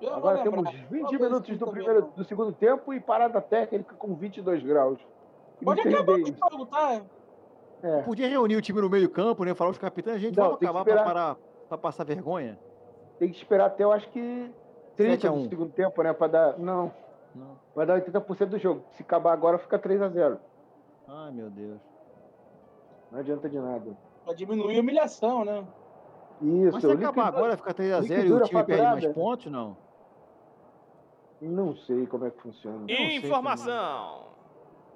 Eu Agora temos 20 Talvez minutos do, primeiro, do segundo tempo e parada técnica com 22 graus. Pode acabar o ideia. jogo, tá? É. Podia reunir o time no meio campo, né? Falar os capitães, gente, Não, vamos tem que acabar pra, esperar. parar, pra passar vergonha. Tem que esperar até, eu acho que 30 7 a do 1. segundo tempo, né? Pra dar. Não, Não. vai dar 80% do jogo. Se acabar agora, fica 3x0. Ai, meu Deus. Não adianta de nada. Pra diminuir a humilhação, né? Isso, Mas se acabar liquido- agora, fica 3x0 e o liquidura time perde mais pontos, não? Não sei como é que funciona. sei Informação.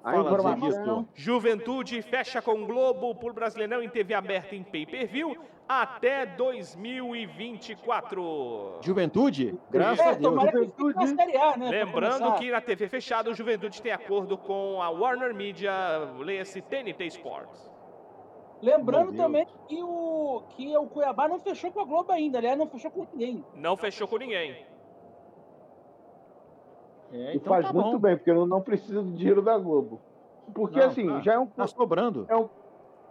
A Fala, informação. Juventude fecha com Globo por Brasileirão em TV aberta em pay-per-view até 2024. Juventude? Graças é, a Deus. Juventude. Né? Lembrando que na TV fechada o Juventude tem acordo com a Warner Media, leia-se TNT Sports. Lembrando também que o, que o Cuiabá não fechou com a Globo ainda, aliás, não fechou com ninguém. Não fechou com ninguém. É, E então faz tá muito bom. bem, porque não, não precisa do dinheiro da Globo. Porque Não, assim, tá- já é um. Tá sobrando. É um...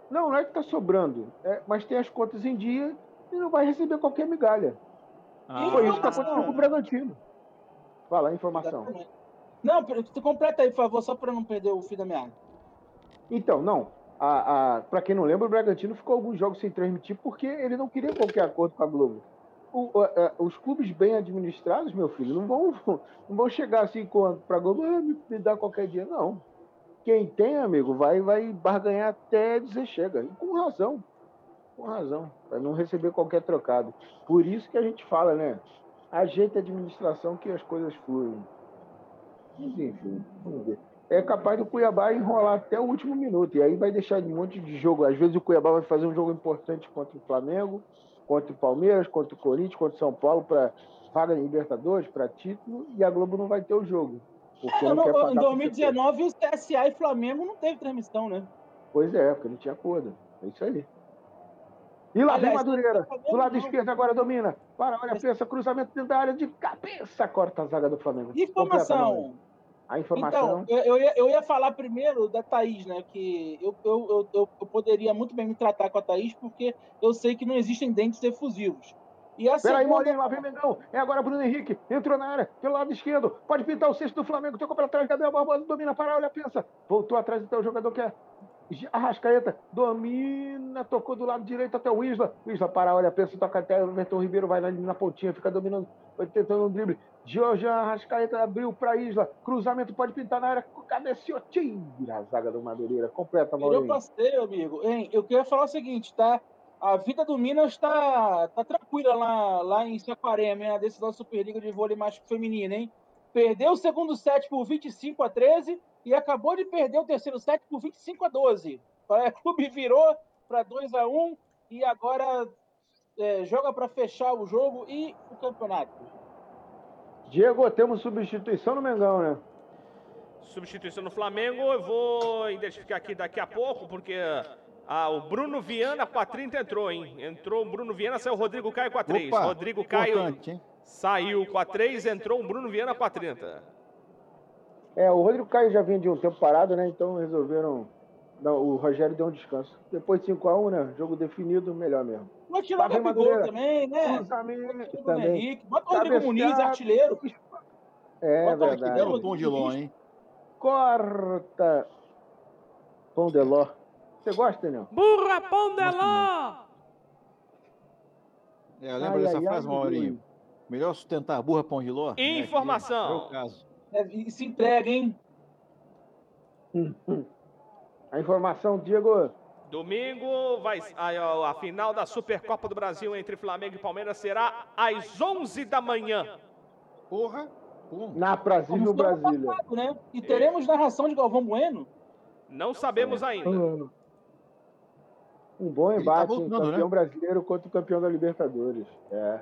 Não, não é que tá sobrando. é- mas tem as contas em dia e não vai receber qualquer migalha. Ah, Foi isso que informação. aconteceu com o Bragantino. Fala, informação. Exatamente. Não, tu completa aí, por favor, só para não perder o fio da meada. Então, não. A, a, para quem não lembra, o Bragantino ficou alguns jogos sem transmitir porque ele não queria qualquer acordo com a Globo. O- o- os clubes bem administrados, meu filho, não vão, não vão chegar assim para Globo, ah, me, me dá qualquer dia. Não. Quem tem, amigo, vai, vai barganhar até dizer chega. E com razão. Com razão. Para não receber qualquer trocado. Por isso que a gente fala, né? Ajeita a administração que as coisas fluem. Mas, enfim, vamos ver é capaz do Cuiabá enrolar até o último minuto. E aí vai deixar um monte de jogo. Às vezes o Cuiabá vai fazer um jogo importante contra o Flamengo, contra o Palmeiras, contra o Corinthians, contra o São Paulo, para vaga em Libertadores, para título, e a Globo não vai ter o jogo. Porque É, não pagar em pro 2019, o CSA e Flamengo não teve transmissão, né? Pois é, porque não tinha acordo. É isso aí. E lá vem Madureira. Do lado não. esquerdo agora domina. Para, olha, pensa, cruzamento dentro da área de cabeça, corta a zaga do Flamengo. Informação. A informação. Então, eu, eu ia, eu ia falar primeiro da Thaís, né? Que eu, eu, eu, eu, poderia muito bem me tratar com a Thaís, porque eu sei que não existem dentes efusivos. E a Peraí, segunda- Maurinho, lá vem Mengão. É agora Bruno Henrique. Entrou na área, pelo lado esquerdo. Pode pintar o sexto do Flamengo. Tocou para trás. Gabriel Barbosa domina para olha, pensa. Voltou atrás até o jogador que é. Arrascaeta domina, tocou do lado direito até o Isla. Isla para, olha, pensa, toca até o Everton Ribeiro, vai na, na pontinha, fica dominando, vai tentando um drible. Jorge Arrascaeta abriu para Isla. Cruzamento pode pintar na área. Cabeceou, tira a zaga do Madureira. Completa, Eu Maurinho. passei, amigo. Hein, eu queria falar o seguinte, tá? A vida do Minas está tá tranquila lá, lá em Saquarema? A decisão da Superliga de vôlei macho feminino, hein? Perdeu o segundo set por 25 a 13 e acabou de perder o terceiro set por 25 a 12. O clube virou para 2 a 1 e agora é, joga para fechar o jogo e o campeonato. Diego, temos substituição no Mengão, né? Substituição no Flamengo, eu vou identificar aqui daqui a pouco, porque ah, o Bruno Viana com a 30 entrou, hein? Entrou o Bruno Viana, saiu o Rodrigo Caio com a 3. Opa, Rodrigo Caio hein? saiu com a 3, entrou o Bruno Viana com a 30. É, o Rodrigo Caio já vinha de um tempo parado, né? Então resolveram. Não, o Rogério deu um descanso. Depois de 5x1, né? Jogo definido, melhor mesmo. Vai tirar o Gabigol Madureira. também, né? O também. Henrique, bota o Rodrigo. Muniz, artilheiro. É Bota o verdade. Belo tom de ló, hein? Corta. Pão de ló. Você gosta, Daniel? Burra Pão de Ló! É, lembra Ai, dessa ai, frase, ai, Maurinho? Melhor sustentar a burra pão de ló? Informação. É o caso. É, e se entrega, hein? A informação, Diego. Domingo, vai, a, a final da Supercopa do Brasil entre Flamengo e Palmeiras será às 11 da manhã. Porra. Pum. Na Brasil no Como Brasília. passado, né? E teremos narração de Galvão Bueno. Não sabemos ainda. Um bom tá embate, hein? voltando, campeão né? brasileiro contra o campeão da Libertadores. É.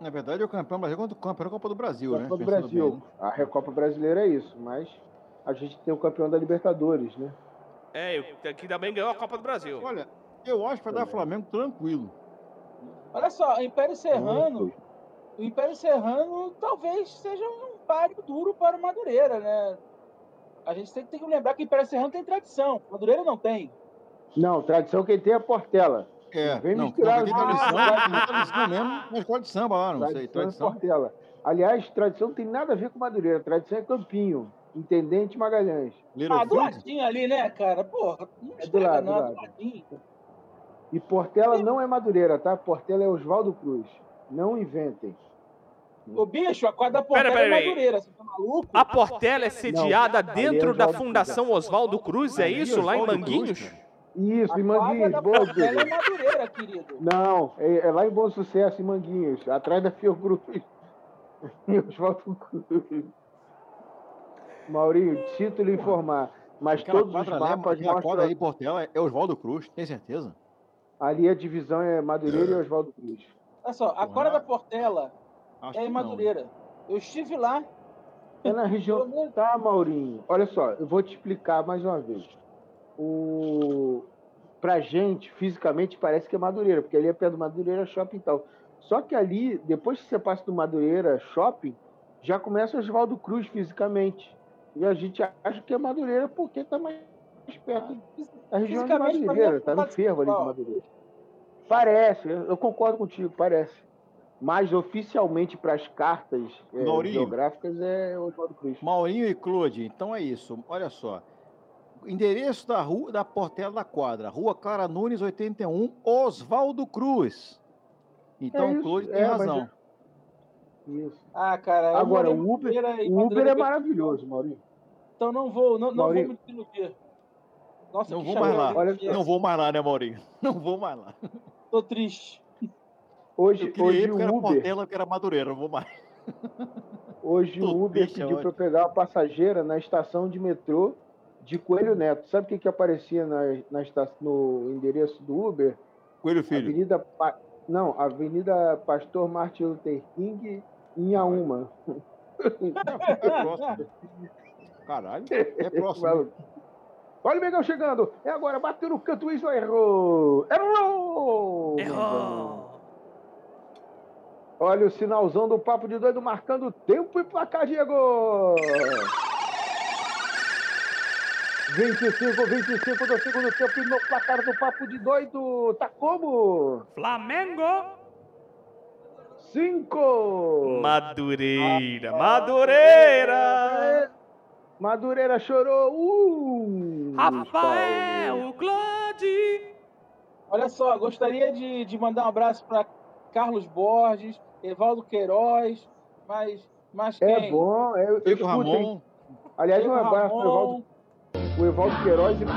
Na verdade, é o campeão brasileiro contra o campeão Copa do Brasil, né? Copa do Pensando Brasil. bem, né? A Recopa Brasileira é isso, mas a gente tem o campeão da Libertadores, né? É, que também ganhou a Copa do Brasil. Olha, eu acho que vai dar Flamengo tranquilo. Olha só, o Império Serrano, Muito. o Império Serrano talvez seja um páreo duro para o Madureira, né? a gente tem, tem que lembrar que Império Serrano tem tradição. Madureira não tem. Não, tradição quem tem é Portela. É, Vem não, misturar não, tem dois. tradição, mesmo na escola de samba lá, não sei, Tradição é tradição. Portela. Aliás, tradição não tem nada a ver com Madureira. Tradição é Campinho. Intendente Magalhães. Little Ah, do ladinho ali, né, cara? Porra, não É do lado, do não, lado. do ladinho. E Portela não é Madureira, tá? Portela é Oswaldo Cruz. Não inventem. Ô, bicho, a quadra da Pera, Portela pera é. Madureira, você tá maluco? A Portela é sediada é dentro da Oswaldo Fundação Oswaldo Cruz, é isso? Lá em Manguinhos? Isso, A em Manguinhos. da Boa, Portela é. Madureira, querido. Não, é, é lá em Bom Sucesso, em Manguinhos. Atrás da Fiocruz. Em Oswaldo Cruz. Maurinho, lhe informar. Mas Aquela todos os quadra, ali, mapas quadra mostram... ali, Portela, é Oswaldo Cruz, tem certeza? Ali a divisão é Madureira e Oswaldo Cruz. Olha só, a quadra da Portela Acho é em que não. Madureira. Eu estive lá. É na região. Tá, Maurinho. Olha só, eu vou te explicar mais uma vez. O... Pra gente, fisicamente, parece que é Madureira, porque ali é perto do Madureira Shopping e tal. Só que ali, depois que você passa do Madureira Shopping, já começa o Oswaldo Cruz fisicamente. E a gente acha que é Madureira porque tá mais perto da região de Madureira, é tá no fervo ali de. Madureira. Parece, eu concordo contigo, parece. Mas oficialmente para as cartas é, Maurinho. geográficas é Oswaldo Cruz. Maurinho e Claude, então é isso. Olha só. Endereço da rua da Portela da Quadra, Rua Clara Nunes, 81, Oswaldo Cruz. Então É o isso, Claude tem é, razão. Isso. Ah, cara. Agora, o Uber, o Uber é maravilhoso, Maurinho. Então não vou, não, não vou me iludir. Nossa, Não que vou mais lá. Olha. Não vou mais lá, né, Maurinho? Não vou mais lá. Tô triste. Hoje, Eu queria hoje porque era o Uber, Portela, porque era Madureira, não vou mais. hoje Tô o Uber triste, é pediu para pegar uma passageira na estação de metrô de Coelho Neto. Sabe o que, que aparecia na, na no endereço do Uber? Coelho Filho. Avenida Pa- não, Avenida Pastor Martin Luther King em Auma. É próximo. Caralho, é próximo. Olha o Mengão chegando. É agora, bateu no canto, isso errou. Errou! Mengão. Olha o sinalzão do Papo de Doido marcando tempo e placar, Diego! 25, 25 do segundo tempo e no placar do Papo de Doido. Tá como? Flamengo! 5! Madureira! Madureira! Madureira chorou. Um! Rafael Claude! Olha só, gostaria de, de mandar um abraço para Carlos Borges, Evaldo Queiroz, mas, mas É quem? bom, é, eu Diego escuto, hein? Ramon. Aliás, um Diego abraço pro Evaldo, Pro Evaldo Queiroz e pro.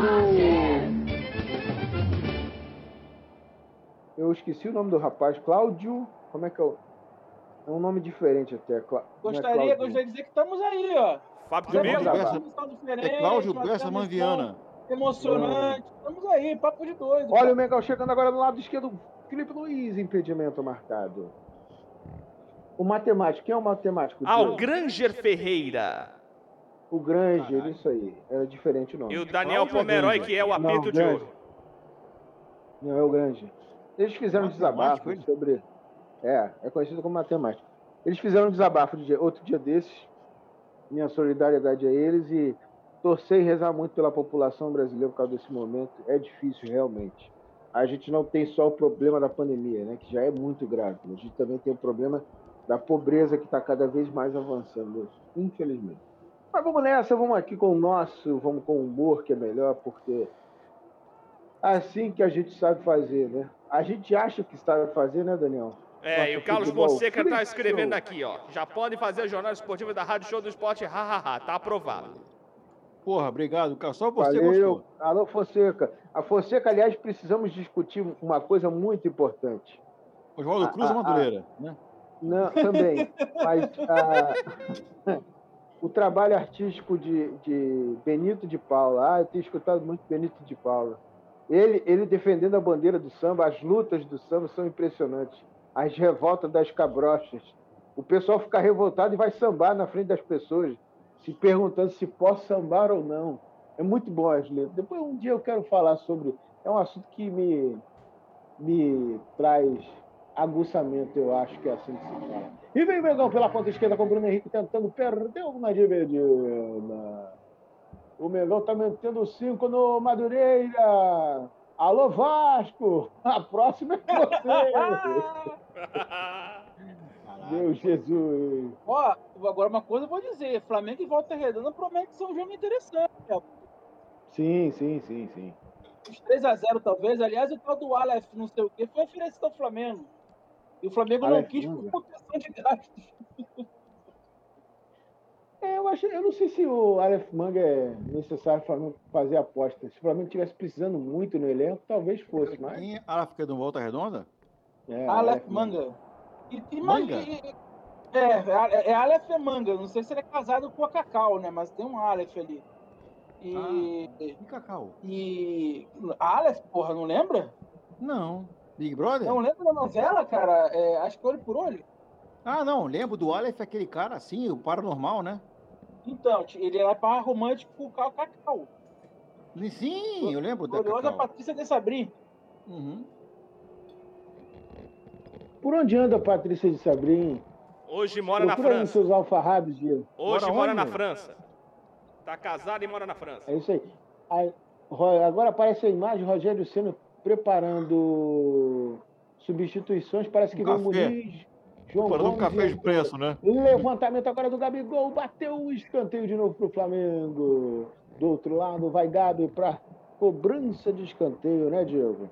Eu esqueci o nome do rapaz, Cláudio. Como é que é o. É um nome diferente até. Não é gostaria, Cláudio. gostaria de dizer que estamos aí, ó. Fábio diferente, É Cláudio Bessa Manviana. Emocionante. Estamos aí, papo de doido. Olha cara. o Mengão chegando agora no lado esquerdo. Felipe Luiz, impedimento marcado. O matemático, quem é o matemático? Ah, o Diego? Granger Ferreira. O Granger, isso aí. É diferente o nome. E o Daniel Cláudio Pomeroy, que é o Não, apito de Granger. ouro. Não, é o Granger. Eles fizeram um desabafo sobre. É, é conhecido como matemático. Eles fizeram um desabafo de outro dia desses. Minha solidariedade a eles e torcer e rezar muito pela população brasileira por causa desse momento. É difícil, realmente. A gente não tem só o problema da pandemia, né, que já é muito grave. A gente também tem o problema da pobreza que está cada vez mais avançando, infelizmente. Mas vamos nessa, vamos aqui com o nosso, vamos com o humor, que é melhor, porque assim que a gente sabe fazer, né? A gente acha que sabe fazer, né, Daniel? É, e o Nossa, Carlos. Fonseca tá Free escrevendo aqui, ó. Já pode fazer o jornal esportivo da Rádio Show do Esporte, hahaha, tá aprovado. Porra, obrigado, cara. Só você Valeu. gostou. Alô, Fonseca. A Fonseca, aliás, precisamos discutir uma coisa muito importante. Oswaldo Cruz ah, ou Madureira? Né? Não, também. Mas ah, o trabalho artístico de, de Benito de Paula. Ah, eu tenho escutado muito Benito de Paula. Ele, ele defendendo a bandeira do samba, as lutas do samba são impressionantes. As revoltas das cabrochas. O pessoal fica revoltado e vai sambar na frente das pessoas, se perguntando se posso sambar ou não. É muito bom as letras. Depois um dia eu quero falar sobre. É um assunto que me, me traz aguçamento, eu acho que é assim que se fala. E vem o Mengão pela ponta esquerda com o Bruno Henrique tentando perder uma dividida. Mengão tá metendo 5 no Madureira. Alô, Vasco! A próxima é você! Meu Jesus! Ó, agora uma coisa eu vou dizer: Flamengo e Volta Redonda promete ser um jogo interessante. cara. Sim, sim, sim, sim. Os 3x0, talvez. Aliás, o tal do Aleph, não sei o quê, foi oferecido ao Flamengo. E o Flamengo não Aleph quis por proteção de gastos. É, eu, acho, eu não sei se o Aleph Manga é necessário o Flamengo fazer aposta. Se o Flamengo estivesse precisando muito no elenco, talvez fosse, mas. Quem é África do Volta Redonda? É, Aleph Manga. E, e, Manga? e- é, é, é Aleph é Manga. Não sei se ele é casado com a Cacau, né? Mas tem um Aleph ali. E. E Cacau? E. Aleph, porra, não lembra? Não. Big Brother? Não lembra da novela, cara? É, acho que olho por olho. Ah, não. Lembro do Aleph, aquele cara assim, o paranormal, né? Então, ele era par romântico com o Cacau. Sim, eu lembro da Gloriosa Cacau. Patrícia de Sabri. Uhum. Por onde anda a Patrícia de Sabrim? Hoje mora na Procura nos França. seus alfarrábios, Diego. Hoje Mora mora na França. Tá casado e mora na França. É isso aí. Aí, Agora aparece a imagem, Rogério Senna preparando substituições. Parece que Um vem o. Muniz, João Para um Gomes café expresso, né? Levantamento agora do Gabigol, bateu o escanteio de novo pro Flamengo. Do outro lado vai Gabi para cobrança de escanteio, né, Diego?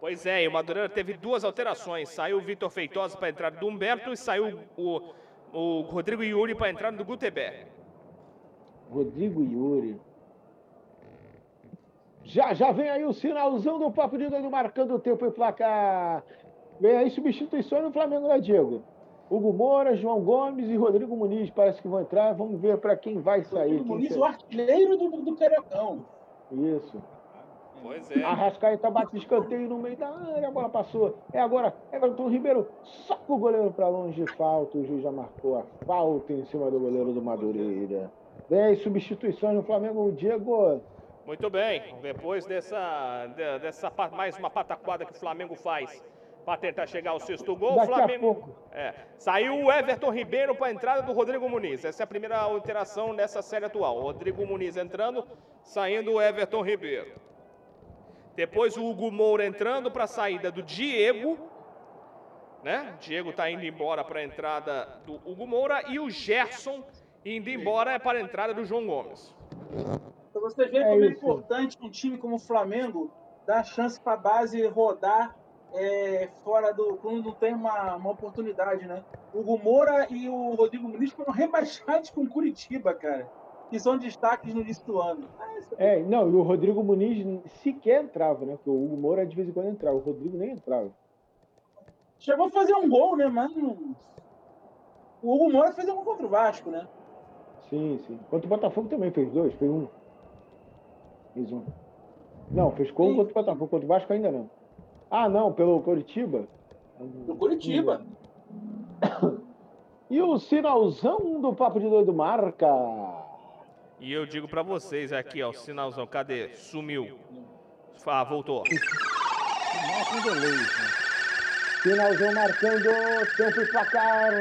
Pois é, e o Madureira teve duas alterações. Saiu o Vitor Feitosa para a entrada do Humberto e saiu o, o Rodrigo Yuri para a entrada do Gutenberg. Rodrigo Yuri. Já, já vem aí o sinalzão do Papo de Doido marcando o tempo e placar. Vem aí substituições no Flamengo, né, Diego? Hugo Moura, João Gomes e Rodrigo Muniz parece que vão entrar. Vamos ver para quem vai sair. Rodrigo Muniz, o artilheiro do, do Cariocão. Isso. Pois é. Arrascaeta bate escanteio no meio da área, a bola passou. É agora, Everton Ribeiro, soca o goleiro para longe de falta. O juiz já marcou a falta em cima do goleiro do Madureira. Vem aí, substituições no Flamengo, o Diego. Muito bem. Depois dessa, de- dessa mais uma pataquada que o Flamengo faz para tentar chegar ao sexto gol, o Daqui a Flamengo. É, saiu o Everton Ribeiro para a entrada do Rodrigo Muniz. Essa é a primeira alteração nessa série atual. O Rodrigo Muniz entrando, saindo o Everton Ribeiro. Depois o Hugo Moura entrando para a saída do Diego. Né? Diego está indo embora para a entrada do Hugo Moura e o Gerson indo embora para a entrada do João Gomes. Então você vê É como é isso. importante um time como o Flamengo dar chance para a base rodar é, fora do. quando não tem uma, uma oportunidade, né? O Hugo Moura e o Rodrigo Muniz foram rebaixados com Curitiba, cara. Que são destaques no início do ano. Ah, isso É, não, e o Rodrigo Muniz sequer entrava, né? Porque o Hugo Moura de vez em quando entrava, o Rodrigo nem entrava. Chegou a fazer um gol, né? Mas não- o Hugo Moura fez um gol contra o Vasco, né? Sim, sim. Contra o Botafogo também fez dois, fez um. Fez um. Não, fez gol contra o Botafogo, contra o Vasco ainda não. Ah, não, pelo Curitiba. Do Curitiba. E o sinalzão do Papo de Doido marca. E eu digo pra vocês aqui, ó, o sinalzão, cadê? Sumiu. Ah, voltou. Finalzão marcando tempo e placar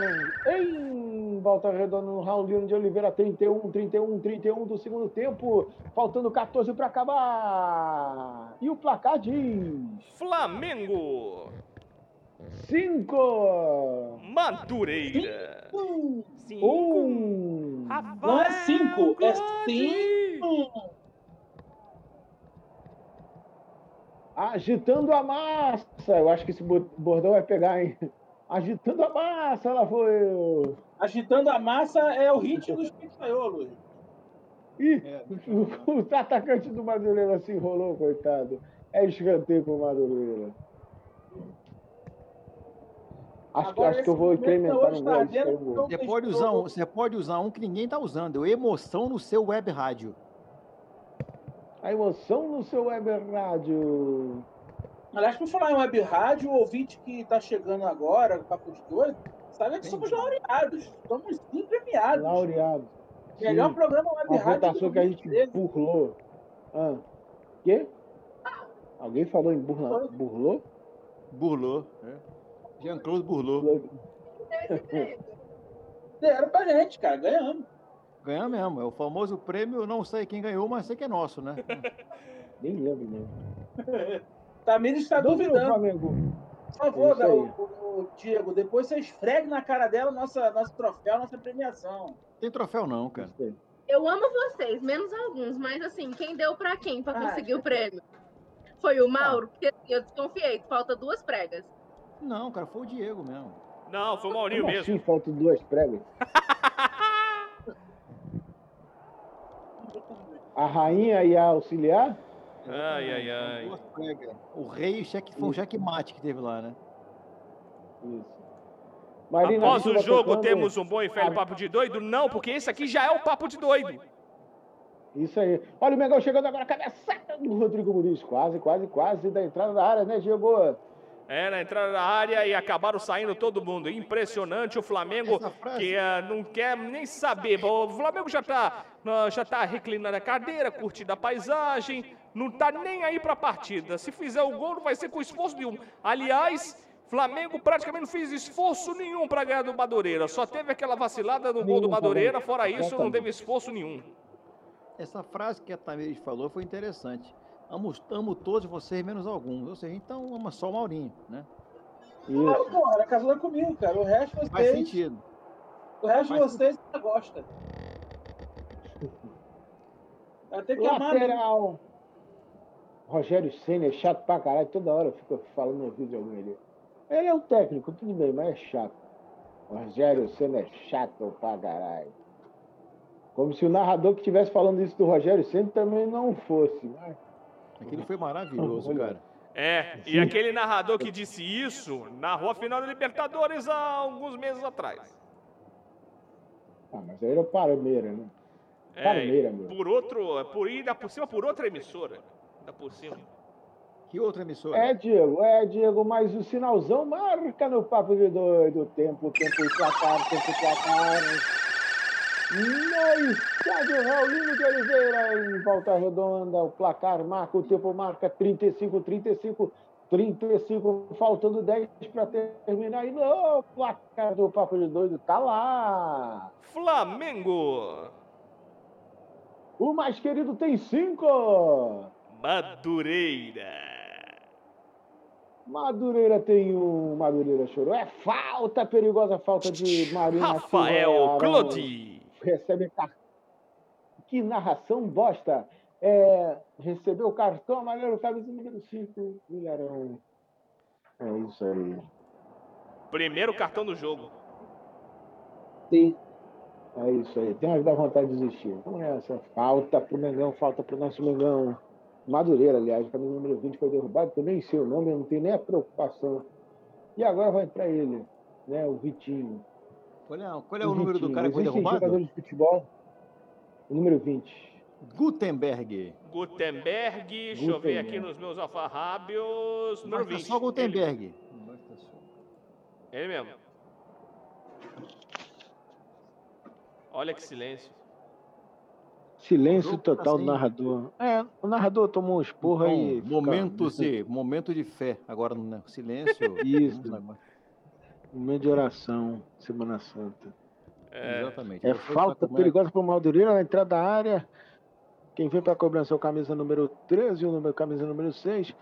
em Volta Redonda no Raulino de Oliveira, 31, 31, 31 do segundo tempo, faltando 14 para acabar. E o placar diz Flamengo! 5, Madureira! Hum, Cinco! 1. Não é cinco, é cinco. Agitando a massa. Eu acho que esse bo- bordão vai pegar, hein? Agitando a massa, ela foi. Agitando a massa é o hit dos pizzaiolo. Ih, o, o atacante do Madureira se enrolou, coitado. É escanteio pro Madureira. Acho, Agora, acho que eu vou momento incrementar no tá gol. Você pode, usar um, você pode usar um que ninguém tá usando. é Emoção no seu web rádio. A emoção no seu web rádio. Aliás, por falar em web rádio, o ouvinte que está chegando agora, o Papo de Doido, sabe que somos laureados. Somos sim premiados. Laureado. Melhor Sim. programa web rádio. votação do que a gente 2013. burlou. Ah. Quê? Alguém falou em burla... burlou? Burlou. É. Jean-Claude burlou. Deram pra gente, cara, ganhamos. Ganha mesmo. É o famoso prêmio, não sei quem ganhou, mas sei que é nosso, né? Nem lembro mesmo. Tamires está duvidando. Flamengo. Por favor, aí. o, o- o Diego, depois você esfregue na cara dela nossa, nosso troféu, nossa premiação. Tem troféu não, cara. Eu amo vocês, menos alguns, mas assim, quem deu pra quem pra Ah, conseguir o prêmio? Foi o Mauro? Porque assim, eu desconfiei, falta duas pregas. Não, cara, foi o Diego mesmo. Não, foi o Maurinho Como mesmo. assim faltam duas pregas? A rainha e a auxiliar? Ai, ai, ai. O rei cheque, foi checkmate que teve lá, né? Isso. Marina Após o jogo, tocando- temos um bom e velho papo de doido? Não, porque esse aqui já é o papo de doido. Isso aí. Olha o Mengão chegando agora, cabeçada do Rodrigo Muniz. Quase, quase, quase da entrada da área, né, Diego? É, na entrada da área e acabaram saindo todo mundo. Impressionante o Flamengo que ah, não quer nem saber. O Flamengo já tá, ah, já tá reclinando a cadeira, curtindo a paisagem, não tá nem aí pra partida. Se fizer o gol, não vai ser com esforço nenhum. Aliás, Flamengo praticamente não fez esforço nenhum pra ganhar do Madureira. Só teve aquela vacilada no gol do Nenhum, Madureira, fora isso, não teve esforço nenhum. Essa frase que a Tamires falou foi interessante. Amo, amo todos vocês, menos alguns. Ou seja, então ama só o Maurinho, né? Claro, Isso. pô, ela casou comigo, cara. O resto Faz vocês. sentido. O resto Faz vocês você gosta. Até que amar mesmo. Rogério Senna é chato pra caralho. Toda hora fica falando no vídeo de alguém ali. Ele é o técnico, tudo bem, mas é chato. Rogério Senna é chato pra caralho. Como se o narrador que estivesse falando isso do Rogério Senna também não fosse. Mas... Aquilo foi maravilhoso, cara. É, e aquele narrador que disse isso narrou a final da Libertadores há alguns meses atrás. Ah, mas aí era o Palmeiras, né? É, Palmeiras, meu. por outro, por ir por cima por outra emissora. Ainda por cima. Que outra emissora? É, Diego, é, Diego, mas o sinalzão marca no papo de doido. Tempo, tempo e placar, tempo e placar. No estádio Raulino de Oliveira, em Volta Redonda, o placar marca, o tempo marca 35, 35, 35, faltando 10 para terminar. E no placar do Papo de Doido tá lá. Flamengo, O mais querido tem cinco. Madureira. Madureira tem um. Madureira chorou. É falta, perigosa falta de Marina Rafael. Clodi. Recebe cartão. Que narração bosta. É, recebeu o cartão amarelo, camisa número 5, Ilharão. É isso aí. Primeiro cartão do jogo. Sim. É isso aí. Tem que dá vontade de desistir. Vamos nessa. Falta pro Mengão, falta pro nosso Mengão. Madureira, aliás, camisa número 20 foi derrubado, que eu nem sei o nome, eu não tenho nem a preocupação. E agora vai entrar ele, né? O Vitinho. Qual é, qual é o número do cara que foi derrubado? jogadores de futebol. O número 20. Gutenberg. Gutenberg, deixa eu ver aqui Gutenberg. nos meus alfarrábios. Número Basta 20. só Gutenberg. Ele, ele mesmo. Olha que silêncio. Silêncio total do sem- narrador. É, o narrador tomou um esporro Então, aí. fica- momento, de, momento de fé. Agora, né, silêncio. Isso. Momento de oração, Semana Santa. É, Exatamente. É Você falta perigosa para o Madureira na entrada da área. Quem vem para a cobrança é o camisa número 13 e o número, camisa número 6.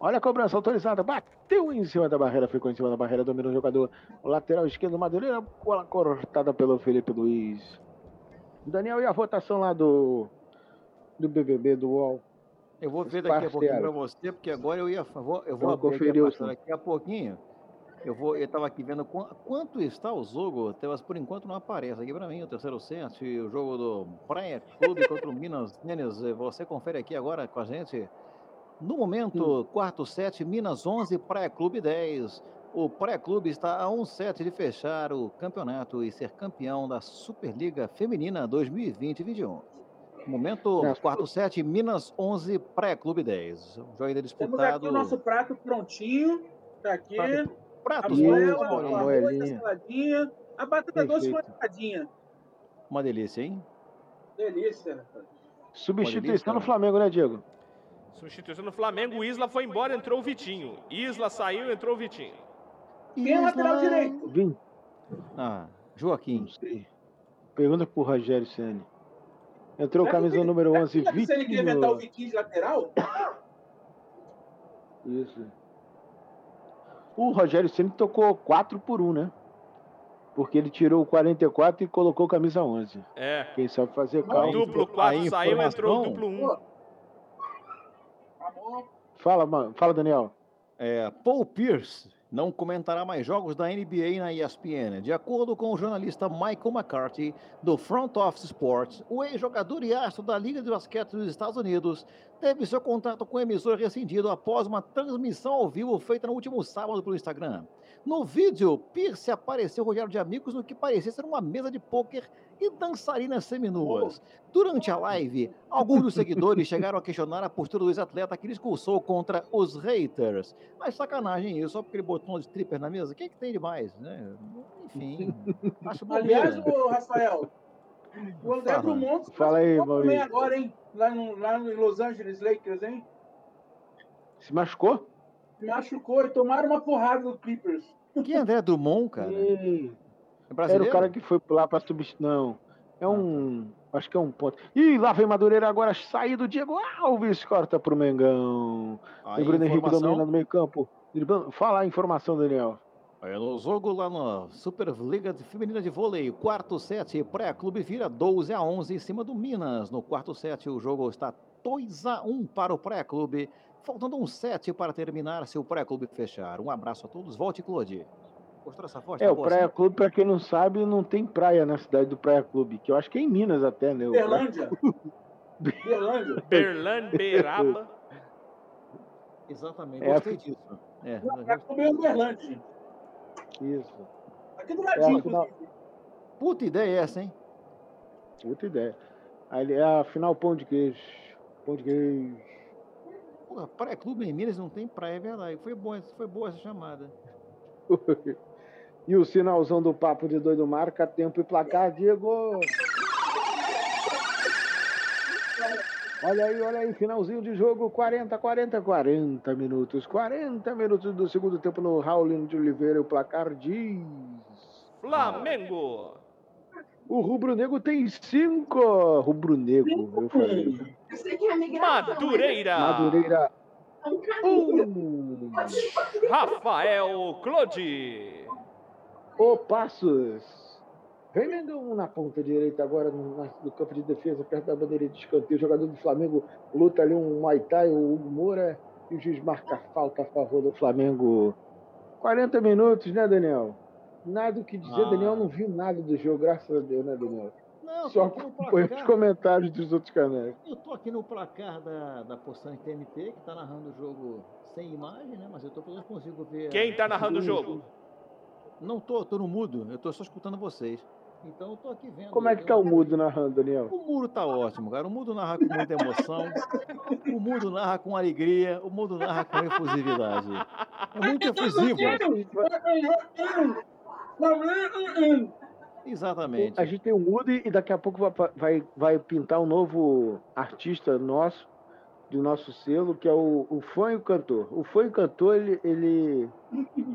Olha a cobrança autorizada. Bateu em cima da barreira, ficou em cima da barreira, dominou o jogador. O lateral esquerdo do Madureira, bola cortada pelo Felipe Luiz. Daniel, e a votação lá do, do BBB, do UOL? Eu vou ver daqui a pouquinho para você, porque agora eu ia. Eu vou aqui conferir a o pastora daqui a pouquinho. Eu vou, eu estava aqui vendo qua- quanto está o jogo, mas por enquanto não aparece aqui para mim, o terceiro set, o jogo do Praia Clube contra o Minas Tênis. Eh, Você confere aqui agora com a gente. No momento, quarto set, Minas 11, Praia Clube 10. O Praia Clube está a um set de fechar o campeonato e ser campeão da Superliga Feminina 2020-21. Momento, É. quarto set, Minas 11, Praia Clube 10. O jogo ainda Temos disputado. aqui o nosso prato prontinho. Tá aqui. Prato- A Pratos Isso, moela, a saladinha. A batata doce Perfeito. molhadinha. Uma delícia, hein? Delícia. rapaz. Substituição no. Flamengo, né, Diego? substituição no Flamengo. O Isla foi embora, entrou o Vitinho. Isla saiu, entrou o Vitinho. Quem é lateral direito? Vim. Ah, Joaquim. Não sei. Pergunta pro Rogério Senna. Entrou Será que camisa número será 11, que Você ele queria inventar o Vitinho. Vitinho de lateral? Isso. O Rogério Senna tocou 4 por 1, né? Porque ele tirou o 44 e colocou camisa 11. É. Quem sabe fazer O cálculo. duplo 4 a saiu, entrou o duplo 1. Fala, mano. Fala, Daniel. É, Paul Pierce não comentará mais jogos da NBA na ESPN. De acordo com o jornalista Michael McCarthy, do Front Office Sports, o ex-jogador e astro da Liga de Basquete dos Estados Unidos teve seu contrato com o emissor rescindido após uma transmissão ao vivo feita no último sábado pelo Instagram. No vídeo, Pierce apareceu rodeado de amigos no que parecia ser uma mesa de pôquer e dançarinas seminuas. Durante a live, alguns dos seguidores chegaram a questionar a postura do ex-atleta que ele expulsou contra os haters. Mas sacanagem isso, só porque ele botou um stripper na mesa? O que, é que tem de mais, né? Enfim, acho Aliás, ô, Rafael, o André Fala. Drummond se Fala aí, Maurício. agora, hein? Lá, no, lá no Los Angeles Lakers, hein? Se machucou? Machucou e tomaram uma porrada do Clippers. Que André Drummond, cara? É Era o cara que foi lá pra substituir. Não. É um. Acho que é um ponto. Ih, lá vem Madureira agora, sair do Diego Alves, corta pro Mengão. Aí, o Bruno Henrique domina no meio campo. Fala a informação, Daniel. É no jogo lá na Superliga de Feminina de Vôlei, quarto set, pré-clube vira 12 a 11 em cima do Minas. No quarto set, o jogo está 2 a 1 para o pré-clube, faltando um set para terminar se o pré-clube fechar. Um abraço a todos, volte Claude. Gostou dessa voz? É, Tá o boa Praia assim? Clube, pra quem não sabe, não tem praia na cidade do Praia Clube, que eu acho que é em Minas até, né? o Praia- Berlândia. Berlândia. Berlândia, Beiraba. Exatamente, É, gostei disso. É, Pra comer o Berlândia, gente. Isso. Aqui do É, ladinho, afinal- inclusive. puta ideia é essa, hein? Outra ideia. Ali é a final pão de queijo. Pão de queijo. Porra, pré-clube em Minas não tem praia, é verdade. Foi, bom, foi boa essa chamada. E o sinalzão do papo de doido marca tempo e placar, Diego. Olha aí, olha aí, finalzinho de jogo, 40, 40, 40 minutos. 40 minutos do segundo tempo no Raulino de Oliveira. O placar diz. Flamengo. O Rubro Negro tem cinco. Rubro Negro, eu. Eu sei que é migração. Madureira. Madureira, É um um. Rafael Claude. O Passos. Vem Mengão na ponta direita agora no, no campo de defesa, perto da bandeira de escanteio. O jogador do Flamengo luta ali um Muay Thai, o Hugo Moura, e o juiz marca a falta a favor do Flamengo. 40 minutos, né, Daniel? Nada o que dizer, Ah. Daniel não viu nada do jogo, graças a Deus, né, Daniel? Não, Só acompanha os comentários dos outros canais. Eu tô aqui no placar da, da postagem TNT, que tá narrando o jogo sem imagem, né? Mas eu tô eu consigo ver. Quem tá narrando o jogo? Não tô, tô no mudo, eu tô só escutando vocês. Então eu tô aqui vendo. Como é que tá o mudo narrando, Daniel? O mudo tá ótimo, cara. O mudo narra com muita emoção. O mudo narra com alegria. O mudo narra com efusividade. É muito efusivo. Exatamente. A gente tem o Mudo e daqui a pouco vai, vai, vai pintar um novo artista nosso, do nosso selo, que é o, o fã e o cantor. O fã e o cantor, ele, ele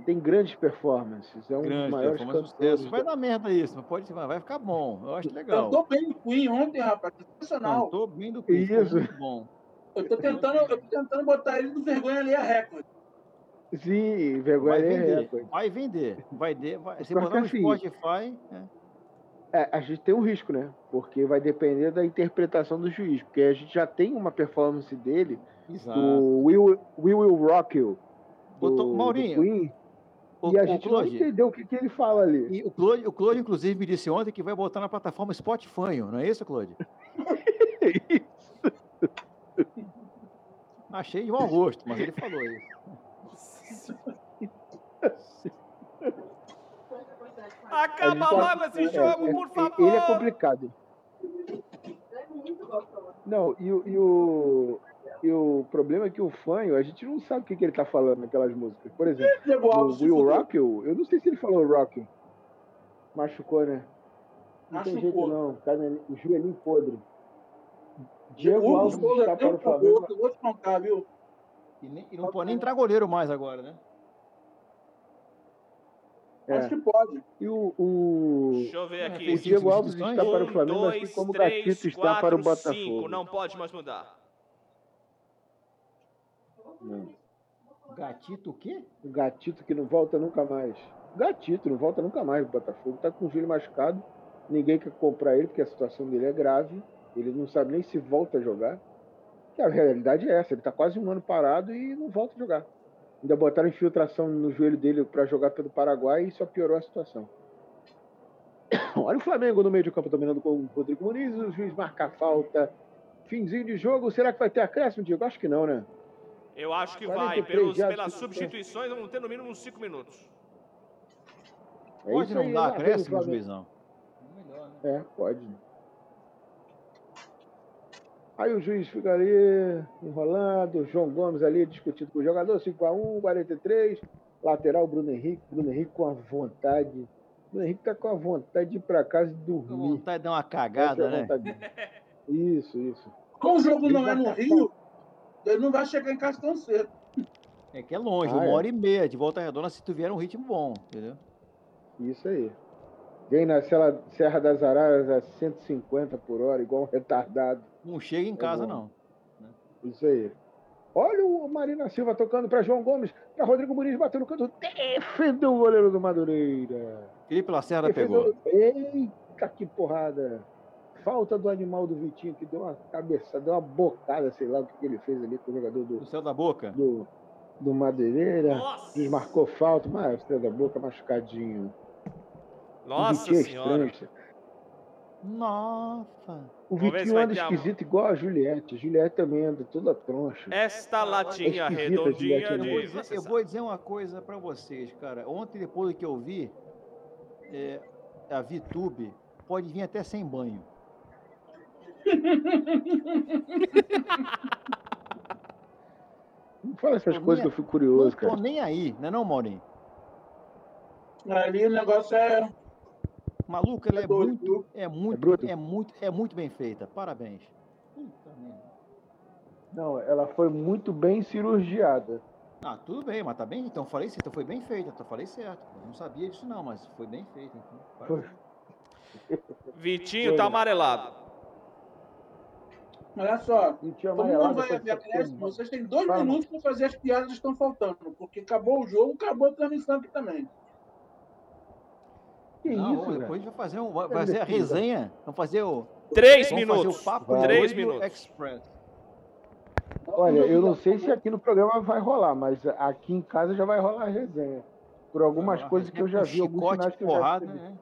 tem grandes performances. É um dos Grande maiores performance, cantores. sucesso. Vai dar merda isso, mas pode vai ficar bom. Eu acho legal. Cantou bem do Queen ontem, rapaz. Sensacional. Cantou bem do Queen, Isso. muito bom. Eu tô tentando, eu tô tentando botar ele do vergonha ali a recorde. Sim, Vai vergonha é vender, vai vender, vai de, vai, se botar no assim, Spotify, é. É, a gente tem um risco, né? Porque vai depender da interpretação do juiz. Porque a gente já tem uma performance dele, Exato. do We Will, We Will Rock You, do, Botou- do Maurinho, Queen, O, e a gente não entendeu o que, que ele fala ali. e o Claude, o Claude, inclusive, me disse ontem que vai botar na plataforma Spotify, não é isso, Claude? Achei de mau gosto, mas ele falou isso. Acaba gente logo tá- esse é, jogo, é, por favor. Ele é complicado. É gostoso. Não, e, o- e o, e o problema é que o fanho, a gente não sabe o que, que ele tá falando naquelas músicas. Por exemplo, o Will. Rock, eu não sei se ele falou Rock. Machucou, né? Não tem Machucou. jeito não, cara, o joelhinho podre. Diego Hugo Alves está tem para o Flamengo. vou te contar, viu? E, nem- e não pode nem entrar goleiro mais agora, né? É. Acho que pode. E o, o, Deixa eu ver aqui. o Diego Alves está para o Um, Flamengo, assim dois, como o Gatito está para o cinco. Botafogo. Não pode mais mudar. Não. Gatito o quê? O Gatito que não volta nunca mais. Gatito não volta nunca mais. O Botafogo está com o joelho machucado. Ninguém quer comprar ele porque a situação dele é grave. Ele não sabe nem se volta a jogar. Que a realidade é essa. Ele está quase um ano parado e não volta a jogar. Ainda botaram infiltração no joelho dele para jogar pelo Paraguai e só piorou a situação. Olha o Flamengo no meio de campo dominando com o Rodrigo Muniz. O juiz marca a falta. Finzinho de jogo. Será que vai ter acréscimo, Diego? Acho que não, né? Eu acho que 43 vai. Pelos, pelas 50. substituições, vamos ter no mínimo uns 5 minutos. É não dar acréscimo, juizão. É, pode. Aí o juiz fica ali enrolando, João Gomes ali discutindo com o jogador, 5x1, 43, lateral Bruno Henrique, Bruno Henrique com a vontade. Bruno Henrique tá com a vontade de ir pra casa e Com dormir. vontade de dar uma cagada, é a né? vontade. Isso, isso. Como o jogo não é no Rio, ele não vai chegar em casa tão cedo. É que é longe, Ah, uma é. hora e meia de volta redonda se tu vier um ritmo bom, entendeu? Isso aí. Vem na Serra Serra das Araras a 150 por hora, igual um retardado. Não chega em casa, bom. não. Isso aí. Olha o Marina Silva tocando para João Gomes, para Rodrigo Muniz, bateu no canto, defendeu o goleiro do Madureira. Felipe Lacerda Defendeu- pegou. Eita, que porrada. Falta do animal do Vitinho, que deu uma cabeça, deu uma bocada, sei lá o que, ele fez ali com o jogador do, No céu da boca. do, do Madeireira. Nossa! Desmarcou falta, mas filho da boca machucadinho. o Nossa é senhora. estranho. Nossa. O Vitinho anda a- esquisito igual a Juliette. A Juliette também anda toda troncha. Esta latinha esquisita, redondinha Juliette, Eu vou, de. dizer, eu vou dizer uma coisa pra vocês, cara. Ontem, depois do que eu vi, é, a VTube pode vir até sem banho. Não fala essas Tô coisas que nem- eu fico curioso, Não tô cara. nem aí, né não, Maurinho? Ali o negócio é. Maluco, ela é doido, muito, é muito, bruto? é muito, é muito bem feita. Parabéns. Puta merda. Não, ela foi muito bem cirurgiada. Ah, tudo bem, mas tá bem, então falei certo, então foi bem feita, então falei certo. Eu não sabia disso não, mas foi bem feita. Então. Foi. Vitinho tá amarelado. Olha só. Vitinho Como não vai foi- haver acréscimo, vocês têm dois Fala, minutos para fazer as piadas que estão faltando, porque acabou o jogo, acabou a transmissão aqui também. Que Não, isso, depois a gente vai fazer, um, vai Cadê fazer a resenha, vamos fazer o... Três vamos minutos. fazer o papo. Três minutos. Express. Olha, eu não sei se aqui no programa vai rolar, mas aqui em casa já vai rolar a resenha. Por algumas Ah, coisas que eu já vi, alguns chicote, sinais que eu já porrada, vi. né?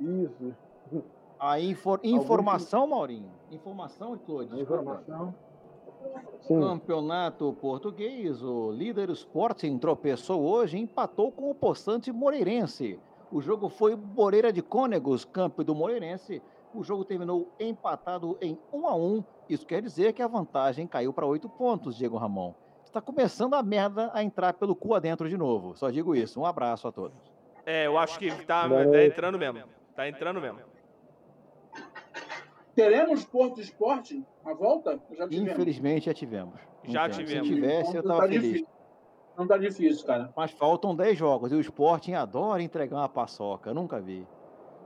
Isso. A infor- informação, Maurinho. Informação, Claude. Informação. Sim. Campeonato português, o líder Sporting tropeçou hoje e empatou com o Poçante Moreirense. O jogo foi Moreira de Cônegos, campo do Moreirense. O jogo terminou empatado em 1 a 1. Isso quer dizer que a vantagem caiu para 8 pontos, Diego Ramon. Está começando a merda a entrar pelo cu adentro de novo. Só digo isso. Um abraço a todos. É, eu acho que tá, Boa tá entrando mesmo. Tá entrando mesmo. Teremos Porto Esporte? A volta? Já tivemos. Infelizmente já tivemos. Já tem. tivemos. Se tivesse, eu estava tá feliz. difícil. Não tá difícil, cara. Mas faltam 10 jogos e o Sporting adora entregar uma paçoca. Eu nunca vi.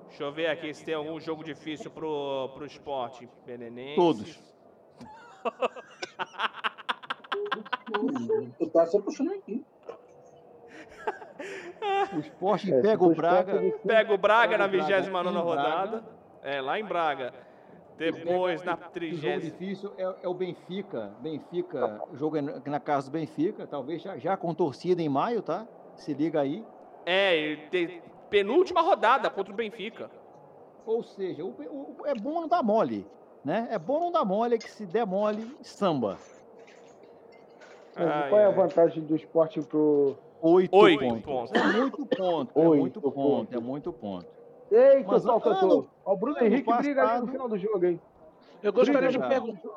Deixa eu ver aqui se tem algum jogo difícil pro, pro esporte. Belenenses. Todos. Tu tá puxando aqui. O Sporting É, pega se o Braga. Pega o Braga na Pega o Braga 29 em rodada. É, lá em Braga. Depois, na O jogo 30. difícil é, é o Benfica. Benfica, o jogo é na casa do Benfica, talvez já, já com torcida em maio, tá? Se liga aí. É, e tem penúltima rodada contra o Benfica. Ou seja, o- o- é bom não dar mole, né? É bom não dar mole, que se der mole, samba. Ai, qual é a vantagem do esporte pro. Oito, Oito pontos. pontos. É muito ponto, é Oito muito ponto, pontos. é muito ponto. Eita, Mas. Ó, o Bruno Henrique briga ali passado- no final do jogo, hein? Eu gostaria de Briga, perguntar.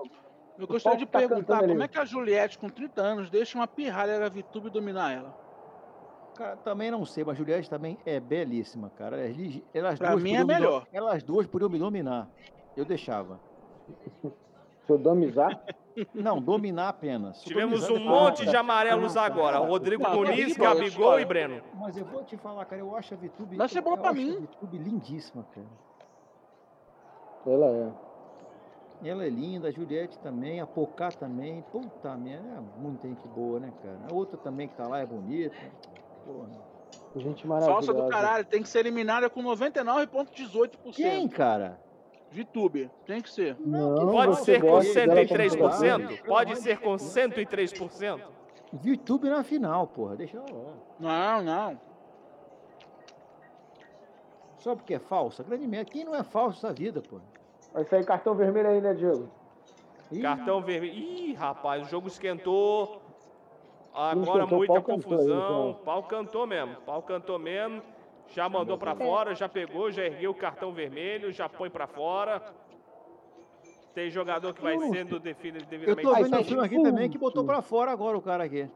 Eu gostaria de tá perguntar como ali. é que a Juliette, com 30 anos, deixa uma pirralha da VTube dominar ela. Cara, também não sei, mas Juliette também é belíssima, cara. Elas, elas Pra duas mim é podiam me melhor. Elas duas podiam me dominar. Eu deixava. Sodomizar? Não, dominar apenas. Tivemos um monte de amarelos agora. Rodrigo Não, Muniz, essa Gabigol e Breno. Mas eu vou te falar, cara, eu acho a pra acho mim. A Vitube lindíssima, cara. Ela é. Ela é linda, a Juliette também, a Pocá também. Puta merda, é muita gente boa, né, cara? A outra também que tá lá é bonita. Porra. Gente maravilhosa. Falsa do caralho, tem que ser eliminada com 99,18%. Quem, cara? VTube, tem que ser. Não, Pode ser com gosta dela como 103%? Pode ser com 103%? Vitube na final, porra. Deixa ela lá. Não, não. Só porque é falsa? Grande merda. Quem não é falso nessa vida, porra? Vai sair cartão vermelho aí, né, Diego? Ih, Cartão vermelho. Ih, rapaz, o jogo esquentou. Agora muita cantou aí, confusão. então. Pau cantou mesmo. Pau cantou mesmo. Já mandou pra fora, já pegou, já ergueu o cartão vermelho, já põe pra fora. Tem jogador que vai sendo defini- Eu devidamente tô vendo filme aqui também que botou pra fora agora o cara aqui.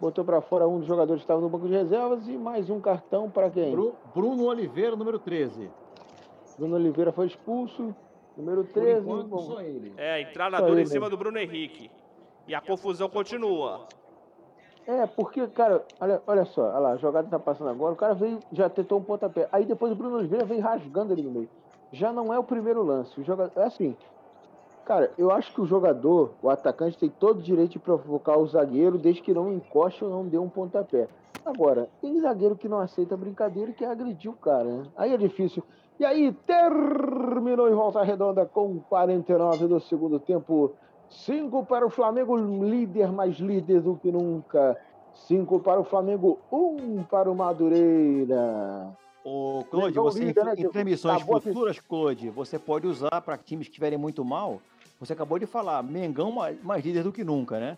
Botou pra fora um dos jogadores que estava no banco de reservas e mais um cartão para quem? Bru- Bruno Oliveira, número 13. Bruno Oliveira foi expulso. Número Por 13. enquanto, bom. só ele. É, entrada dura em cima mesmo. do Bruno Henrique. E a confusão continua. É, porque, cara, olha, olha só, olha lá, a jogada tá passando agora, o cara veio, já tentou um pontapé. Aí depois o Bruno Oliveira veio rasgando ele no meio. Já não é o primeiro lance. O jogador, é assim, cara, eu acho que o jogador, o atacante, tem todo o direito de provocar o zagueiro desde que não encoste ou não dê um pontapé. Agora, tem zagueiro que não aceita brincadeira e quer agredir o cara, né? Aí é difícil. E aí, terminou em volta redonda com 49 do segundo tempo. 5 para o Flamengo, líder, mais líder do que nunca. 5 para o Flamengo, 1 um para o Madureira. Ô, Claude, você líder, né, em transmissões a- futuras, Claude, você pode usar para times que estiverem muito mal. Você acabou de falar, Mengão ma- mais líder do que nunca, né?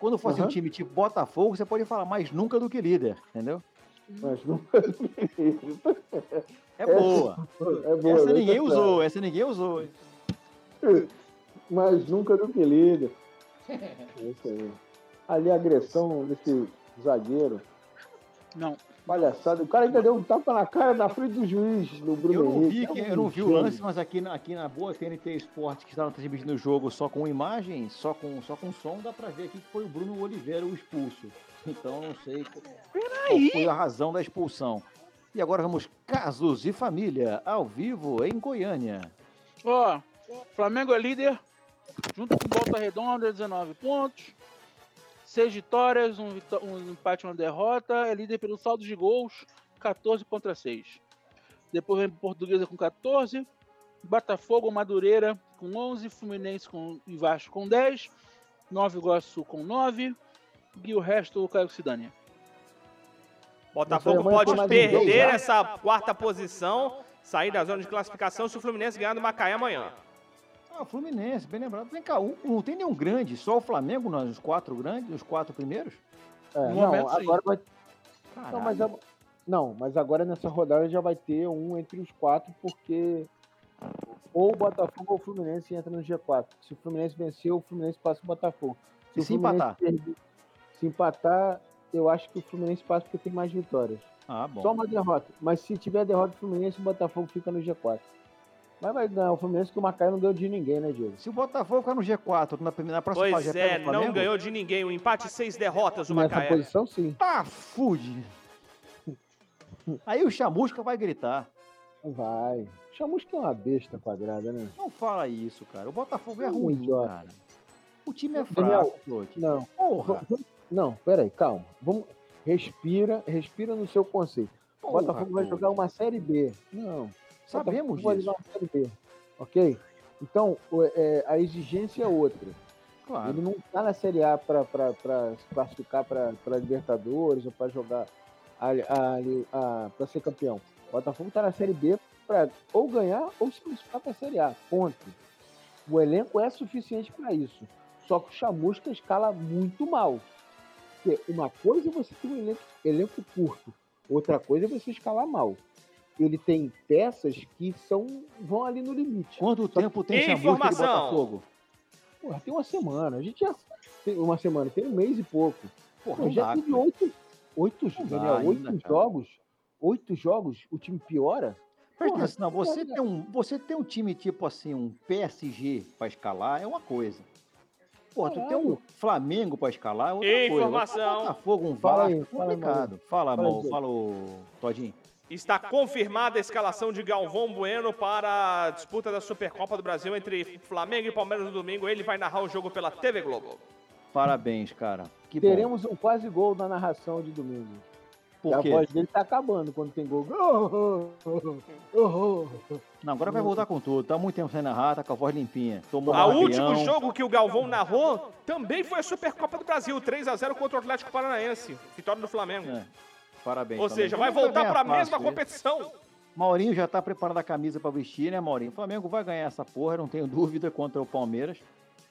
Quando fosse um Aham. time tipo Botafogo, você pode falar mais nunca do que líder, entendeu? Mas não É Essa- boa. é boa. Essa né? ninguém Tá usou, essa ninguém usou. Mas nunca do que líder. É isso aí. Ali a agressão desse zagueiro. Não. Palhaçada. O cara ainda deu um tapa na cara na frente do juiz, do Bruno Eu não vi, que- É um eu não vi o lance, mas aqui na, aqui na boa TNT Esporte, que estava transmitindo o jogo só com imagem, só com, só com som, dá pra ver aqui que foi o Bruno Oliveira o expulso. Então não sei qual qual foi a razão da expulsão. E agora vamos casos e família, ao vivo em Goiânia. Ó, Flamengo é líder, junto com Volta Redonda, 19 pontos. Seis vitórias, um, um empate e uma derrota. É líder pelo saldo de gols, 14 contra 6. Depois vem Portuguesa com 14. Botafogo, Madureira com 11. Fluminense com, e Vasco com 10. Nova Iguaçu com 9. E o resto, o Caio Cidânia. Botafogo pode perder essa quarta posição, sair da zona de classificação se o Fluminense ganhar do Macaé amanhã. Ah, Fluminense, bem lembrado. Vem cá, não tem nenhum grande, só o Flamengo nos quatro grandes, os quatro primeiros? É, No não, momento, agora vai. Não mas, não, mas agora nessa rodada já vai ter um entre os quatro, porque ou o Botafogo ou o Fluminense entra no G4. Se o Fluminense vencer, o Fluminense passa o Botafogo. E o se empatar? perder- se empatar, eu acho que o Fluminense passa porque tem mais vitórias. Ah, bom. Só uma derrota. Mas se tiver derrota do Fluminense, o Botafogo fica no G4. Mas vai ganhar o Fluminense que o Macaé não deu de ninguém, né, Diego? Se o Botafogo ficar no G4, na, primeira, na próxima fase Pois é, o Flamengo, não ganhou de ninguém. O empate, seis derrotas o Nessa Macaé. posição, sim. Tá, fude. Aí o Chamusca vai gritar. Vai. Chamusca é uma besta quadrada, né? Não fala isso, cara. O Botafogo é É um ruim, idiota. cara. O time é Daniel, fraco, Claude. Não. Porra. Não, peraí, calma. Vamos, respira, respira no seu conceito. O Porra, Botafogo vai jogar uma Série B. Não. Sabemos disso. B. Ok? Então, é, a exigência é outra. Claro. Ele não está na Série A para se classificar para Libertadores ou para jogar para ser campeão. O Botafogo está na Série B para ou ganhar ou se classificar para a Série A. Ponto. O elenco é suficiente para isso. Só que o Chamusca escala muito mal. Porque uma coisa é você ter um elenco, elenco curto, outra coisa é você escalar mal. Ele tem peças que são vão ali no limite. Quanto tempo tem Chamusca de Informação. Botafogo? Porra, tem uma semana. A gente já. Tem uma semana, tem um mês e pouco. Porra, Pô, já dá, teve oito, oito, dá Daniel, ainda, oito cara. jogos. Oito jogos, o time piora. Presta Porra, atenção, você tem, um, você tem um time tipo assim, um PSG pra escalar, é uma coisa. Pô, tu tem um Flamengo pra escalar, é outra coisa. Informação. Botafogo, um Fala aí, fala aí, complicado. Fala, Fala aí, Mal, fala, o Todinho. Está confirmada a escalação de Galvão Bueno para a disputa da Supercopa do Brasil entre Flamengo e Palmeiras no domingo. Ele vai narrar o jogo pela TV Globo. Parabéns, cara. Que bom. Teremos um quase gol na narração de domingo. Por E a quê? voz dele tá acabando quando tem gol. Oh, oh, oh. Não, agora vai voltar com tudo. Tá muito tempo sem narrar, tá com a voz limpinha. Tomou O último jogo que o Galvão narrou também foi a Supercopa do Brasil, 3 a 0 contra o Atlético Paranaense. Vitória do Flamengo. É, parabéns. Ou também. seja, vai Flamengo voltar para a mesma competição. Maurinho já tá preparando a camisa pra vestir, né, Maurinho? O Flamengo vai ganhar essa porra, não tenho dúvida, contra o Palmeiras.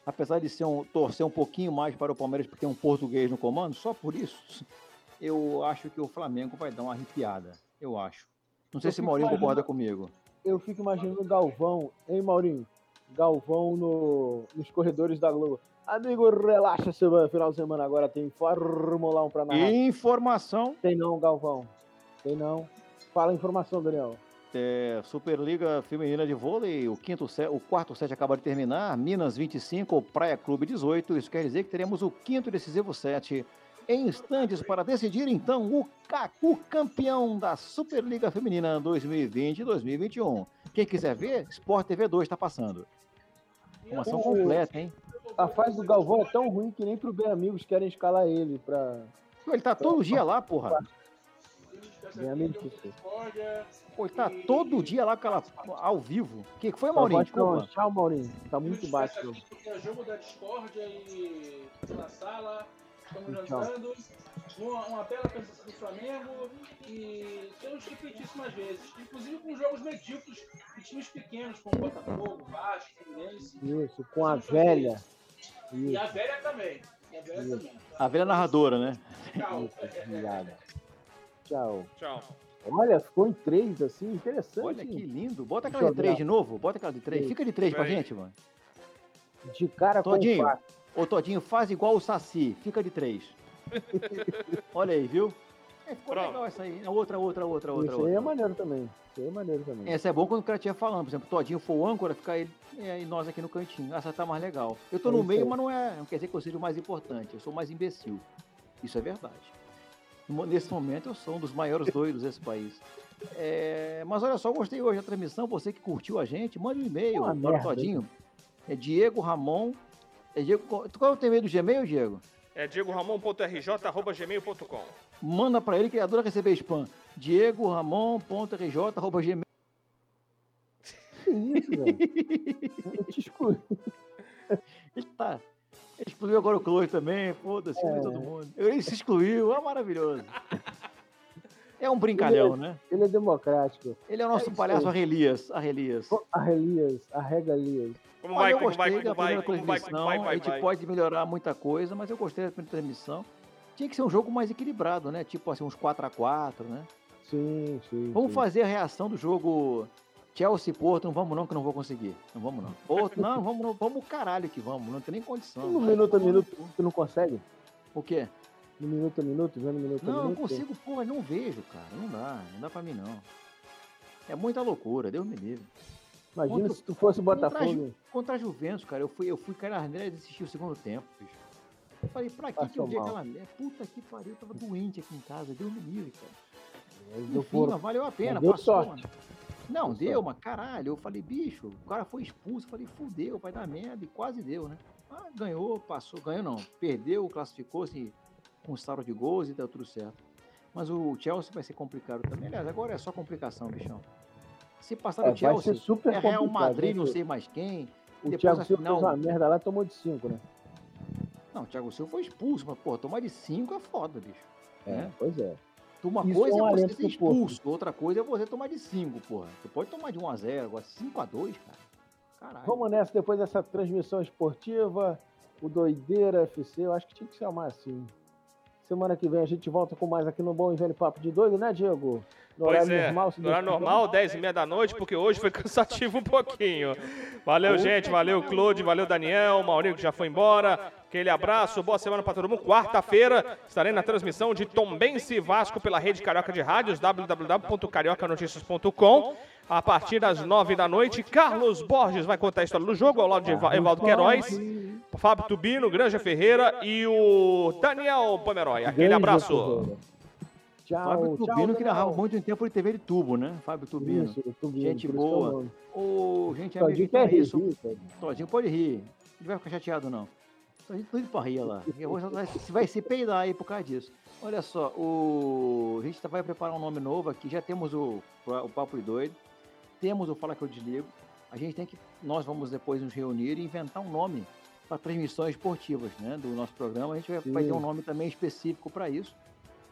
Apesar de ser um, torcer um pouquinho mais para o Palmeiras porque tem um português no comando, só por isso, eu acho que o Flamengo vai dar uma arrepiada. Eu acho. Não sei Eu se Maurinho concorda comigo. Eu fico imaginando o Galvão, hein, Maurinho? Galvão no, nos corredores da Globo. Amigo, relaxa, semana, final de semana agora tem Fórmula 1 pra narrar. Informação. Tem não, Galvão. Tem não. Fala a informação, Daniel. É, Superliga Feminina de Vôlei, o, quinto set, o quarto set acaba de terminar, Minas 25, Praia Clube 18. Isso quer dizer que teremos o quinto decisivo set em instantes para decidir então o, o campeão da Superliga Feminina 2020 e 2021. Quem quiser ver, Sport TV 2 está passando. Informação O- completa, hein? A fase do Galvão é tão ruim que nem pro Bem Amigos querem escalar ele pra. Ele tá todo dia lá, porra. Bem Amigos. você. Pô, ele tá todo dia lá com ela, ao vivo. O que que foi, Maurinho? tá- Desculpa. Tchau, Maurinho. Tá muito baixo. hoje. Porque é jogo da discórdia e na sala, estamos Tchau. Uma, uma bela presença do Flamengo e temos repetir isso mais vezes. Inclusive com jogos medíocres de times pequenos, como Botafogo, Vasco, Fluminense. Isso, com a velha. E Isso, a velha também. E a velha Isso. também. A velha narradora, né? Tchau. isso. Tchau. Tchau. Olha, ficou em três, assim, interessante. Olha que lindo. Bota aquela de três de novo. Bota aquela de três. Fica de três pra gente, mano. De cara com Todinho. faca. Ô, Todinho, faz igual o Saci. Fica de três. Olha aí, viu? É, ficou Pronto. legal essa aí. Outra, outra, outra, outra. Isso aí é maneiro também. Isso aí é maneiro também. Essa é bom quando o cara estiver falando. Por exemplo, Todinho for o âncora, ficar ele é, e nós aqui no cantinho. Essa tá mais legal. Eu tô É no isso meio, aí. mas não, é, não quer dizer que eu seja o mais importante. Eu sou o mais imbecil. Isso é verdade. Nesse momento, eu sou um dos maiores doidos desse país. É, mas olha só, gostei hoje da transmissão. Você que curtiu a gente, mande um e-mail Uma para o Todinho. É Diego Ramon. É Diego, qual é o teu e-mail do Gmail, Diego? É diegoramon.rj.gmail.com. Manda pra ele que ele adora receber spam. Diego Ramon.rj.gmail. Que isso, velho? Eu te excluí. Ele tá. Ele excluiu agora o Close também, foda-se, É. todo mundo. Ele se excluiu, é maravilhoso. É um brincalhão, né? Ele é democrático. Ele é o nosso isso palhaço. Arrelias. Arrelias. Arrelias, arregalias. Como vai, eu como gostei vai, da como vai, primeira como vai, transmissão. como vai, vai, a gente pode melhorar muita coisa, mas eu gostei da primeira transmissão. Tinha que ser um jogo mais equilibrado, né? Tipo assim, uns 4x4, né? Sim, sim. Vamos sim. fazer a reação do jogo Chelsea Porto. Não vamos não, que eu não vou conseguir. Não vamos não. Porto, não, vamos não. Vamos caralho que vamos. Não tem nem condição. No minuto a minuto, tu não consegue? O quê? No minuto a minuto, vendo minuto a Não, não minuto? consigo, porra, não vejo, cara. Não dá, não dá pra mim não. É muita loucura, Deus me livre. Imagina Contra- se tu fosse o Contra a, Botafogo. Contra a Juventus, cara, eu fui, eu fui cair na e assistir o segundo tempo, bicho. Eu falei, pra que, que eu vi aquela merda? Puta que pariu, eu tava doente aqui em casa, Deus me livre, cara. Ele deu Enfim, foro. mas valeu a pena, Mas deu passou, sorte. mano. Não, Deu deu, mas caralho, eu falei, bicho, o cara foi expulso, eu falei, fudeu, vai dar merda, e quase deu, né? Ah, ganhou, passou, ganhou não, perdeu, classificou-se com saldo de gols e deu tudo certo. Mas o Chelsea vai ser complicado também, aliás, agora é só complicação, bichão. Se passar É, vai Chelsea, ser super é Real Madrid, né, não sei mais quem, O depois Thiago Silva final- fez uma merda lá, tomou de 5, né? Não, o Thiago Silva foi expulso, mas, pô, tomar de 5 é foda, bicho. É, É. pois é. Uma Isso coisa é um é, você ser expulso, outra coisa é você tomar de 5, porra. Você pode tomar de 1 a 0 agora 5 a 2 cara. Caralho. Vamos nessa, depois dessa transmissão esportiva, o Doideira FC, eu acho que tinha que chamar assim. Semana que vem a gente volta com mais aqui no Bom e Velho Papo de Doido, né, Diego? No Pois horário é, normal, se no horário normal, 10 e meia da noite, porque hoje foi cansativo um pouquinho. Valeu, gente, valeu, Claude, valeu, Daniel, Maurinho que já foi embora. Aquele abraço, boa semana pra todo mundo. Quarta-feira estarei na transmissão de Tombense Vasco pela Rede Carioca de Rádios, www.cariocanoticias.com. A partir das nove da noite, Carlos Borges vai contar a história do jogo ao lado de Eva- Evaldo Queiroz. Fábio Tubino, Granja Ferreira e o Daniel Pomeroy. Aquele abraço. Tchau, Fábio tchau, Tubino, que narrava muito em tempo de TV de tubo, né? Fábio Tubino. Isso, Tubino, gente o boa. Ô, gente Todinho é rir, isso. rir, Todinho. Todinho pode rir. Não vai ficar chateado, não. Todinho tudo pra rir lá. Vai, vai se peidar aí por causa disso. Olha só, o... a gente tá- vai preparar um nome novo aqui. Já temos o, o Papo de Doido. Temos o Fala Que Eu Desligo. A gente tem que... Nós vamos depois nos reunir e inventar um nome para transmissões esportivas né, do nosso programa. A gente vai, vai ter um nome também específico para isso.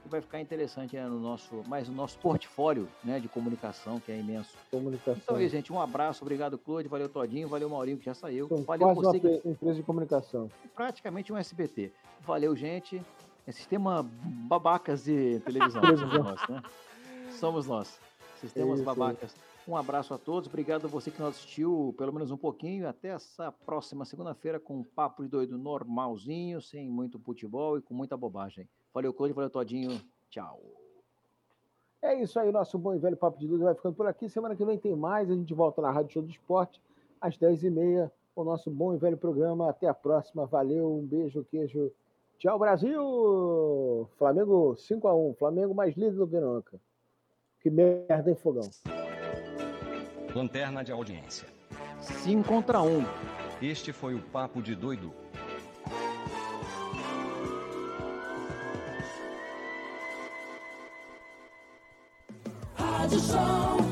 Que vai ficar interessante né, no nosso, mais o nosso portfólio né, de comunicação, que é imenso. Comunicação. Então é isso, gente. Um abraço, obrigado, Claude, valeu, Todinho, valeu, Maurinho, que já saiu. São valeu você, que empresa de comunicação. praticamente um SBT. Valeu, gente. É sistema babacas de televisão. Somos nós, né? Somos nós. Sistemas Isso, babacas. Um abraço a todos. Obrigado a você que nos assistiu pelo menos um pouquinho. Até essa próxima segunda-feira com um papo de doido normalzinho, sem muito futebol e com muita bobagem. Valeu, Claude, valeu, Todinho. Tchau. É isso aí, nosso bom e velho Papo de Duda vai ficando por aqui. Semana que vem tem mais. A gente volta na Rádio Show do Esporte, às 10h30, o nosso bom e velho programa. Até a próxima. Valeu, um beijo, queijo. Tchau, Brasil! Flamengo 5x1. Flamengo mais líder do que nunca. Que merda, hein, Fogão? Lanterna de audiência. 5 contra 1. Este foi o Papo de Doido. Rádio Show